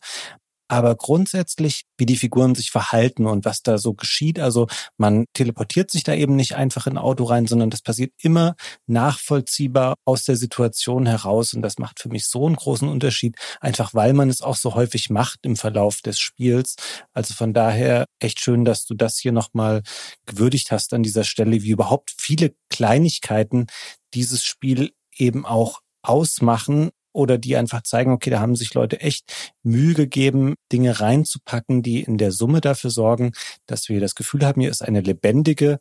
aber grundsätzlich, wie die Figuren sich verhalten und was da so geschieht. Also man teleportiert sich da eben nicht einfach in ein Auto rein, sondern das passiert immer nachvollziehbar aus der Situation heraus. Und das macht für mich so einen großen Unterschied, einfach weil man es auch so häufig macht im Verlauf des Spiels. Also von daher echt schön, dass du das hier nochmal gewürdigt hast an dieser Stelle, wie überhaupt viele Kleinigkeiten dieses Spiel eben auch ausmachen oder die einfach zeigen, okay, da haben sich Leute echt Mühe gegeben, Dinge reinzupacken, die in der Summe dafür sorgen, dass wir das Gefühl haben, hier ist eine lebendige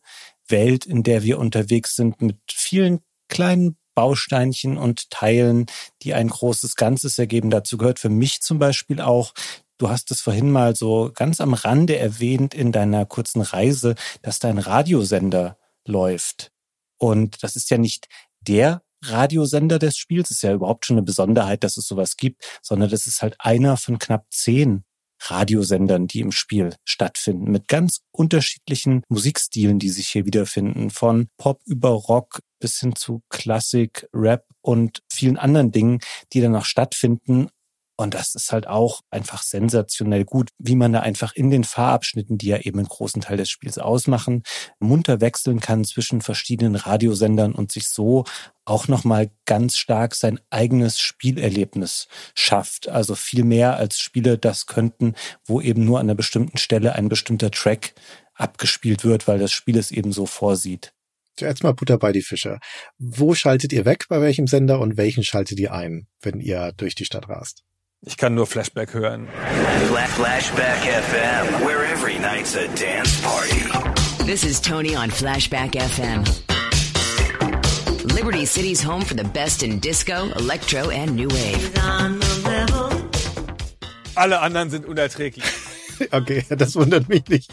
Welt, in der wir unterwegs sind mit vielen kleinen Bausteinchen und Teilen, die ein großes Ganzes ergeben. Dazu gehört für mich zum Beispiel auch, du hast es vorhin mal so ganz am Rande erwähnt in deiner kurzen Reise, dass da ein Radiosender läuft. Und das ist ja nicht der Radiosender des Spiels. ist ja überhaupt schon eine Besonderheit, dass es sowas gibt, sondern das ist halt einer von knapp zehn Radiosendern, die im Spiel stattfinden, mit ganz unterschiedlichen Musikstilen, die sich hier wiederfinden, von Pop über Rock bis hin zu Klassik, Rap und vielen anderen Dingen, die dann noch stattfinden und das ist halt auch einfach sensationell gut, wie man da einfach in den Fahrabschnitten, die ja eben einen großen Teil des Spiels ausmachen, munter wechseln kann zwischen verschiedenen Radiosendern und sich so auch nochmal ganz stark sein eigenes Spielerlebnis schafft. Also viel mehr als Spiele das könnten, wo eben nur an einer bestimmten Stelle ein bestimmter Track abgespielt wird, weil das Spiel es eben so vorsieht. Zuerst mal Butter bei die Fische. Wo schaltet ihr weg bei welchem Sender und welchen schaltet ihr ein, wenn ihr durch die Stadt rast? Ich kann nur Flashback hören. Flashback FM, where every night's a dance party. This is Tony on Flashback FM. Liberty City's home for the best in disco, electro and new wave. Alle anderen sind unerträglich. okay, das wundert mich nicht.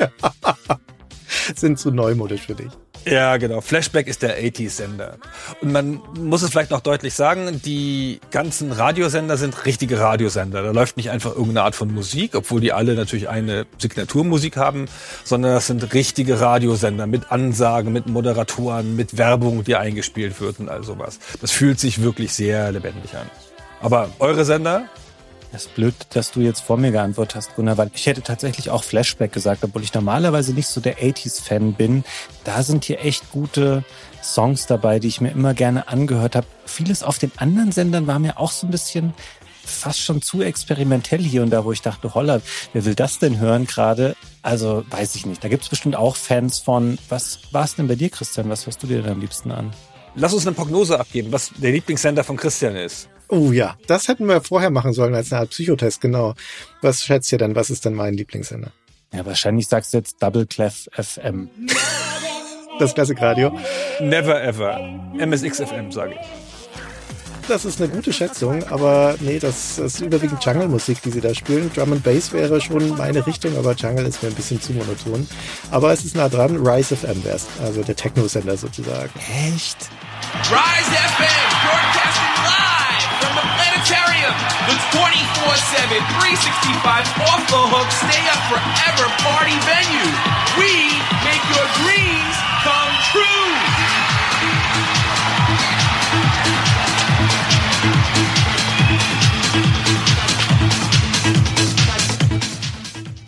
sind zu neumodisch für dich. Ja, genau. Flashback ist der 80s-Sender. Und man muss es vielleicht noch deutlich sagen, die ganzen Radiosender sind richtige Radiosender. Da läuft nicht einfach irgendeine Art von Musik, obwohl die alle natürlich eine Signaturmusik haben, sondern das sind richtige Radiosender mit Ansagen, mit Moderatoren, mit Werbung, die eingespielt wird und all sowas. Das fühlt sich wirklich sehr lebendig an. Aber eure Sender, das ist blöd, dass du jetzt vor mir geantwortet hast, Gunnar, weil ich hätte tatsächlich auch Flashback gesagt, obwohl ich normalerweise nicht so der 80s-Fan bin. Da sind hier echt gute Songs dabei, die ich mir immer gerne angehört habe. Vieles auf den anderen Sendern war mir auch so ein bisschen fast schon zu experimentell hier und da, wo ich dachte, holla, wer will das denn hören gerade? Also weiß ich nicht. Da gibt es bestimmt auch Fans von. Was war es denn bei dir, Christian? Was hörst du dir denn am liebsten an? Lass uns eine Prognose abgeben, was der Lieblingssender von Christian ist. Oh ja, das hätten wir vorher machen sollen als eine Art Psychotest, genau. Was schätzt ihr denn, was ist denn mein Lieblingssender? Ja, wahrscheinlich sagst du jetzt Double Clef FM. Das Klassikradio. Never ever. MSX FM, sage ich. Das ist eine gute Schätzung, aber nee, das, das ist überwiegend Jungle-Musik, die sie da spielen. Drum and Bass wäre schon meine Richtung, aber Jungle ist mir ein bisschen zu monoton. Aber es ist nah dran, Rise FM wär's, also der Techno-Sender sozusagen. Echt? Rise FM, broadcasting The 24-7, 365 off the hook, stay up forever party venue. We make your dreams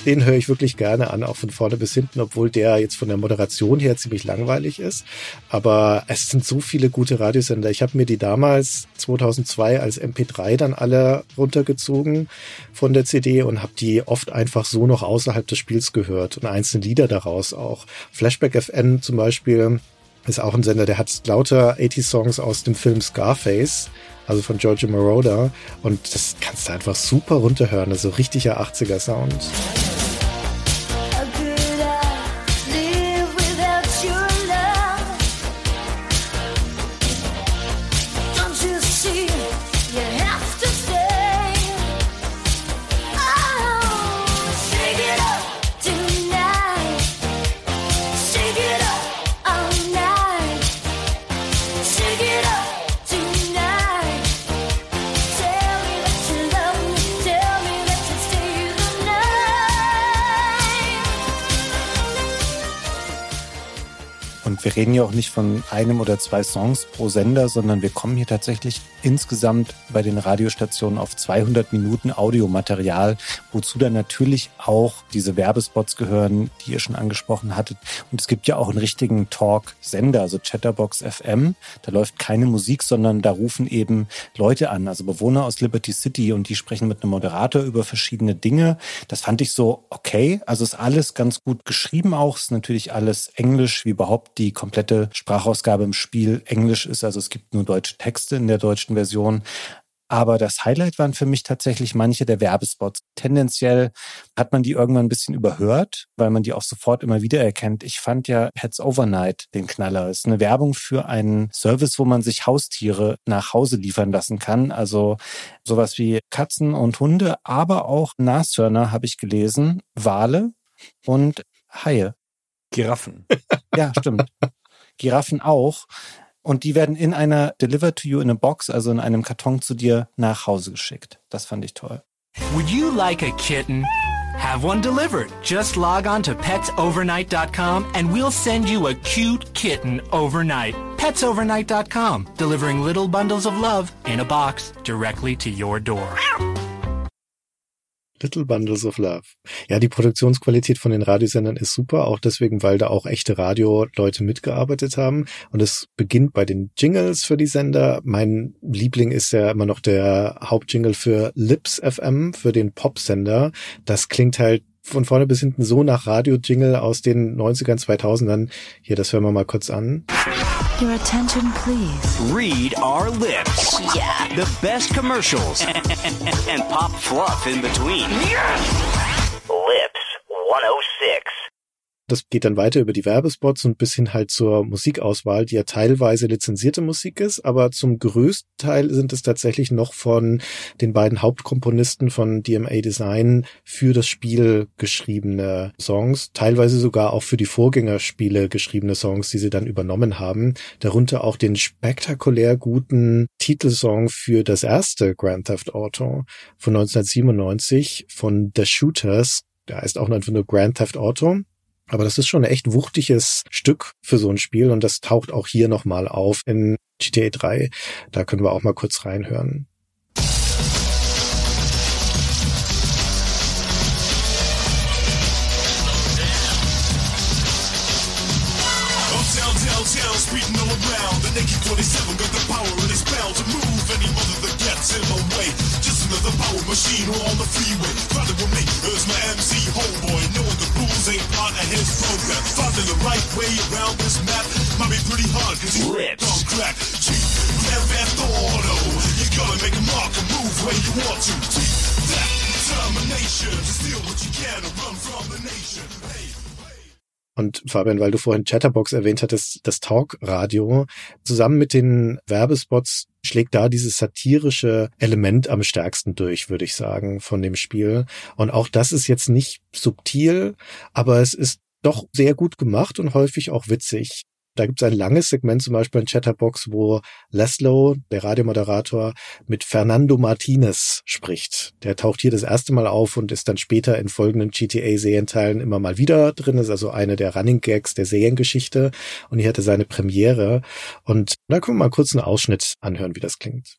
Den höre ich wirklich gerne an, auch von vorne bis hinten, obwohl der jetzt von der Moderation her ziemlich langweilig ist. Aber es sind so viele gute Radiosender. Ich habe mir die damals 2002 als MP3 dann alle runtergezogen von der CD und habe die oft einfach so noch außerhalb des Spiels gehört und einzelne Lieder daraus auch. Flashback FN zum Beispiel ist auch ein Sender, der hat lauter 80 Songs aus dem Film Scarface also von Giorgio Moroder. Und das kannst du einfach super runterhören. Das ist so richtiger 80er-Sound. Wir reden ja auch nicht von einem oder zwei Songs pro Sender, sondern wir kommen hier tatsächlich insgesamt bei den Radiostationen auf 200 Minuten Audiomaterial, wozu dann natürlich auch diese Werbespots gehören, die ihr schon angesprochen hattet. Und es gibt ja auch einen richtigen Talk-Sender, also Chatterbox FM. Da läuft keine Musik, sondern da rufen eben Leute an, also Bewohner aus Liberty City und die sprechen mit einem Moderator über verschiedene Dinge. Das fand ich so okay. Also ist alles ganz gut geschrieben auch. Ist natürlich alles Englisch, wie überhaupt die komplette Sprachausgabe im Spiel Englisch ist. Also es gibt nur deutsche Texte in der deutschen Version. Aber das Highlight waren für mich tatsächlich manche der Werbespots. Tendenziell hat man die irgendwann ein bisschen überhört, weil man die auch sofort immer wieder erkennt. Ich fand ja Pets Overnight den Knaller. Es ist eine Werbung für einen Service, wo man sich Haustiere nach Hause liefern lassen kann. Also sowas wie Katzen und Hunde, aber auch Nashörner habe ich gelesen, Wale und Haie. Giraffen. Ja, stimmt. Giraffen auch. Und die werden in einer Delivered to you in a Box, also in einem Karton zu dir nach Hause geschickt. Das fand ich toll. Would you like a kitten? Have one delivered. Just log on to petsovernight.com and we'll send you a cute kitten overnight. Petsovernight.com, delivering little bundles of love in a box directly to your door. Little Bundles of Love. Ja, die Produktionsqualität von den Radiosendern ist super, auch deswegen, weil da auch echte Radioleute mitgearbeitet haben. Und es beginnt bei den Jingles für die Sender. Mein Liebling ist ja immer noch der Hauptjingle für Lips FM, für den Popsender. Das klingt halt von vorne bis hinten so nach Radio-Jingle aus den 90ern, 2000ern. Hier, das hören wir mal kurz an. Your attention, please. Read our lips. Yeah. The best commercials and, and pop fluff in between. Yes. Lips 106. Das geht dann weiter über die Werbespots und bis hin halt zur Musikauswahl, die ja teilweise lizenzierte Musik ist, aber zum größten Teil sind es tatsächlich noch von den beiden Hauptkomponisten von DMA Design für das Spiel geschriebene Songs, teilweise sogar auch für die Vorgängerspiele geschriebene Songs, die sie dann übernommen haben, darunter auch den spektakulär guten Titelsong für das erste Grand Theft Auto von 1997 von The Shooters, der heißt auch einfach nur Grand Theft Auto. Aber das ist schon ein echt wuchtiges Stück für so ein Spiel und das taucht auch hier nochmal auf in GTA 3. Da können wir auch mal kurz reinhören. Downtown, speeding all around. The naked 27 got the power in his bell to move any mother that gets in my way. Just another power machine on the freeway. Riding with me, there's my MC homeboy. Right way around this map might be pretty hard cause he's on crack. Cheap, Theft Auto. You gotta make a mark and move where you want to. Cheap, that determination steal what you can and run from the nation. Hey. Und Fabian, weil du vorhin Chatterbox erwähnt hattest, das Talkradio, zusammen mit den Werbespots schlägt da dieses satirische Element am stärksten durch, würde ich sagen, von dem Spiel. Und auch das ist jetzt nicht subtil, aber es ist doch sehr gut gemacht und häufig auch witzig. Da gibt es ein langes Segment zum Beispiel in Chatterbox, wo Laszlo, der Radiomoderator, mit Fernando Martinez spricht. Der taucht hier das erste Mal auf und ist dann später in folgenden GTA-Serienteilen immer mal wieder drin. Das ist also eine der Running Gags der Seriengeschichte. Und hier hatte seine Premiere. Und da können wir mal kurz einen Ausschnitt anhören, wie das klingt.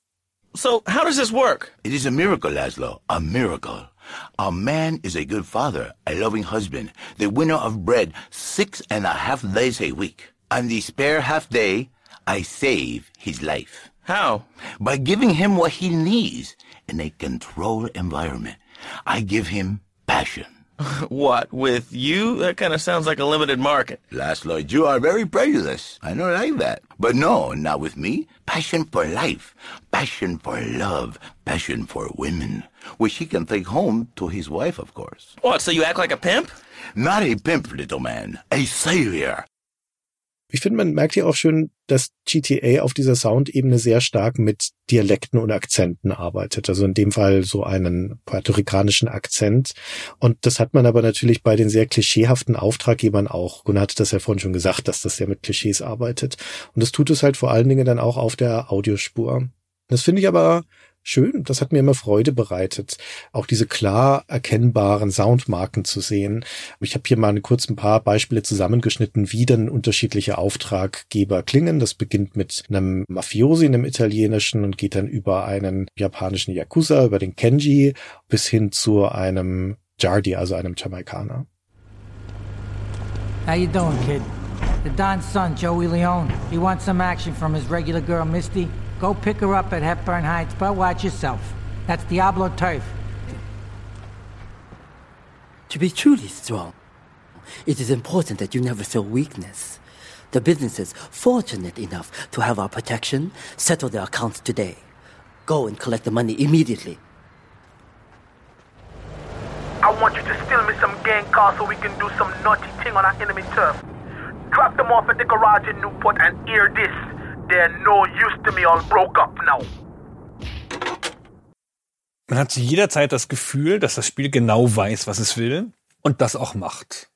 So, how does this work? It is a miracle, Laszlo. A miracle. A man is a good father, a loving husband, the winner of bread six and a half days a week. On the spare half day, I save his life. How? By giving him what he needs in a controlled environment. I give him passion. what, with you? That kind of sounds like a limited market. Last Lord, you are very prejudiced. I don't like that. But no, not with me. Passion for life, passion for love, passion for women, which he can take home to his wife, of course. What, so you act like a pimp? Not a pimp, little man. A savior. Ich finde, man merkt hier auch schön, dass GTA auf dieser Soundebene sehr stark mit Dialekten und Akzenten arbeitet. Also in dem Fall so einen puerto-ricanischen Akzent. Und das hat man aber natürlich bei den sehr klischeehaften Auftraggebern auch. Gunnar hatte das ja vorhin schon gesagt, dass das ja mit Klischees arbeitet. Und das tut es halt vor allen Dingen dann auch auf der Audiospur. Das finde ich aber schön. Das hat mir immer Freude bereitet, auch diese klar erkennbaren Soundmarken zu sehen. Ich habe hier mal kurz ein paar Beispiele zusammengeschnitten, wie dann unterschiedliche Auftraggeber klingen. Das beginnt mit einem Mafiosi, einem italienischen und geht dann über einen japanischen Yakuza, über den Kenji bis hin zu einem Jardi, also einem Jamaikaner. How you doing, kid? The Don's son, Joey Leone. He wants some action from his regular girl, Misty. Go pick her up at Hepburn Heights, but watch yourself. That's Diablo turf. To be truly strong, it is important that you never show weakness. The businesses fortunate enough to have our protection. Settle their accounts today. Go and collect the money immediately. I want you to steal me some gang cars so we can do some naughty thing on our enemy turf. Drop them off at the garage in Newport and hear this. They're no use to me, all broke up now. Man hat zu jeder Zeit das Gefühl, dass das Spiel genau weiß, was es will und das auch macht.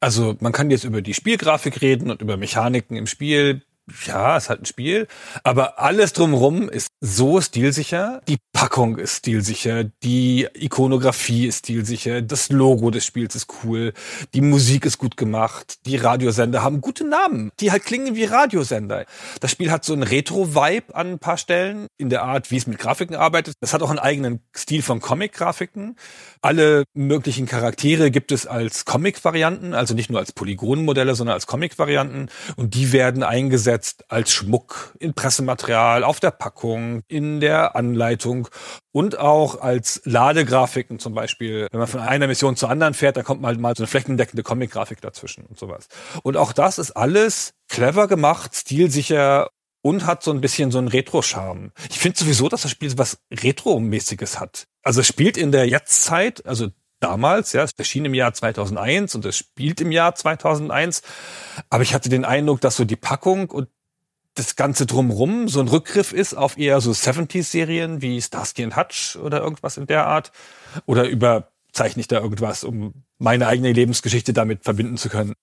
Also man kann jetzt über die Spielgrafik reden und über Mechaniken im Spiel, ja, es ist halt ein Spiel, aber alles drumherum ist so stilsicher. Die Packung ist stilsicher, die Ikonografie ist stilsicher, das Logo des Spiels ist cool, die Musik ist gut gemacht, die Radiosender haben gute Namen, die halt klingen wie Radiosender. Das Spiel hat so einen Retro-Vibe an ein paar Stellen in der Art, wie es mit Grafiken arbeitet. Es hat auch einen eigenen Stil von Comic-Grafiken. Alle möglichen Charaktere gibt es als Comic-Varianten, also nicht nur als Polygonmodelle, sondern als Comic-Varianten und die werden eingesetzt eingesetzt als Schmuck in Pressematerial, auf der Packung, in der Anleitung und auch als Ladegrafiken zum Beispiel. Wenn man von einer Mission zur anderen fährt, da kommt mal, mal so eine flächendeckende Comic-Grafik dazwischen und sowas. Und auch das ist alles clever gemacht, stilsicher und hat so ein bisschen so einen Retro-Charme. Ich finde sowieso, dass das Spiel was Retro-mäßiges hat. Also es spielt in der Jetztzeit, also damals, ja, es erschien im Jahr 2001 und es spielt im Jahr 2001. Aber ich hatte den Eindruck, dass so die Packung und das Ganze drumrum so ein Rückgriff ist auf eher so 70s-Serien wie Starsky and Hutch oder irgendwas in der Art. Oder überzeichne ich da irgendwas, um meine eigene Lebensgeschichte damit verbinden zu können.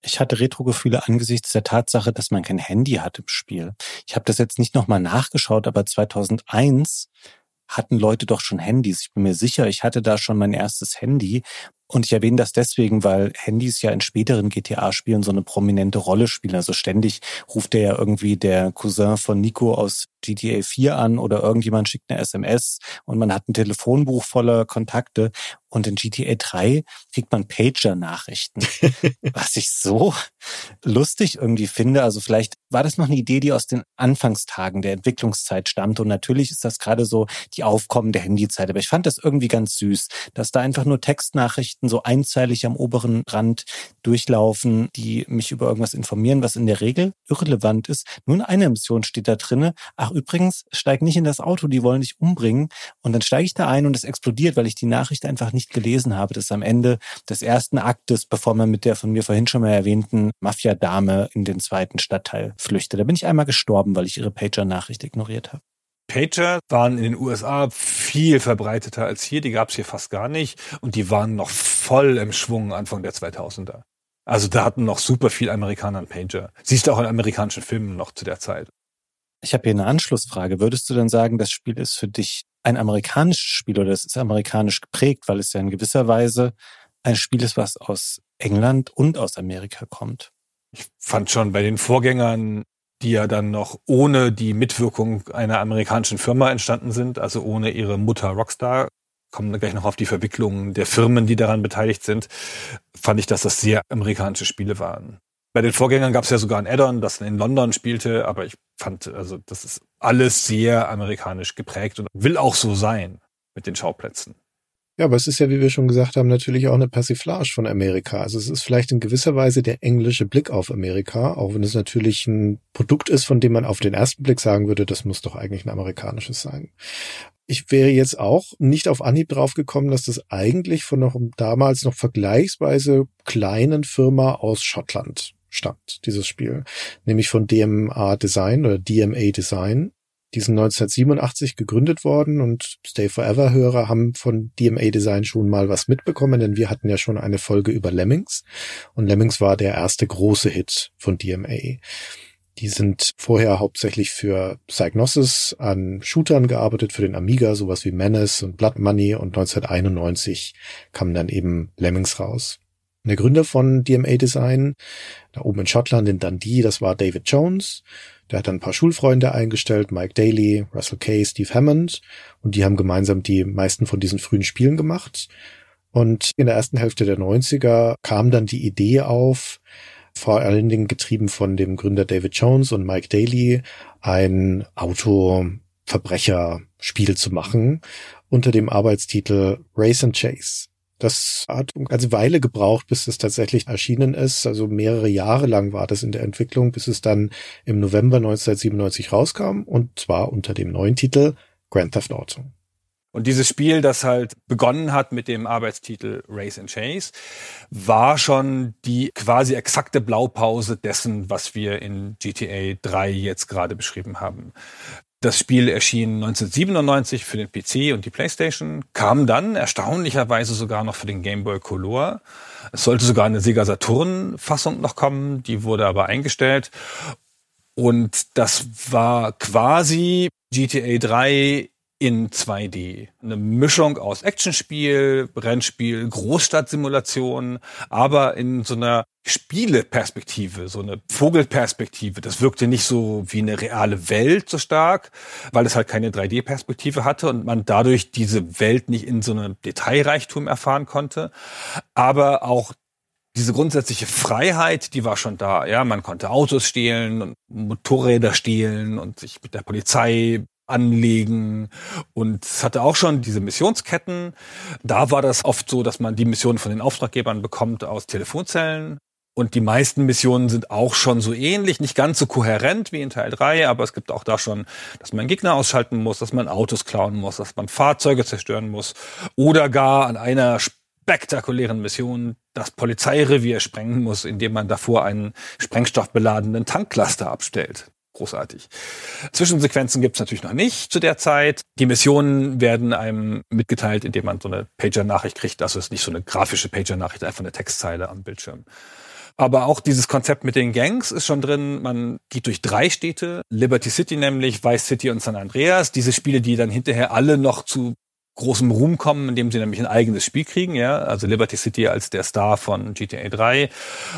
Ich hatte Retro-Gefühle angesichts der Tatsache, dass man kein Handy hat im Spiel. Ich habe das jetzt nicht nochmal nachgeschaut, aber 2001 hatten Leute doch schon Handys. Ich bin mir sicher, ich hatte da schon mein erstes Handy. Und ich erwähne das deswegen, weil Handys ja in späteren GTA-Spielen so eine prominente Rolle spielen. Also ständig ruft der ja irgendwie der Cousin von Nico aus GTA 4 an oder irgendjemand schickt eine SMS und man hat ein Telefonbuch voller Kontakte. Und in GTA 3 kriegt man Pager-Nachrichten, was ich so lustig irgendwie finde. Also vielleicht war das noch eine Idee, die aus den Anfangstagen der Entwicklungszeit stammt. Und natürlich ist das gerade so die aufkommende Handyzeit. Aber ich fand das irgendwie ganz süß, dass da einfach nur Textnachrichten so einzeilig am oberen Rand durchlaufen, die mich über irgendwas informieren, was in der Regel irrelevant ist. Nur in einer Mission steht da drinne, ach übrigens, steig nicht in das Auto, die wollen dich umbringen. Und dann steige ich da ein und es explodiert, weil ich die Nachricht einfach nicht gelesen habe, dass am Ende des ersten Aktes, bevor man mit der von mir vorhin schon mal erwähnten Mafia-Dame in den zweiten Stadtteil flüchtet. Da bin ich einmal gestorben, weil ich ihre Pager-Nachricht ignoriert habe. Pager waren in den USA viel verbreiteter als hier. Die gab es hier fast gar nicht. Und die waren noch voll im Schwung Anfang der 2000er. Also da hatten noch super viel Amerikaner einen Pager. Siehst du auch in amerikanischen Filmen noch zu der Zeit. Ich habe hier eine Anschlussfrage. Würdest du dann sagen, das Spiel ist für dich ein amerikanisches Spiel oder es ist amerikanisch geprägt, weil es ja in gewisser Weise ein Spiel ist, was aus England und aus Amerika kommt? Ich fand schon bei den Vorgängern, die ja dann noch ohne die Mitwirkung einer amerikanischen Firma entstanden sind, also ohne ihre Mutter Rockstar, kommen wir gleich noch auf die Verwicklungen der Firmen, die daran beteiligt sind, fand ich, dass das sehr amerikanische Spiele waren. Bei den Vorgängern gab es ja sogar ein Add-on, das in London spielte, aber ich fand, also das ist alles sehr amerikanisch geprägt und will auch so sein mit den Schauplätzen. Ja, aber es ist ja, wie wir schon gesagt haben, natürlich auch eine Persiflage von Amerika. Also es ist vielleicht in gewisser Weise der englische Blick auf Amerika, auch wenn es natürlich ein Produkt ist, von dem man auf den ersten Blick sagen würde, das muss doch eigentlich ein amerikanisches sein. Ich wäre jetzt auch nicht auf Anhieb drauf gekommen, dass das eigentlich von noch damals noch vergleichsweise kleinen Firma aus Schottland stammt, dieses Spiel. Nämlich von DMA Design oder DMA Design. Die sind 1987 gegründet worden und Stay Forever Hörer haben von DMA Design schon mal was mitbekommen, denn wir hatten ja schon eine Folge über Lemmings und Lemmings war der erste große Hit von DMA. Die sind vorher hauptsächlich für Psygnosis an Shootern gearbeitet, für den Amiga, sowas wie Menace und Blood Money und 1991 kamen dann eben Lemmings raus. Der Gründer von DMA Design, da oben in Schottland in Dundee, das war David Jones. Der hat dann ein paar Schulfreunde eingestellt, Mike Daly, Russell Kay, Steve Hammond, und die haben gemeinsam die meisten von diesen frühen Spielen gemacht. Und in der ersten Hälfte der 90er kam dann die Idee auf, vor allen Dingen getrieben von dem Gründer David Jones und Mike Daly, ein Auto-Verbrecher-Spiel zu machen unter dem Arbeitstitel Race and Chase. Das hat eine ganze Weile gebraucht, bis es tatsächlich erschienen ist. Also mehrere Jahre lang war das in der Entwicklung, bis es dann im November 1997 rauskam und zwar unter dem neuen Titel Grand Theft Auto. Und dieses Spiel, das halt begonnen hat mit dem Arbeitstitel Race and Chase, war schon die quasi exakte Blaupause dessen, was wir in GTA 3 jetzt gerade beschrieben haben. Das Spiel erschien 1997 für den PC und die PlayStation, kam dann erstaunlicherweise sogar noch für den Game Boy Color. Es sollte sogar eine Sega Saturn Fassung noch kommen, die wurde aber eingestellt. Und das war quasi GTA 3 in 2D. Eine Mischung aus Actionspiel, Rennspiel, Großstadtsimulation, aber in so einer Spieleperspektive, so eine Vogelperspektive. Das wirkte nicht so wie eine reale Welt so stark, weil es halt keine 3D-Perspektive hatte und man dadurch diese Welt nicht in so einem Detailreichtum erfahren konnte. Aber auch diese grundsätzliche Freiheit, die war schon da. Ja, man konnte Autos stehlen und Motorräder stehlen und sich mit der Polizei anlegen. Und es hatte auch schon diese Missionsketten. Da war das oft so, dass man die Missionen von den Auftraggebern bekommt aus Telefonzellen. Und die meisten Missionen sind auch schon so ähnlich, nicht ganz so kohärent wie in Teil 3, aber es gibt auch da schon, dass man Gegner ausschalten muss, dass man Autos klauen muss, dass man Fahrzeuge zerstören muss oder gar an einer spektakulären Mission das Polizeirevier sprengen muss, indem man davor einen sprengstoffbeladenen Tankcluster abstellt großartig. Zwischensequenzen gibt es natürlich noch nicht zu der Zeit. Die Missionen werden einem mitgeteilt, indem man so eine Pager-Nachricht kriegt. Also es ist nicht so eine grafische Pager-Nachricht, einfach eine Textzeile am Bildschirm. Aber auch dieses Konzept mit den Gangs ist schon drin. Man geht durch drei Städte, Liberty City nämlich, Vice City und San Andreas. Diese Spiele, die dann hinterher alle noch zu großem Ruhm kommen, indem sie nämlich ein eigenes Spiel kriegen, ja, also Liberty City als der Star von GTA 3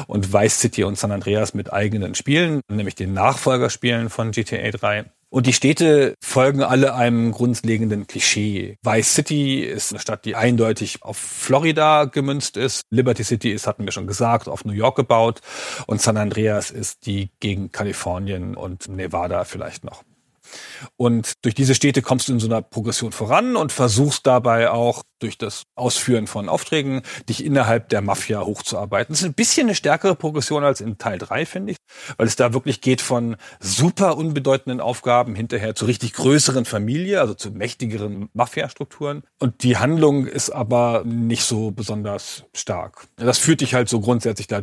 und Vice City und San Andreas mit eigenen Spielen, nämlich den Nachfolgerspielen von GTA 3. Und die Städte folgen alle einem grundlegenden Klischee. Vice City ist eine Stadt, die eindeutig auf Florida gemünzt ist. Liberty City ist, hatten wir schon gesagt, auf New York gebaut. Und San Andreas ist die gegen Kalifornien und Nevada vielleicht noch. Und durch diese Städte kommst du in so einer Progression voran und versuchst dabei auch durch das Ausführen von Aufträgen dich innerhalb der Mafia hochzuarbeiten. Das ist ein bisschen eine stärkere Progression als in Teil 3, finde ich, weil es da wirklich geht von super unbedeutenden Aufgaben hinterher zu richtig größeren Familie, also zu mächtigeren Mafia-Strukturen. Und die Handlung ist aber nicht so besonders stark. Das führt dich halt so grundsätzlich da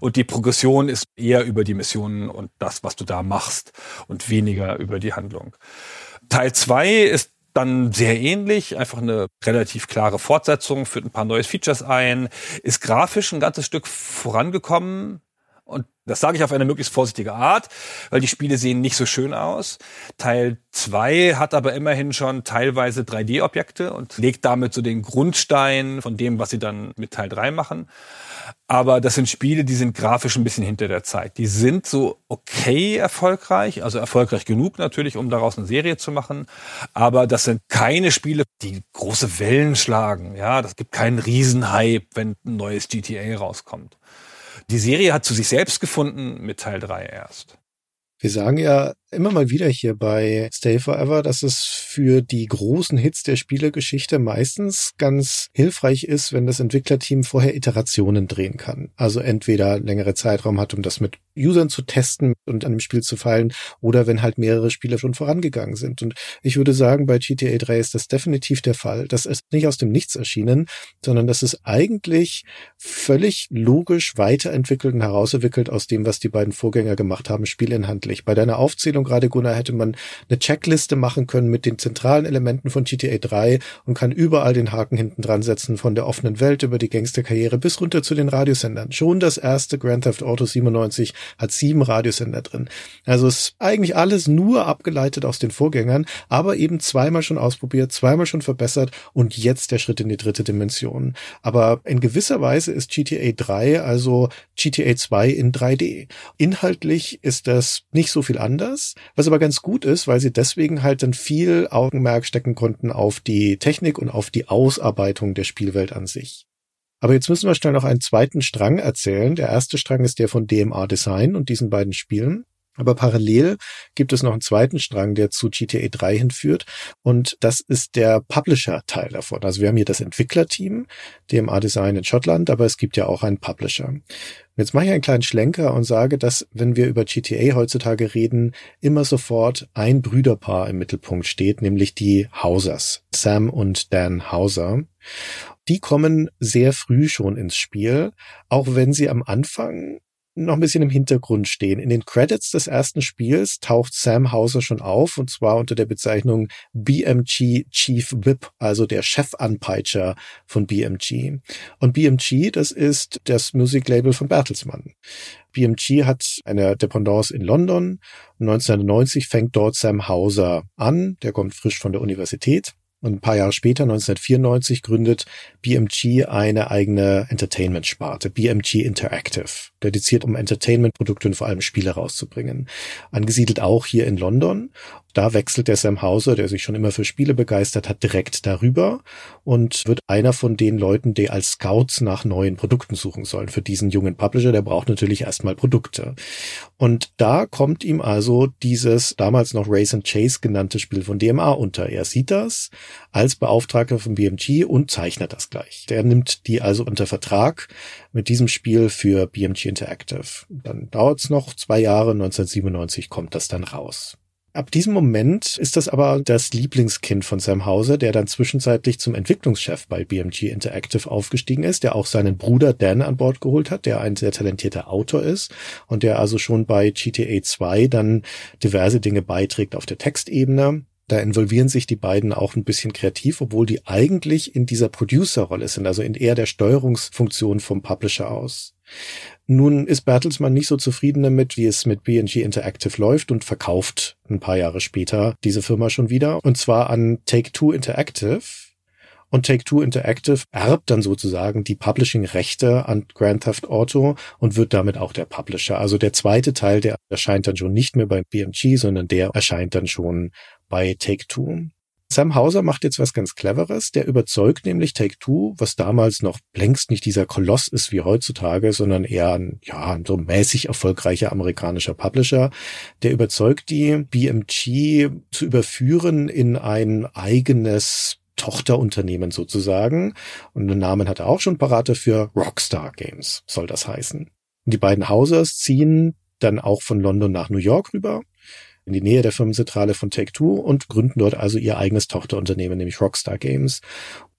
und die Progression ist eher über die Missionen und das, was du da machst und weniger über die Handlung. Teil 2 ist dann sehr ähnlich, einfach eine relativ klare Fortsetzung, führt ein paar neue Features ein, ist grafisch ein ganzes Stück vorangekommen und Das sage ich auf eine möglichst vorsichtige Art, weil die Spiele sehen nicht so schön aus. Teil 2 hat aber immerhin schon teilweise 3D-Objekte und legt damit so den Grundstein von dem, was sie dann mit Teil 3 machen. Aber das sind Spiele, die sind grafisch ein bisschen hinter der Zeit. Die sind so okay erfolgreich, also erfolgreich genug natürlich, um daraus eine Serie zu machen. Aber das sind keine Spiele, die große Wellen schlagen. Ja, das gibt keinen Riesenhype, wenn ein neues GTA rauskommt. Die Serie hat zu sich selbst gefunden mit Teil 3 erst. Wir sagen ja immer mal wieder hier bei Stay Forever, dass es für die großen Hits der Spielegeschichte meistens ganz hilfreich ist, wenn das Entwicklerteam vorher Iterationen drehen kann. Also entweder längere Zeitraum hat, um das mit Usern zu testen und an dem Spiel zu fallen, oder wenn halt mehrere Spiele schon vorangegangen sind. Und ich würde sagen, bei GTA 3 ist das definitiv der Fall. Das ist nicht aus dem Nichts erschienen, sondern das ist eigentlich völlig logisch weiterentwickelt und herausentwickelt aus dem, was die beiden Vorgänger gemacht haben, spielinhaltlich. Bei deiner Aufzählung Entwicklung gerade, Gunnar, hätte man eine Checkliste machen können mit den zentralen Elementen von GTA 3 und kann überall den Haken hinten dran setzen, von der offenen Welt über die Gangsterkarriere bis runter zu den Radiosendern. Schon das erste Grand Theft Auto 97 hat sieben Radiosender drin. Also ist eigentlich alles nur abgeleitet aus den Vorgängern, aber eben zweimal schon ausprobiert, zweimal schon verbessert und jetzt der Schritt in die dritte Dimension. Aber in gewisser Weise ist GTA 3 also GTA 2 in 3D. Inhaltlich ist das nicht so viel anders was aber ganz gut ist, weil sie deswegen halt dann viel Augenmerk stecken konnten auf die Technik und auf die Ausarbeitung der Spielwelt an sich. Aber jetzt müssen wir schnell noch einen zweiten Strang erzählen. Der erste Strang ist der von DMA Design und diesen beiden Spielen. Aber parallel gibt es noch einen zweiten Strang, der zu GTA 3 hinführt. Und das ist der Publisher-Teil davon. Also wir haben hier das Entwicklerteam, DMA Design in Schottland, aber es gibt ja auch einen Publisher. Jetzt mache ich einen kleinen Schlenker und sage, dass wenn wir über GTA heutzutage reden, immer sofort ein Brüderpaar im Mittelpunkt steht, nämlich die Hausers, Sam und Dan Hauser. Die kommen sehr früh schon ins Spiel, auch wenn sie am Anfang noch ein bisschen im Hintergrund stehen. In den Credits des ersten Spiels taucht Sam Hauser schon auf, und zwar unter der Bezeichnung BMG Chief Whip, also der Chefanpeitscher von BMG. Und BMG, das ist das Musiklabel von Bertelsmann. BMG hat eine Dependance in London. 1990 fängt dort Sam Hauser an. Der kommt frisch von der Universität. Und ein paar Jahre später, 1994, gründet BMG eine eigene Entertainment-Sparte, BMG Interactive, dediziert um Entertainment-Produkte und vor allem Spiele rauszubringen. Angesiedelt auch hier in London da wechselt der Sam Hauser, der sich schon immer für Spiele begeistert hat, direkt darüber und wird einer von den Leuten, die als Scouts nach neuen Produkten suchen sollen. Für diesen jungen Publisher, der braucht natürlich erstmal Produkte. Und da kommt ihm also dieses damals noch Race and Chase genannte Spiel von DMA unter. Er sieht das als Beauftragter von BMG und zeichnet das gleich. Der nimmt die also unter Vertrag mit diesem Spiel für BMG Interactive. Dann dauert es noch zwei Jahre, 1997 kommt das dann raus. Ab diesem Moment ist das aber das Lieblingskind von Sam Hauser, der dann zwischenzeitlich zum Entwicklungschef bei BMG Interactive aufgestiegen ist, der auch seinen Bruder Dan an Bord geholt hat, der ein sehr talentierter Autor ist und der also schon bei GTA 2 dann diverse Dinge beiträgt auf der Textebene. Da involvieren sich die beiden auch ein bisschen kreativ, obwohl die eigentlich in dieser Producer-Rolle sind, also in eher der Steuerungsfunktion vom Publisher aus. Nun ist Bertelsmann nicht so zufrieden damit, wie es mit BNG Interactive läuft und verkauft ein paar Jahre später diese Firma schon wieder und zwar an Take-Two Interactive. Und Take-Two Interactive erbt dann sozusagen die Publishing-Rechte an Grand Theft Auto und wird damit auch der Publisher. Also der zweite Teil, der erscheint dann schon nicht mehr bei BMG, sondern der erscheint dann schon bei Take-Two. Sam Hauser macht jetzt was ganz Cleveres. Der überzeugt nämlich Take-Two, was damals noch längst nicht dieser Koloss ist wie heutzutage, sondern eher ein, ja, ein so mäßig erfolgreicher amerikanischer Publisher. Der überzeugt die, BMG zu überführen in ein eigenes Tochterunternehmen sozusagen. Und den Namen hat er auch schon parat dafür. Rockstar Games soll das heißen. Und die beiden Hausers ziehen dann auch von London nach New York rüber in die Nähe der Firmenzentrale von Take-Two und gründen dort also ihr eigenes Tochterunternehmen, nämlich Rockstar Games.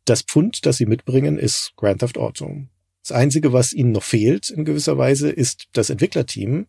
Das Pfund, das sie mitbringen, ist Grand Theft Auto. Das Einzige, was ihnen noch fehlt in gewisser Weise, ist das Entwicklerteam.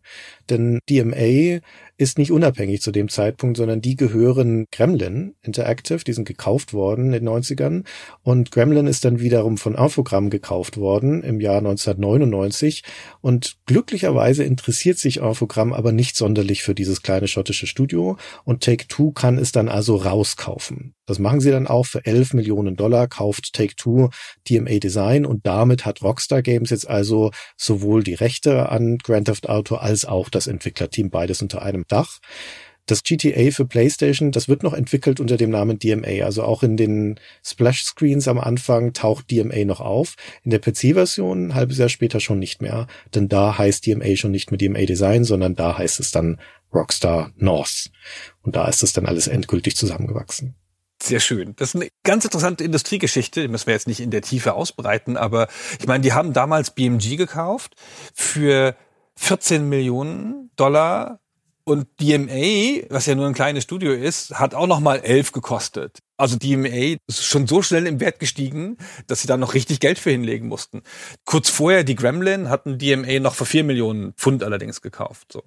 Denn DMA ist nicht unabhängig zu dem Zeitpunkt, sondern die gehören Gremlin Interactive, die sind gekauft worden in den 90ern. Und Gremlin ist dann wiederum von Infogramm gekauft worden im Jahr 1999. Und glücklicherweise interessiert sich Infogramm aber nicht sonderlich für dieses kleine schottische Studio. Und Take-Two kann es dann also rauskaufen. Das machen sie dann auch für 11 Millionen Dollar, kauft Take-Two DMA Design und damit hat Rockstar Games jetzt also sowohl die Rechte an Grand Theft Auto als auch das Entwicklerteam beides unter einem Dach. Das GTA für PlayStation, das wird noch entwickelt unter dem Namen DMA. Also auch in den Splash-Screens am Anfang taucht DMA noch auf. In der PC-Version ein halbes Jahr später schon nicht mehr. Denn da heißt DMA schon nicht mehr DMA Design, sondern da heißt es dann Rockstar North. Und da ist es dann alles endgültig zusammengewachsen. Sehr schön. Das ist eine ganz interessante Industriegeschichte, die müssen wir jetzt nicht in der Tiefe ausbreiten, aber ich meine, die haben damals BMG gekauft für 14 Millionen Dollar und DMA, was ja nur ein kleines Studio ist, hat auch noch mal 11 gekostet. Also DMA ist schon so schnell im Wert gestiegen, dass sie da noch richtig Geld für hinlegen mussten. Kurz vorher, die Gremlin hatten DMA noch für 4 Millionen Pfund allerdings gekauft. So.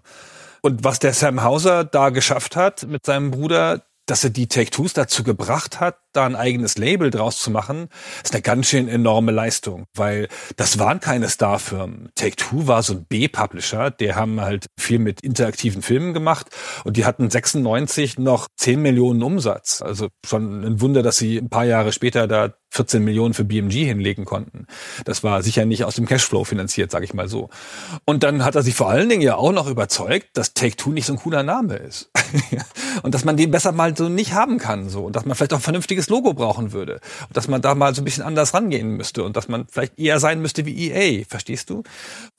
Und was der Sam Hauser da geschafft hat mit seinem Bruder, dass er die Take-Twos dazu gebracht hat, da ein eigenes Label draus zu machen, ist eine ganz schön enorme Leistung, weil das waren keine Starfirmen. Take-Two war so ein B-Publisher, der haben halt viel mit interaktiven Filmen gemacht und die hatten 96 noch 10 Millionen Umsatz. Also schon ein Wunder, dass sie ein paar Jahre später da 14 Millionen für BMG hinlegen konnten. Das war sicher nicht aus dem Cashflow finanziert, sage ich mal so. Und dann hat er sich vor allen Dingen ja auch noch überzeugt, dass Take-Two nicht so ein cooler Name ist. und dass man den besser mal so nicht haben kann. so Und dass man vielleicht auch ein vernünftiges Logo brauchen würde. Und dass man da mal so ein bisschen anders rangehen müsste. Und dass man vielleicht eher sein müsste wie EA. Verstehst du?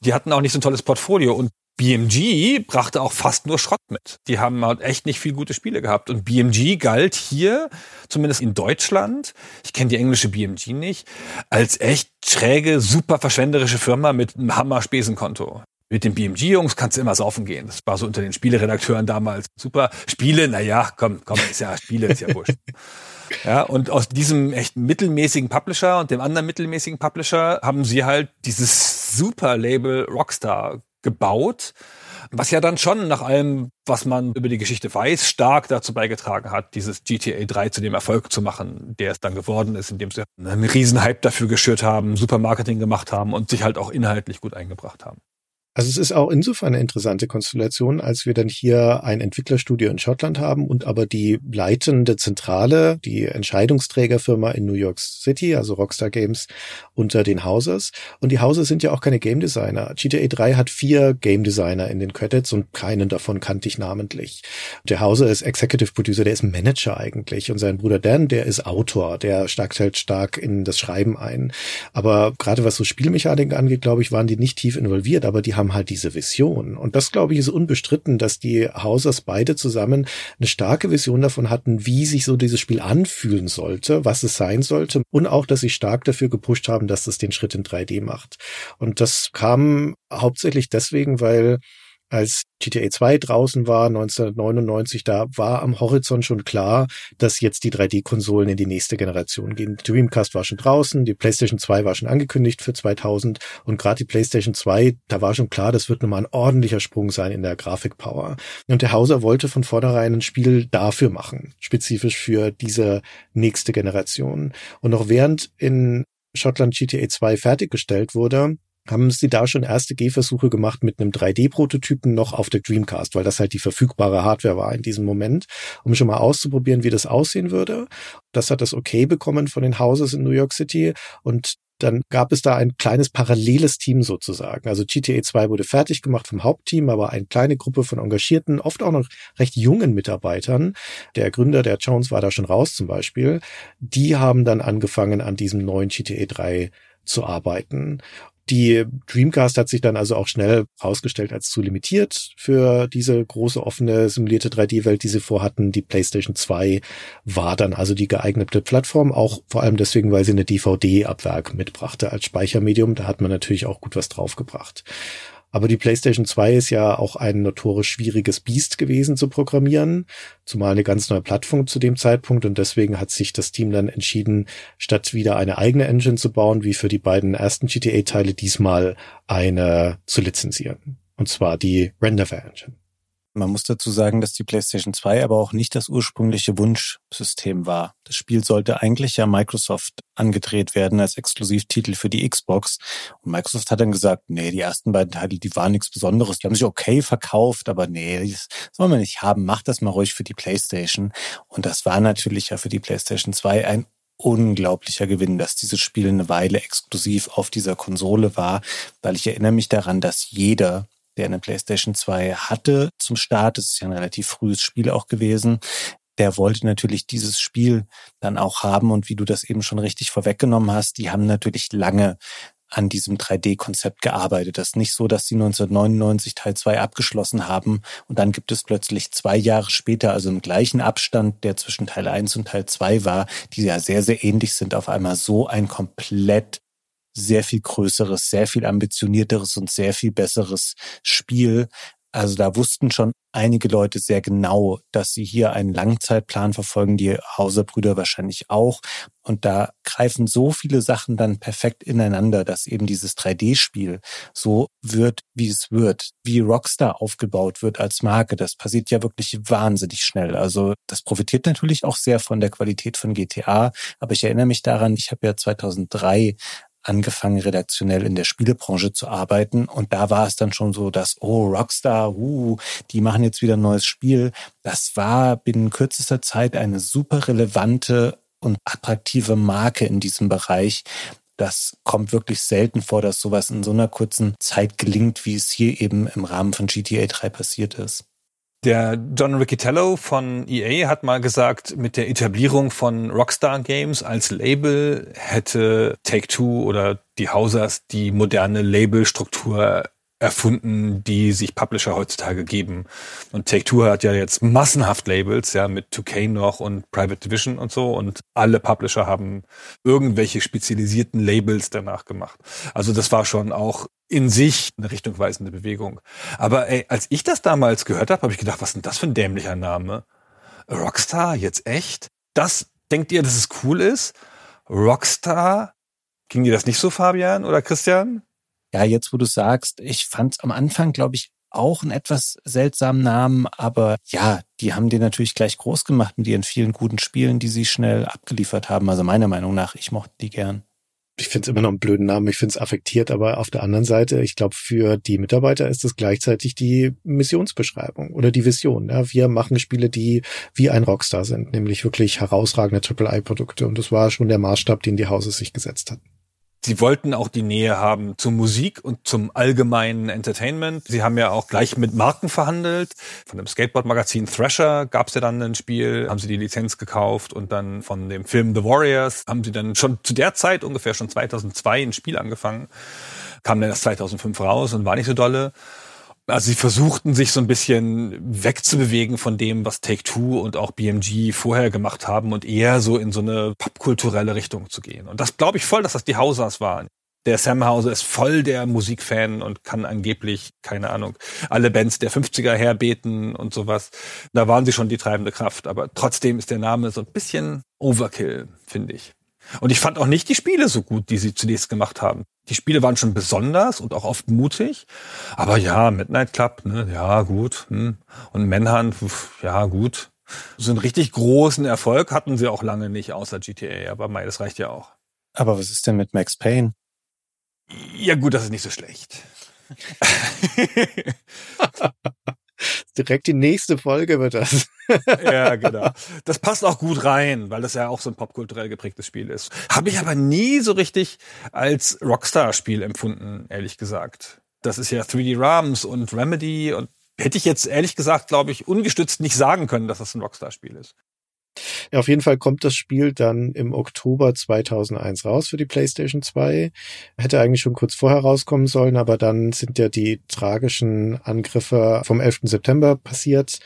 Die hatten auch nicht so ein tolles Portfolio. Und BMG brachte auch fast nur Schrott mit. Die haben halt echt nicht viel gute Spiele gehabt. Und BMG galt hier, zumindest in Deutschland, ich kenne die englische BMG nicht, als echt schräge, super verschwenderische Firma mit einem Hammer-Spesenkonto. Mit den BMG-Jungs kannst du immer saufen gehen. Das war so unter den Spieleredakteuren damals. Super. Spiele, na ja, komm, komm, ist ja Spiele, ist ja wurscht. Ja, und aus diesem echt mittelmäßigen Publisher und dem anderen mittelmäßigen Publisher haben sie halt dieses super Label Rockstar gebaut, was ja dann schon nach allem, was man über die Geschichte weiß, stark dazu beigetragen hat, dieses GTA 3 zu dem Erfolg zu machen, der es dann geworden ist, indem sie einen riesen Hype dafür geschürt haben, super Marketing gemacht haben und sich halt auch inhaltlich gut eingebracht haben. Also es ist auch insofern eine interessante Konstellation, als wir dann hier ein Entwicklerstudio in Schottland haben und aber die leitende Zentrale, die Entscheidungsträgerfirma in New York City, also Rockstar Games, unter den Houses. Und die Houses sind ja auch keine Game Designer. GTA 3 hat vier Game Designer in den Credits und keinen davon kannte ich namentlich. Der Hauser ist Executive Producer, der ist Manager eigentlich. Und sein Bruder Dan, der ist Autor, der steigt halt stark in das Schreiben ein. Aber gerade was so Spielmechaniken angeht, glaube ich, waren die nicht tief involviert, aber die haben haben halt diese Vision. Und das, glaube ich, ist unbestritten, dass die Hausers beide zusammen eine starke Vision davon hatten, wie sich so dieses Spiel anfühlen sollte, was es sein sollte. Und auch, dass sie stark dafür gepusht haben, dass es den Schritt in 3D macht. Und das kam hauptsächlich deswegen, weil als GTA 2 draußen war, 1999, da war am Horizont schon klar, dass jetzt die 3D-Konsolen in die nächste Generation gehen. Dreamcast war schon draußen, die PlayStation 2 war schon angekündigt für 2000 und gerade die PlayStation 2, da war schon klar, das wird nochmal ein ordentlicher Sprung sein in der Grafikpower. Und der Hauser wollte von vornherein ein Spiel dafür machen, spezifisch für diese nächste Generation. Und noch während in Schottland GTA 2 fertiggestellt wurde, haben sie da schon erste Gehversuche gemacht mit einem 3D-Prototypen noch auf der Dreamcast, weil das halt die verfügbare Hardware war in diesem Moment, um schon mal auszuprobieren, wie das aussehen würde. Das hat das okay bekommen von den Houses in New York City und dann gab es da ein kleines paralleles Team sozusagen. Also GTA 2 wurde fertig gemacht vom Hauptteam, aber eine kleine Gruppe von engagierten, oft auch noch recht jungen Mitarbeitern, der Gründer der Jones war da schon raus zum Beispiel, die haben dann angefangen an diesem neuen GTA 3 zu arbeiten. Die Dreamcast hat sich dann also auch schnell herausgestellt als zu limitiert für diese große offene simulierte 3D-Welt, die sie vorhatten. Die PlayStation 2 war dann also die geeignete Plattform, auch vor allem deswegen, weil sie eine DVD-Abwerk mitbrachte als Speichermedium. Da hat man natürlich auch gut was draufgebracht. Aber die PlayStation 2 ist ja auch ein notorisch schwieriges Biest gewesen zu programmieren, zumal eine ganz neue Plattform zu dem Zeitpunkt und deswegen hat sich das Team dann entschieden, statt wieder eine eigene Engine zu bauen, wie für die beiden ersten GTA-Teile, diesmal eine zu lizenzieren. Und zwar die Renderware Engine. Man muss dazu sagen, dass die PlayStation 2 aber auch nicht das ursprüngliche Wunschsystem war. Das Spiel sollte eigentlich ja Microsoft angedreht werden als Exklusivtitel für die Xbox. Und Microsoft hat dann gesagt, nee, die ersten beiden Teile, die waren nichts Besonderes. Die haben sich okay verkauft, aber nee, das soll man nicht haben. Macht das mal ruhig für die PlayStation. Und das war natürlich ja für die PlayStation 2 ein unglaublicher Gewinn, dass dieses Spiel eine Weile exklusiv auf dieser Konsole war, weil ich erinnere mich daran, dass jeder der eine PlayStation 2 hatte zum Start. Das ist ja ein relativ frühes Spiel auch gewesen. Der wollte natürlich dieses Spiel dann auch haben. Und wie du das eben schon richtig vorweggenommen hast, die haben natürlich lange an diesem 3D-Konzept gearbeitet. Das ist nicht so, dass sie 1999 Teil 2 abgeschlossen haben und dann gibt es plötzlich zwei Jahre später, also im gleichen Abstand, der zwischen Teil 1 und Teil 2 war, die ja sehr, sehr ähnlich sind, auf einmal so ein komplett sehr viel größeres, sehr viel ambitionierteres und sehr viel besseres Spiel. Also da wussten schon einige Leute sehr genau, dass sie hier einen Langzeitplan verfolgen, die Hauserbrüder wahrscheinlich auch. Und da greifen so viele Sachen dann perfekt ineinander, dass eben dieses 3D-Spiel so wird, wie es wird, wie Rockstar aufgebaut wird als Marke. Das passiert ja wirklich wahnsinnig schnell. Also das profitiert natürlich auch sehr von der Qualität von GTA. Aber ich erinnere mich daran, ich habe ja 2003 angefangen, redaktionell in der Spielebranche zu arbeiten. Und da war es dann schon so, dass, oh, Rockstar, uh, die machen jetzt wieder ein neues Spiel. Das war binnen kürzester Zeit eine super relevante und attraktive Marke in diesem Bereich. Das kommt wirklich selten vor, dass sowas in so einer kurzen Zeit gelingt, wie es hier eben im Rahmen von GTA 3 passiert ist. Der John Riccitello von EA hat mal gesagt, mit der Etablierung von Rockstar Games als Label hätte Take-Two oder die Hausers die moderne Labelstruktur erfunden, die sich Publisher heutzutage geben. Und Take-Two hat ja jetzt massenhaft Labels, ja, mit 2K noch und Private Division und so. Und alle Publisher haben irgendwelche spezialisierten Labels danach gemacht. Also das war schon auch in sich eine richtungweisende Bewegung. Aber ey, als ich das damals gehört habe, habe ich gedacht, was ist denn das für ein dämlicher Name? Rockstar, jetzt echt? Das, denkt ihr, dass es cool ist? Rockstar? Ging dir das nicht so, Fabian oder Christian? Ja, jetzt wo du sagst, ich fand es am Anfang, glaube ich, auch einen etwas seltsamen Namen, aber ja, die haben den natürlich gleich groß gemacht mit ihren vielen guten Spielen, die sie schnell abgeliefert haben. Also meiner Meinung nach, ich mochte die gern. Ich finde es immer noch einen blöden Namen, ich finde es affektiert, aber auf der anderen Seite, ich glaube, für die Mitarbeiter ist es gleichzeitig die Missionsbeschreibung oder die Vision. Ja, wir machen Spiele, die wie ein Rockstar sind, nämlich wirklich herausragende AAA-Produkte. Und das war schon der Maßstab, den die Hauses sich gesetzt hatten. Sie wollten auch die Nähe haben zur Musik und zum allgemeinen Entertainment. Sie haben ja auch gleich mit Marken verhandelt. Von dem Skateboard-Magazin Thrasher gab es ja dann ein Spiel, haben sie die Lizenz gekauft und dann von dem Film The Warriors haben sie dann schon zu der Zeit, ungefähr schon 2002, ein Spiel angefangen. Kam dann erst 2005 raus und war nicht so dolle. Also sie versuchten sich so ein bisschen wegzubewegen von dem, was Take-Two und auch BMG vorher gemacht haben und eher so in so eine popkulturelle Richtung zu gehen. Und das glaube ich voll, dass das die Hausers waren. Der Sam Hauser ist voll der Musikfan und kann angeblich, keine Ahnung, alle Bands der 50er herbeten und sowas. Da waren sie schon die treibende Kraft. Aber trotzdem ist der Name so ein bisschen Overkill, finde ich. Und ich fand auch nicht die Spiele so gut, die sie zunächst gemacht haben. Die Spiele waren schon besonders und auch oft mutig. Aber ja, Midnight Club, ne, ja, gut. Hm. Und Manhunt, ja, gut. So einen richtig großen Erfolg hatten sie auch lange nicht, außer GTA. Aber mei, das reicht ja auch. Aber was ist denn mit Max Payne? Ja, gut, das ist nicht so schlecht. Direkt die nächste Folge wird das. ja, genau. Das passt auch gut rein, weil das ja auch so ein popkulturell geprägtes Spiel ist. Habe ich aber nie so richtig als Rockstar-Spiel empfunden, ehrlich gesagt. Das ist ja 3D Rams und Remedy und hätte ich jetzt ehrlich gesagt, glaube ich, ungestützt nicht sagen können, dass das ein Rockstar-Spiel ist. Ja, auf jeden Fall kommt das Spiel dann im Oktober 2001 raus für die PlayStation 2. Hätte eigentlich schon kurz vorher rauskommen sollen, aber dann sind ja die tragischen Angriffe vom 11. September passiert.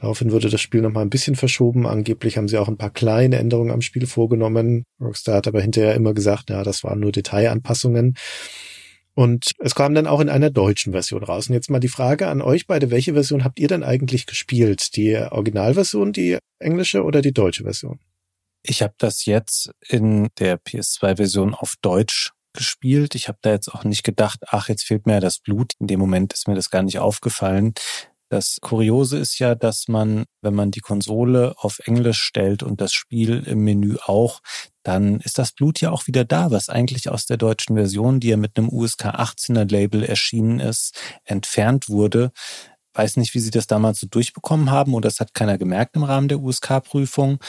Daraufhin wurde das Spiel nochmal ein bisschen verschoben. Angeblich haben sie auch ein paar kleine Änderungen am Spiel vorgenommen. Rockstar hat aber hinterher immer gesagt, ja, das waren nur Detailanpassungen. Und es kam dann auch in einer deutschen Version raus. Und jetzt mal die Frage an euch beide, welche Version habt ihr denn eigentlich gespielt? Die Originalversion, die englische oder die deutsche Version? Ich habe das jetzt in der PS2-Version auf Deutsch gespielt. Ich habe da jetzt auch nicht gedacht, ach, jetzt fehlt mir das Blut. In dem Moment ist mir das gar nicht aufgefallen. Das Kuriose ist ja, dass man, wenn man die Konsole auf Englisch stellt und das Spiel im Menü auch, dann ist das Blut ja auch wieder da, was eigentlich aus der deutschen Version, die ja mit einem USK 18er Label erschienen ist, entfernt wurde. Weiß nicht, wie sie das damals so durchbekommen haben oder das hat keiner gemerkt im Rahmen der USK-Prüfung.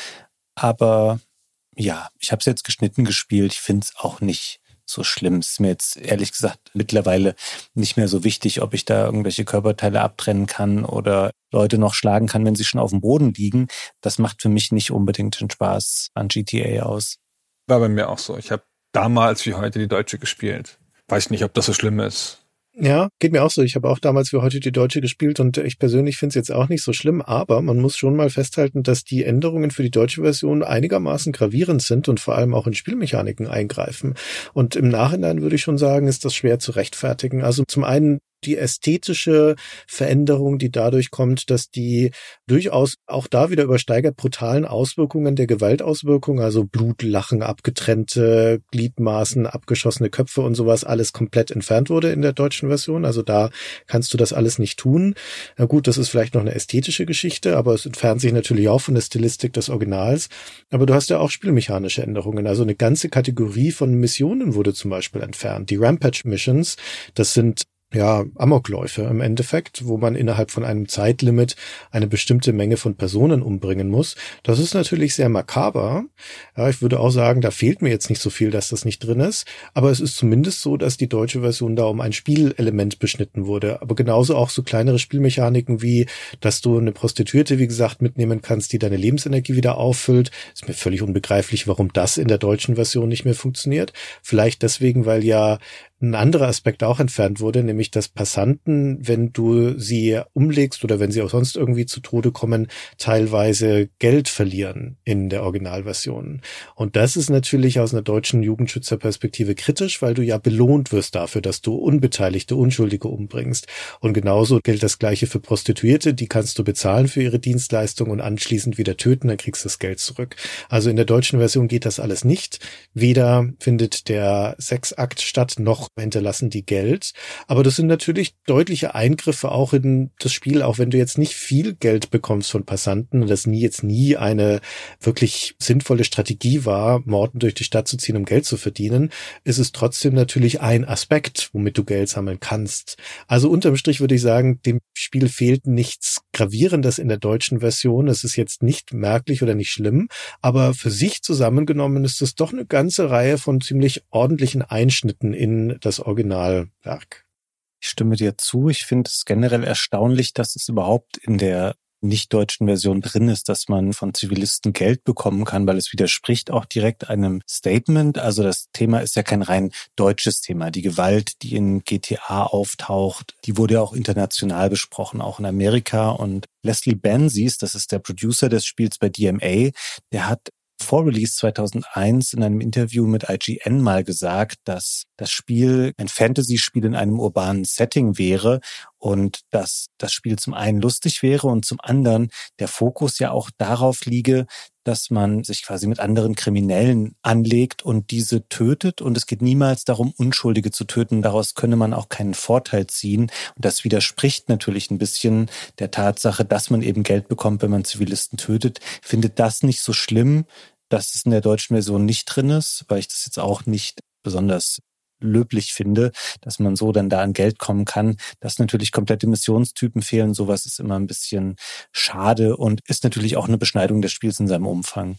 Aber ja, ich habe es jetzt geschnitten gespielt. Ich finde es auch nicht so schlimm. Ist mir jetzt ehrlich gesagt mittlerweile nicht mehr so wichtig, ob ich da irgendwelche Körperteile abtrennen kann oder Leute noch schlagen kann, wenn sie schon auf dem Boden liegen. Das macht für mich nicht unbedingt den Spaß an GTA aus. War bei mir auch so. Ich habe damals wie heute die Deutsche gespielt. Weiß nicht, ob das so schlimm ist. Ja, geht mir auch so. Ich habe auch damals wie heute die Deutsche gespielt und ich persönlich finde es jetzt auch nicht so schlimm, aber man muss schon mal festhalten, dass die Änderungen für die deutsche Version einigermaßen gravierend sind und vor allem auch in Spielmechaniken eingreifen. Und im Nachhinein würde ich schon sagen, ist das schwer zu rechtfertigen. Also zum einen die ästhetische Veränderung, die dadurch kommt, dass die durchaus auch da wieder übersteigert brutalen Auswirkungen der Gewaltauswirkungen, also Blutlachen, abgetrennte Gliedmaßen, abgeschossene Köpfe und sowas, alles komplett entfernt wurde in der deutschen Version. Also da kannst du das alles nicht tun. Na gut, das ist vielleicht noch eine ästhetische Geschichte, aber es entfernt sich natürlich auch von der Stilistik des Originals. Aber du hast ja auch spielmechanische Änderungen. Also eine ganze Kategorie von Missionen wurde zum Beispiel entfernt. Die Rampage Missions, das sind ja, Amokläufe im Endeffekt, wo man innerhalb von einem Zeitlimit eine bestimmte Menge von Personen umbringen muss. Das ist natürlich sehr makaber. Ja, ich würde auch sagen, da fehlt mir jetzt nicht so viel, dass das nicht drin ist. Aber es ist zumindest so, dass die deutsche Version da um ein Spielelement beschnitten wurde. Aber genauso auch so kleinere Spielmechaniken wie, dass du eine Prostituierte, wie gesagt, mitnehmen kannst, die deine Lebensenergie wieder auffüllt. Ist mir völlig unbegreiflich, warum das in der deutschen Version nicht mehr funktioniert. Vielleicht deswegen, weil ja ein anderer Aspekt auch entfernt wurde, nämlich dass Passanten, wenn du sie umlegst oder wenn sie auch sonst irgendwie zu Tode kommen, teilweise Geld verlieren in der Originalversion. Und das ist natürlich aus einer deutschen Jugendschützerperspektive kritisch, weil du ja belohnt wirst dafür, dass du Unbeteiligte, Unschuldige umbringst. Und genauso gilt das Gleiche für Prostituierte, die kannst du bezahlen für ihre Dienstleistung und anschließend wieder töten, dann kriegst du das Geld zurück. Also in der deutschen Version geht das alles nicht. Weder findet der Sexakt statt, noch hinterlassen die Geld. Aber das sind natürlich deutliche Eingriffe auch in das Spiel, auch wenn du jetzt nicht viel Geld bekommst von Passanten und das nie jetzt nie eine wirklich sinnvolle Strategie war, Morden durch die Stadt zu ziehen, um Geld zu verdienen, ist es trotzdem natürlich ein Aspekt, womit du Geld sammeln kannst. Also unterm Strich würde ich sagen, dem Spiel fehlt nichts Gravierendes in der deutschen Version. Es ist jetzt nicht merklich oder nicht schlimm, aber für sich zusammengenommen ist es doch eine ganze Reihe von ziemlich ordentlichen Einschnitten in das Originalwerk. Ich stimme dir zu. Ich finde es generell erstaunlich, dass es überhaupt in der nicht-deutschen Version drin ist, dass man von Zivilisten Geld bekommen kann, weil es widerspricht auch direkt einem Statement. Also das Thema ist ja kein rein deutsches Thema. Die Gewalt, die in GTA auftaucht, die wurde ja auch international besprochen, auch in Amerika. Und Leslie Benzies, das ist der Producer des Spiels bei DMA, der hat vor Release 2001 in einem Interview mit IGN mal gesagt, dass das Spiel ein Fantasy-Spiel in einem urbanen Setting wäre und dass das Spiel zum einen lustig wäre und zum anderen der Fokus ja auch darauf liege, dass man sich quasi mit anderen Kriminellen anlegt und diese tötet. Und es geht niemals darum, Unschuldige zu töten. Daraus könne man auch keinen Vorteil ziehen. Und das widerspricht natürlich ein bisschen der Tatsache, dass man eben Geld bekommt, wenn man Zivilisten tötet. Findet das nicht so schlimm, dass es in der deutschen Version nicht drin ist, weil ich das jetzt auch nicht besonders löblich finde, dass man so dann da an Geld kommen kann. Dass natürlich komplette Missionstypen fehlen, sowas ist immer ein bisschen schade und ist natürlich auch eine Beschneidung des Spiels in seinem Umfang.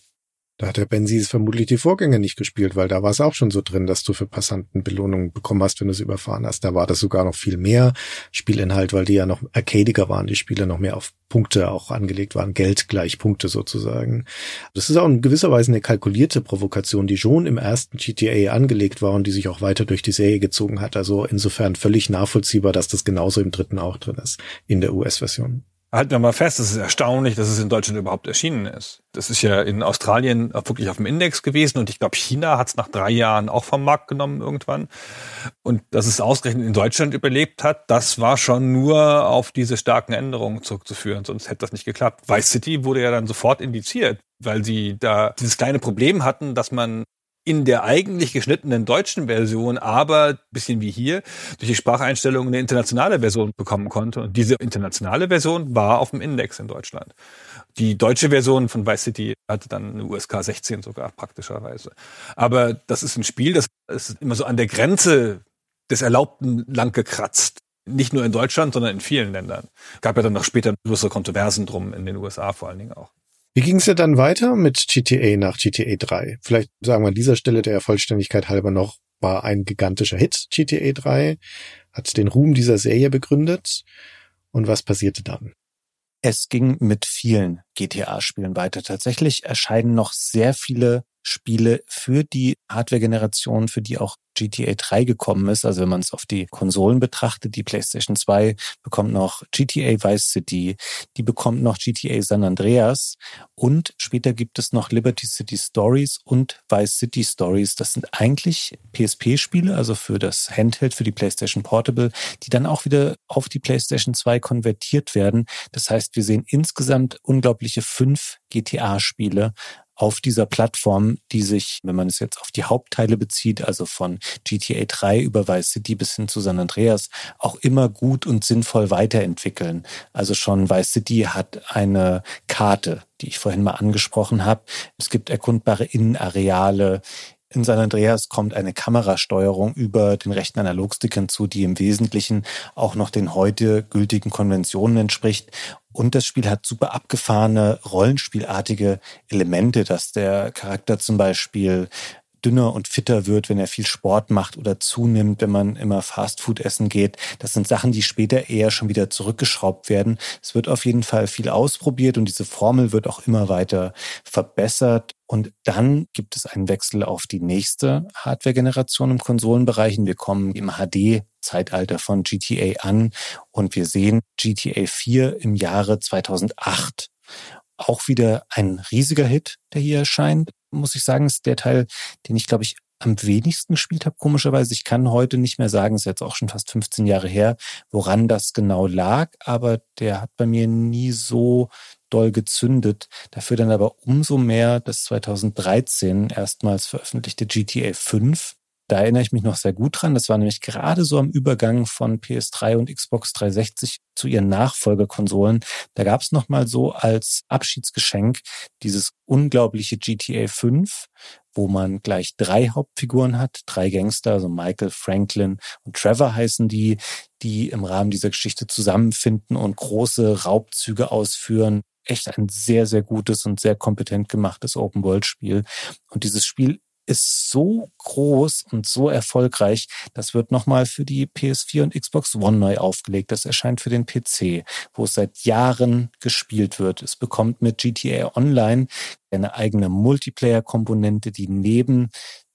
Da hat der Benzis vermutlich die Vorgänge nicht gespielt, weil da war es auch schon so drin, dass du für Passanten Belohnungen bekommen hast, wenn du sie überfahren hast. Da war das sogar noch viel mehr Spielinhalt, weil die ja noch arcadiger waren, die Spiele noch mehr auf Punkte auch angelegt waren, Geld gleich Punkte sozusagen. Das ist auch in gewisser Weise eine kalkulierte Provokation, die schon im ersten GTA angelegt war und die sich auch weiter durch die Serie gezogen hat. Also insofern völlig nachvollziehbar, dass das genauso im dritten auch drin ist, in der US-Version. Halten wir mal fest, es ist erstaunlich, dass es in Deutschland überhaupt erschienen ist. Das ist ja in Australien wirklich auf dem Index gewesen und ich glaube, China hat es nach drei Jahren auch vom Markt genommen irgendwann. Und dass es ausgerechnet in Deutschland überlebt hat, das war schon nur auf diese starken Änderungen zurückzuführen, sonst hätte das nicht geklappt. Vice City wurde ja dann sofort indiziert, weil sie da dieses kleine Problem hatten, dass man in der eigentlich geschnittenen deutschen Version, aber bisschen wie hier, durch die Spracheinstellung eine internationale Version bekommen konnte. Und diese internationale Version war auf dem Index in Deutschland. Die deutsche Version von Vice City hatte dann eine USK 16 sogar praktischerweise. Aber das ist ein Spiel, das ist immer so an der Grenze des Erlaubten lang gekratzt. Nicht nur in Deutschland, sondern in vielen Ländern. Gab ja dann noch später größere Kontroversen drum, in den USA vor allen Dingen auch. Wie ging es ja dann weiter mit GTA nach GTA 3? Vielleicht sagen wir an dieser Stelle der Vollständigkeit halber noch, war ein gigantischer Hit GTA 3, hat den Ruhm dieser Serie begründet. Und was passierte dann? Es ging mit vielen GTA-Spielen weiter. Tatsächlich erscheinen noch sehr viele Spiele für die Hardware-Generation, für die auch GTA 3 gekommen ist. Also wenn man es auf die Konsolen betrachtet, die PlayStation 2 bekommt noch GTA Vice City, die bekommt noch GTA San Andreas und später gibt es noch Liberty City Stories und Vice City Stories. Das sind eigentlich PSP-Spiele, also für das Handheld, für die PlayStation Portable, die dann auch wieder auf die PlayStation 2 konvertiert werden. Das heißt, wir sehen insgesamt unglaubliche fünf GTA-Spiele auf dieser Plattform, die sich, wenn man es jetzt auf die Hauptteile bezieht, also von GTA 3 über Vice City bis hin zu San Andreas, auch immer gut und sinnvoll weiterentwickeln. Also schon Vice City hat eine Karte, die ich vorhin mal angesprochen habe. Es gibt erkundbare Innenareale. In San Andreas kommt eine Kamerasteuerung über den rechten Analogstick hinzu, die im Wesentlichen auch noch den heute gültigen Konventionen entspricht. Und das Spiel hat super abgefahrene, rollenspielartige Elemente, dass der Charakter zum Beispiel dünner und fitter wird, wenn er viel Sport macht oder zunimmt, wenn man immer Fastfood essen geht. Das sind Sachen, die später eher schon wieder zurückgeschraubt werden. Es wird auf jeden Fall viel ausprobiert und diese Formel wird auch immer weiter verbessert. Und dann gibt es einen Wechsel auf die nächste Hardware-Generation im Konsolenbereich. Wir kommen im HD-Zeitalter von GTA an und wir sehen GTA 4 im Jahre 2008 auch wieder ein riesiger Hit, der hier erscheint muss ich sagen, ist der Teil, den ich, glaube ich, am wenigsten gespielt habe, komischerweise. Ich kann heute nicht mehr sagen, ist jetzt auch schon fast 15 Jahre her, woran das genau lag, aber der hat bei mir nie so doll gezündet. Dafür dann aber umso mehr das 2013 erstmals veröffentlichte GTA 5. Da erinnere ich mich noch sehr gut dran. Das war nämlich gerade so am Übergang von PS3 und Xbox 360 zu ihren Nachfolgekonsolen. Da gab es nochmal so als Abschiedsgeschenk dieses unglaubliche GTA 5, wo man gleich drei Hauptfiguren hat, drei Gangster, also Michael, Franklin und Trevor heißen die, die im Rahmen dieser Geschichte zusammenfinden und große Raubzüge ausführen. Echt ein sehr, sehr gutes und sehr kompetent gemachtes Open-World-Spiel. Und dieses Spiel ist so groß und so erfolgreich. Das wird nochmal für die PS4 und Xbox One neu aufgelegt. Das erscheint für den PC, wo es seit Jahren gespielt wird. Es bekommt mit GTA Online eine eigene Multiplayer-Komponente, die neben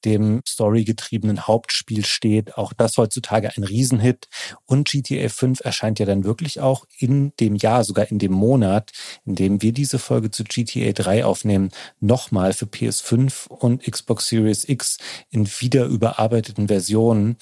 dem storygetriebenen Hauptspiel steht. Auch das heutzutage ein Riesenhit. Und GTA 5 erscheint ja dann wirklich auch in dem Jahr, sogar in dem Monat, in dem wir diese Folge zu GTA 3 aufnehmen, nochmal für PS5 und Xbox Series X in wieder überarbeiteten Versionen.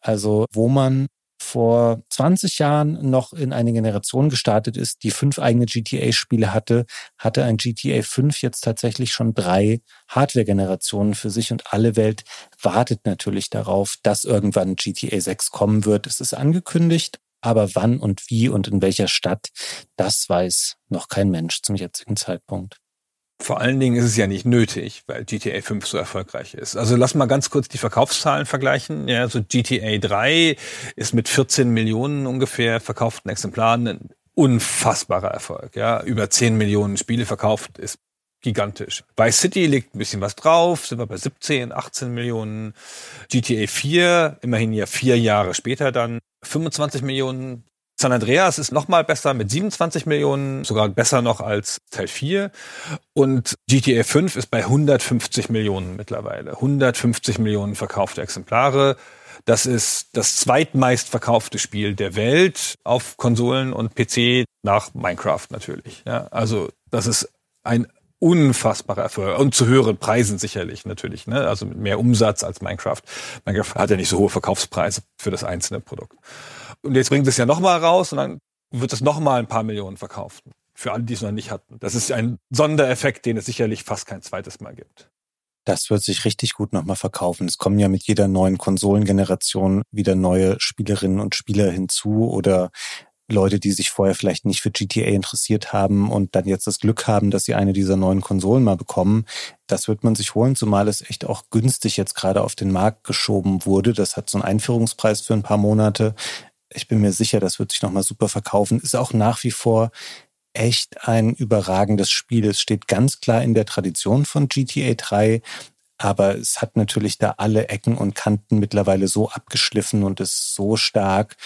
Also wo man vor 20 Jahren noch in eine Generation gestartet ist, die fünf eigene GTA-Spiele hatte, hatte ein GTA 5 jetzt tatsächlich schon drei Hardware-Generationen für sich und alle Welt wartet natürlich darauf, dass irgendwann GTA 6 kommen wird. Es ist angekündigt, aber wann und wie und in welcher Stadt, das weiß noch kein Mensch zum jetzigen Zeitpunkt. Vor allen Dingen ist es ja nicht nötig, weil GTA 5 so erfolgreich ist. Also lass mal ganz kurz die Verkaufszahlen vergleichen. Ja, also GTA 3 ist mit 14 Millionen ungefähr verkauften Exemplaren ein unfassbarer Erfolg. Ja, über 10 Millionen Spiele verkauft ist gigantisch. Vice City liegt ein bisschen was drauf, sind wir bei 17, 18 Millionen. GTA 4, immerhin ja vier Jahre später dann, 25 Millionen. San Andreas ist noch mal besser mit 27 Millionen, sogar besser noch als Teil 4. Und GTA 5 ist bei 150 Millionen mittlerweile. 150 Millionen verkaufte Exemplare. Das ist das zweitmeist verkaufte Spiel der Welt auf Konsolen und PC nach Minecraft natürlich. Ja, also das ist ein unfassbarer Erfolg und zu höheren Preisen sicherlich natürlich, ne? Also mit mehr Umsatz als Minecraft. Minecraft hat ja nicht so hohe Verkaufspreise für das einzelne Produkt. Und jetzt bringt es ja nochmal raus und dann wird es nochmal ein paar Millionen verkauft. Für alle, die es noch nicht hatten. Das ist ein Sondereffekt, den es sicherlich fast kein zweites Mal gibt. Das wird sich richtig gut nochmal verkaufen. Es kommen ja mit jeder neuen Konsolengeneration wieder neue Spielerinnen und Spieler hinzu oder Leute, die sich vorher vielleicht nicht für GTA interessiert haben und dann jetzt das Glück haben, dass sie eine dieser neuen Konsolen mal bekommen. Das wird man sich holen, zumal es echt auch günstig jetzt gerade auf den Markt geschoben wurde. Das hat so einen Einführungspreis für ein paar Monate. Ich bin mir sicher, das wird sich nochmal super verkaufen. Ist auch nach wie vor echt ein überragendes Spiel. Es steht ganz klar in der Tradition von GTA 3, aber es hat natürlich da alle Ecken und Kanten mittlerweile so abgeschliffen und ist so stark,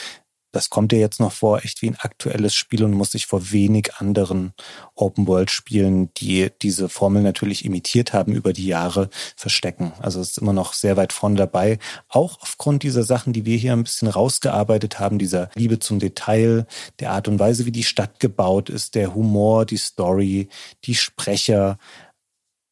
das kommt dir jetzt noch vor, echt wie ein aktuelles Spiel und muss sich vor wenig anderen Open-World-Spielen, die diese Formel natürlich imitiert haben über die Jahre, verstecken. Also es ist immer noch sehr weit vorne dabei. Auch aufgrund dieser Sachen, die wir hier ein bisschen rausgearbeitet haben, dieser Liebe zum Detail, der Art und Weise, wie die Stadt gebaut ist, der Humor, die Story, die Sprecher,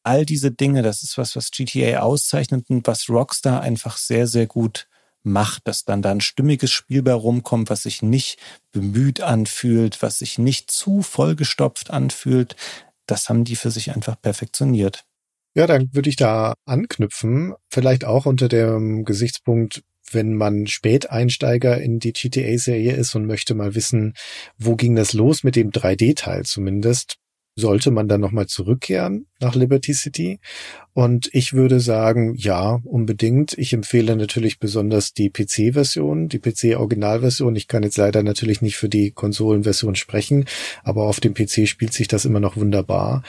all diese Dinge, das ist was, was GTA auszeichnet und was Rockstar einfach sehr, sehr gut macht, dass dann da ein stimmiges Spiel bei rumkommt, was sich nicht bemüht anfühlt, was sich nicht zu vollgestopft anfühlt. Das haben die für sich einfach perfektioniert. Ja, dann würde ich da anknüpfen, vielleicht auch unter dem Gesichtspunkt, wenn man Späteinsteiger in die GTA-Serie ist und möchte mal wissen, wo ging das los mit dem 3D-Teil zumindest, sollte man dann nochmal zurückkehren nach Liberty City. Und ich würde sagen, ja, unbedingt. Ich empfehle natürlich besonders die PC-Version, die PC-Originalversion. Ich kann jetzt leider natürlich nicht für die Konsolenversion sprechen, aber auf dem PC spielt sich das immer noch wunderbar.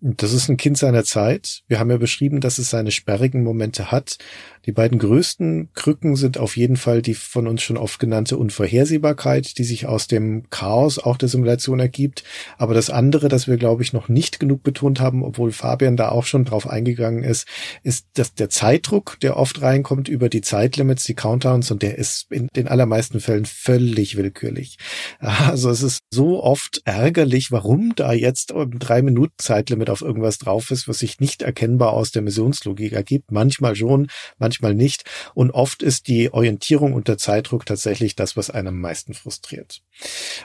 Das ist ein Kind seiner Zeit. Wir haben ja beschrieben, dass es seine sperrigen Momente hat. Die beiden größten Krücken sind auf jeden Fall die von uns schon oft genannte Unvorhersehbarkeit, die sich aus dem Chaos auch der Simulation ergibt. Aber das andere, das wir, glaube ich, noch nicht genug betont haben, obwohl Fabian da auch schon drauf eingegangen ist, ist, dass der Zeitdruck, der oft reinkommt über die Zeitlimits, die Countdowns, und der ist in den allermeisten Fällen völlig willkürlich. Also es ist so oft ärgerlich, warum da jetzt drei Minuten Zeitlimit auf irgendwas drauf ist, was sich nicht erkennbar aus der Missionslogik ergibt. Manchmal schon, manchmal manchmal nicht. Und oft ist die Orientierung unter Zeitdruck tatsächlich das, was einen am meisten frustriert.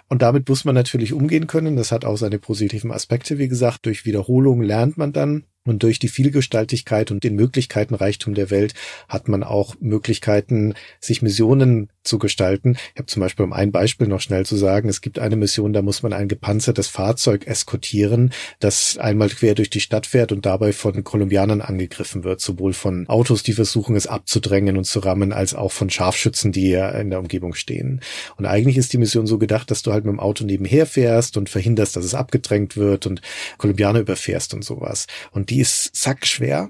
Und damit muss man natürlich umgehen können. Das hat auch seine positiven Aspekte. Wie gesagt, durch Wiederholung lernt man dann und durch die Vielgestaltigkeit und den Möglichkeitenreichtum der Welt hat man auch Möglichkeiten, sich Missionen zu gestalten. Ich habe zum Beispiel, um ein Beispiel noch schnell zu sagen, es gibt eine Mission, da muss man ein gepanzertes Fahrzeug eskortieren, das einmal quer durch die Stadt fährt und dabei von Kolumbianern angegriffen wird, sowohl von Autos, die versuchen es abzudrängen und zu rammen, als auch von Scharfschützen, die ja in der Umgebung stehen. Und eigentlich ist die Mission so gedacht, dass du halt mit dem Auto nebenher fährst und verhinderst, dass es abgedrängt wird und Kolumbianer überfährst und sowas. Und die ist sackschwer,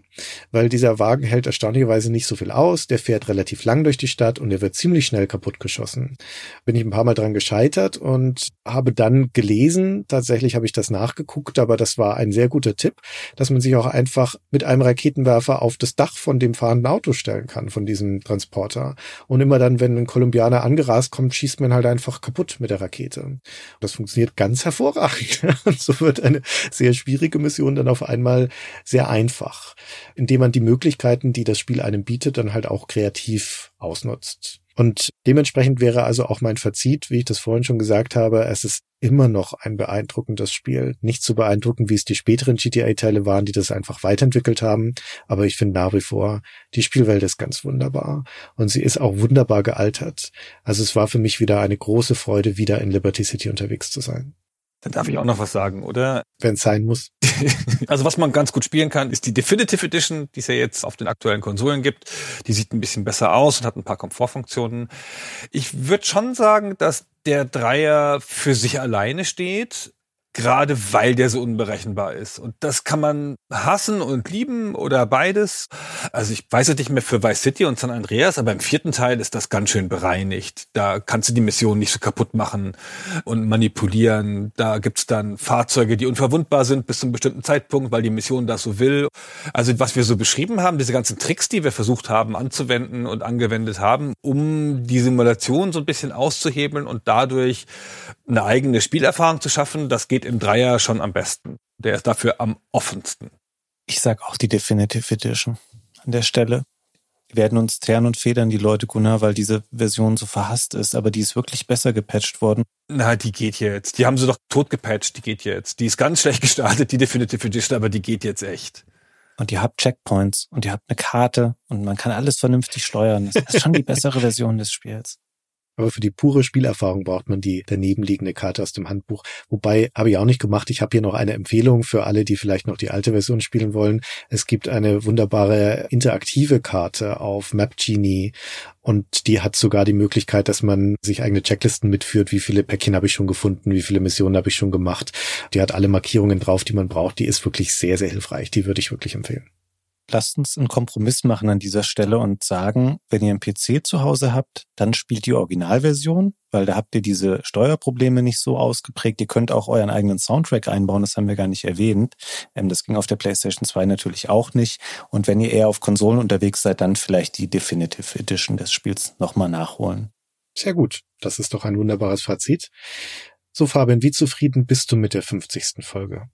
weil dieser Wagen hält erstaunlicherweise nicht so viel aus. Der fährt relativ lang durch die Stadt und er wird ziemlich schnell kaputtgeschossen. Bin ich ein paar Mal dran gescheitert und habe dann gelesen, tatsächlich habe ich das nachgeguckt, aber das war ein sehr guter Tipp, dass man sich auch einfach mit einem Raketenwerfer auf das Dach von dem fahrenden Auto stellen kann, von diesem Transporter. Und immer dann, wenn ein Kolumbianer angerast kommt, schießt man halt einfach kaputt mit der Rakete. Das funktioniert ganz hervorragend. So wird eine sehr schwierige Mission dann auf einmal sehr einfach, indem man die Möglichkeiten, die das Spiel einem bietet, dann halt auch kreativ ausnutzt. Und dementsprechend wäre also auch mein Fazit, wie ich das vorhin schon gesagt habe, es ist immer noch ein beeindruckendes Spiel. Nicht so beeindruckend, wie es die späteren GTA-Teile waren, die das einfach weiterentwickelt haben. Aber ich finde nach wie vor, die Spielwelt ist ganz wunderbar. Und sie ist auch wunderbar gealtert. Also es war für mich wieder eine große Freude, wieder in Liberty City unterwegs zu sein. Dann darf ich auch noch was sagen, oder? Wenn es sein muss. also was man ganz gut spielen kann, ist die Definitive Edition, die es ja jetzt auf den aktuellen Konsolen gibt. Die sieht ein bisschen besser aus und hat ein paar Komfortfunktionen. Ich würde schon sagen, dass der Dreier für sich alleine steht. Gerade weil der so unberechenbar ist. Und das kann man hassen und lieben oder beides. Also ich weiß es nicht mehr für Vice City und San Andreas, aber im vierten Teil ist das ganz schön bereinigt. Da kannst du die Mission nicht so kaputt machen und manipulieren. Da gibt's dann Fahrzeuge, die unverwundbar sind bis zu einem bestimmten Zeitpunkt, weil die Mission das so will. Also was wir so beschrieben haben, diese ganzen Tricks, die wir versucht haben anzuwenden und angewendet haben, um die Simulation so ein bisschen auszuhebeln und dadurch eine eigene Spielerfahrung zu schaffen, das geht im Dreier schon am besten. Der ist dafür am offensten. Ich sag auch die Definitive Edition an der Stelle. werden uns Tern und Federn die Leute, Gunnar, weil diese Version so verhasst ist, aber die ist wirklich besser gepatcht worden. Na, die geht jetzt. Die haben sie doch tot gepatcht, die geht jetzt. Die ist ganz schlecht gestartet, die Definitive Edition, aber die geht jetzt echt. Und ihr habt Checkpoints und ihr habt eine Karte und man kann alles vernünftig steuern. Das ist schon die bessere Version des Spiels. Aber für die pure Spielerfahrung braucht man die danebenliegende Karte aus dem Handbuch. Wobei habe ich auch nicht gemacht. Ich habe hier noch eine Empfehlung für alle, die vielleicht noch die alte Version spielen wollen. Es gibt eine wunderbare interaktive Karte auf Map Genie und die hat sogar die Möglichkeit, dass man sich eigene Checklisten mitführt. Wie viele Päckchen habe ich schon gefunden? Wie viele Missionen habe ich schon gemacht? Die hat alle Markierungen drauf, die man braucht. Die ist wirklich sehr, sehr hilfreich. Die würde ich wirklich empfehlen lasst uns einen Kompromiss machen an dieser Stelle und sagen, wenn ihr einen PC zu Hause habt, dann spielt die Originalversion, weil da habt ihr diese Steuerprobleme nicht so ausgeprägt. Ihr könnt auch euren eigenen Soundtrack einbauen, das haben wir gar nicht erwähnt. Ähm, das ging auf der PlayStation 2 natürlich auch nicht. Und wenn ihr eher auf Konsolen unterwegs seid, dann vielleicht die Definitive Edition des Spiels nochmal nachholen. Sehr gut. Das ist doch ein wunderbares Fazit. So, Fabian, wie zufrieden bist du mit der 50. Folge?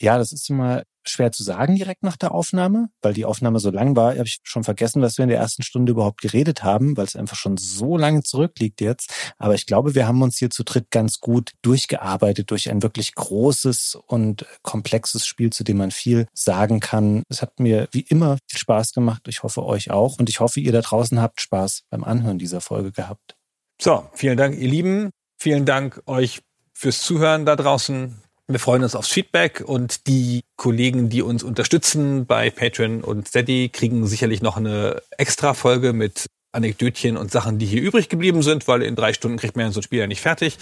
Ja, das ist immer schwer zu sagen direkt nach der Aufnahme, weil die Aufnahme so lang war. Habe ich schon vergessen, was wir in der ersten Stunde überhaupt geredet haben, weil es einfach schon so lange zurückliegt jetzt. Aber ich glaube, wir haben uns hier zu dritt ganz gut durchgearbeitet durch ein wirklich großes und komplexes Spiel, zu dem man viel sagen kann. Es hat mir wie immer viel Spaß gemacht. Ich hoffe euch auch und ich hoffe, ihr da draußen habt Spaß beim Anhören dieser Folge gehabt. So, vielen Dank, ihr Lieben. Vielen Dank euch fürs Zuhören da draußen. Wir freuen uns aufs Feedback und die Kollegen, die uns unterstützen bei Patreon und Steady, kriegen sicherlich noch eine extra Folge mit Anekdötchen und Sachen, die hier übrig geblieben sind, weil in drei Stunden kriegt man so ein Spiel ja nicht fertig.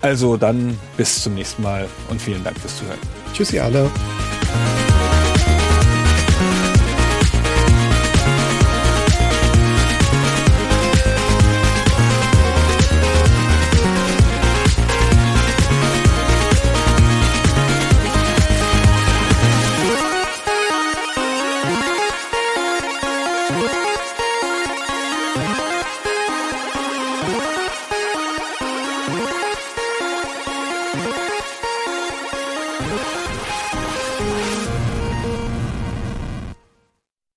Also dann bis zum nächsten Mal und vielen Dank fürs Zuhören. Tschüssi alle.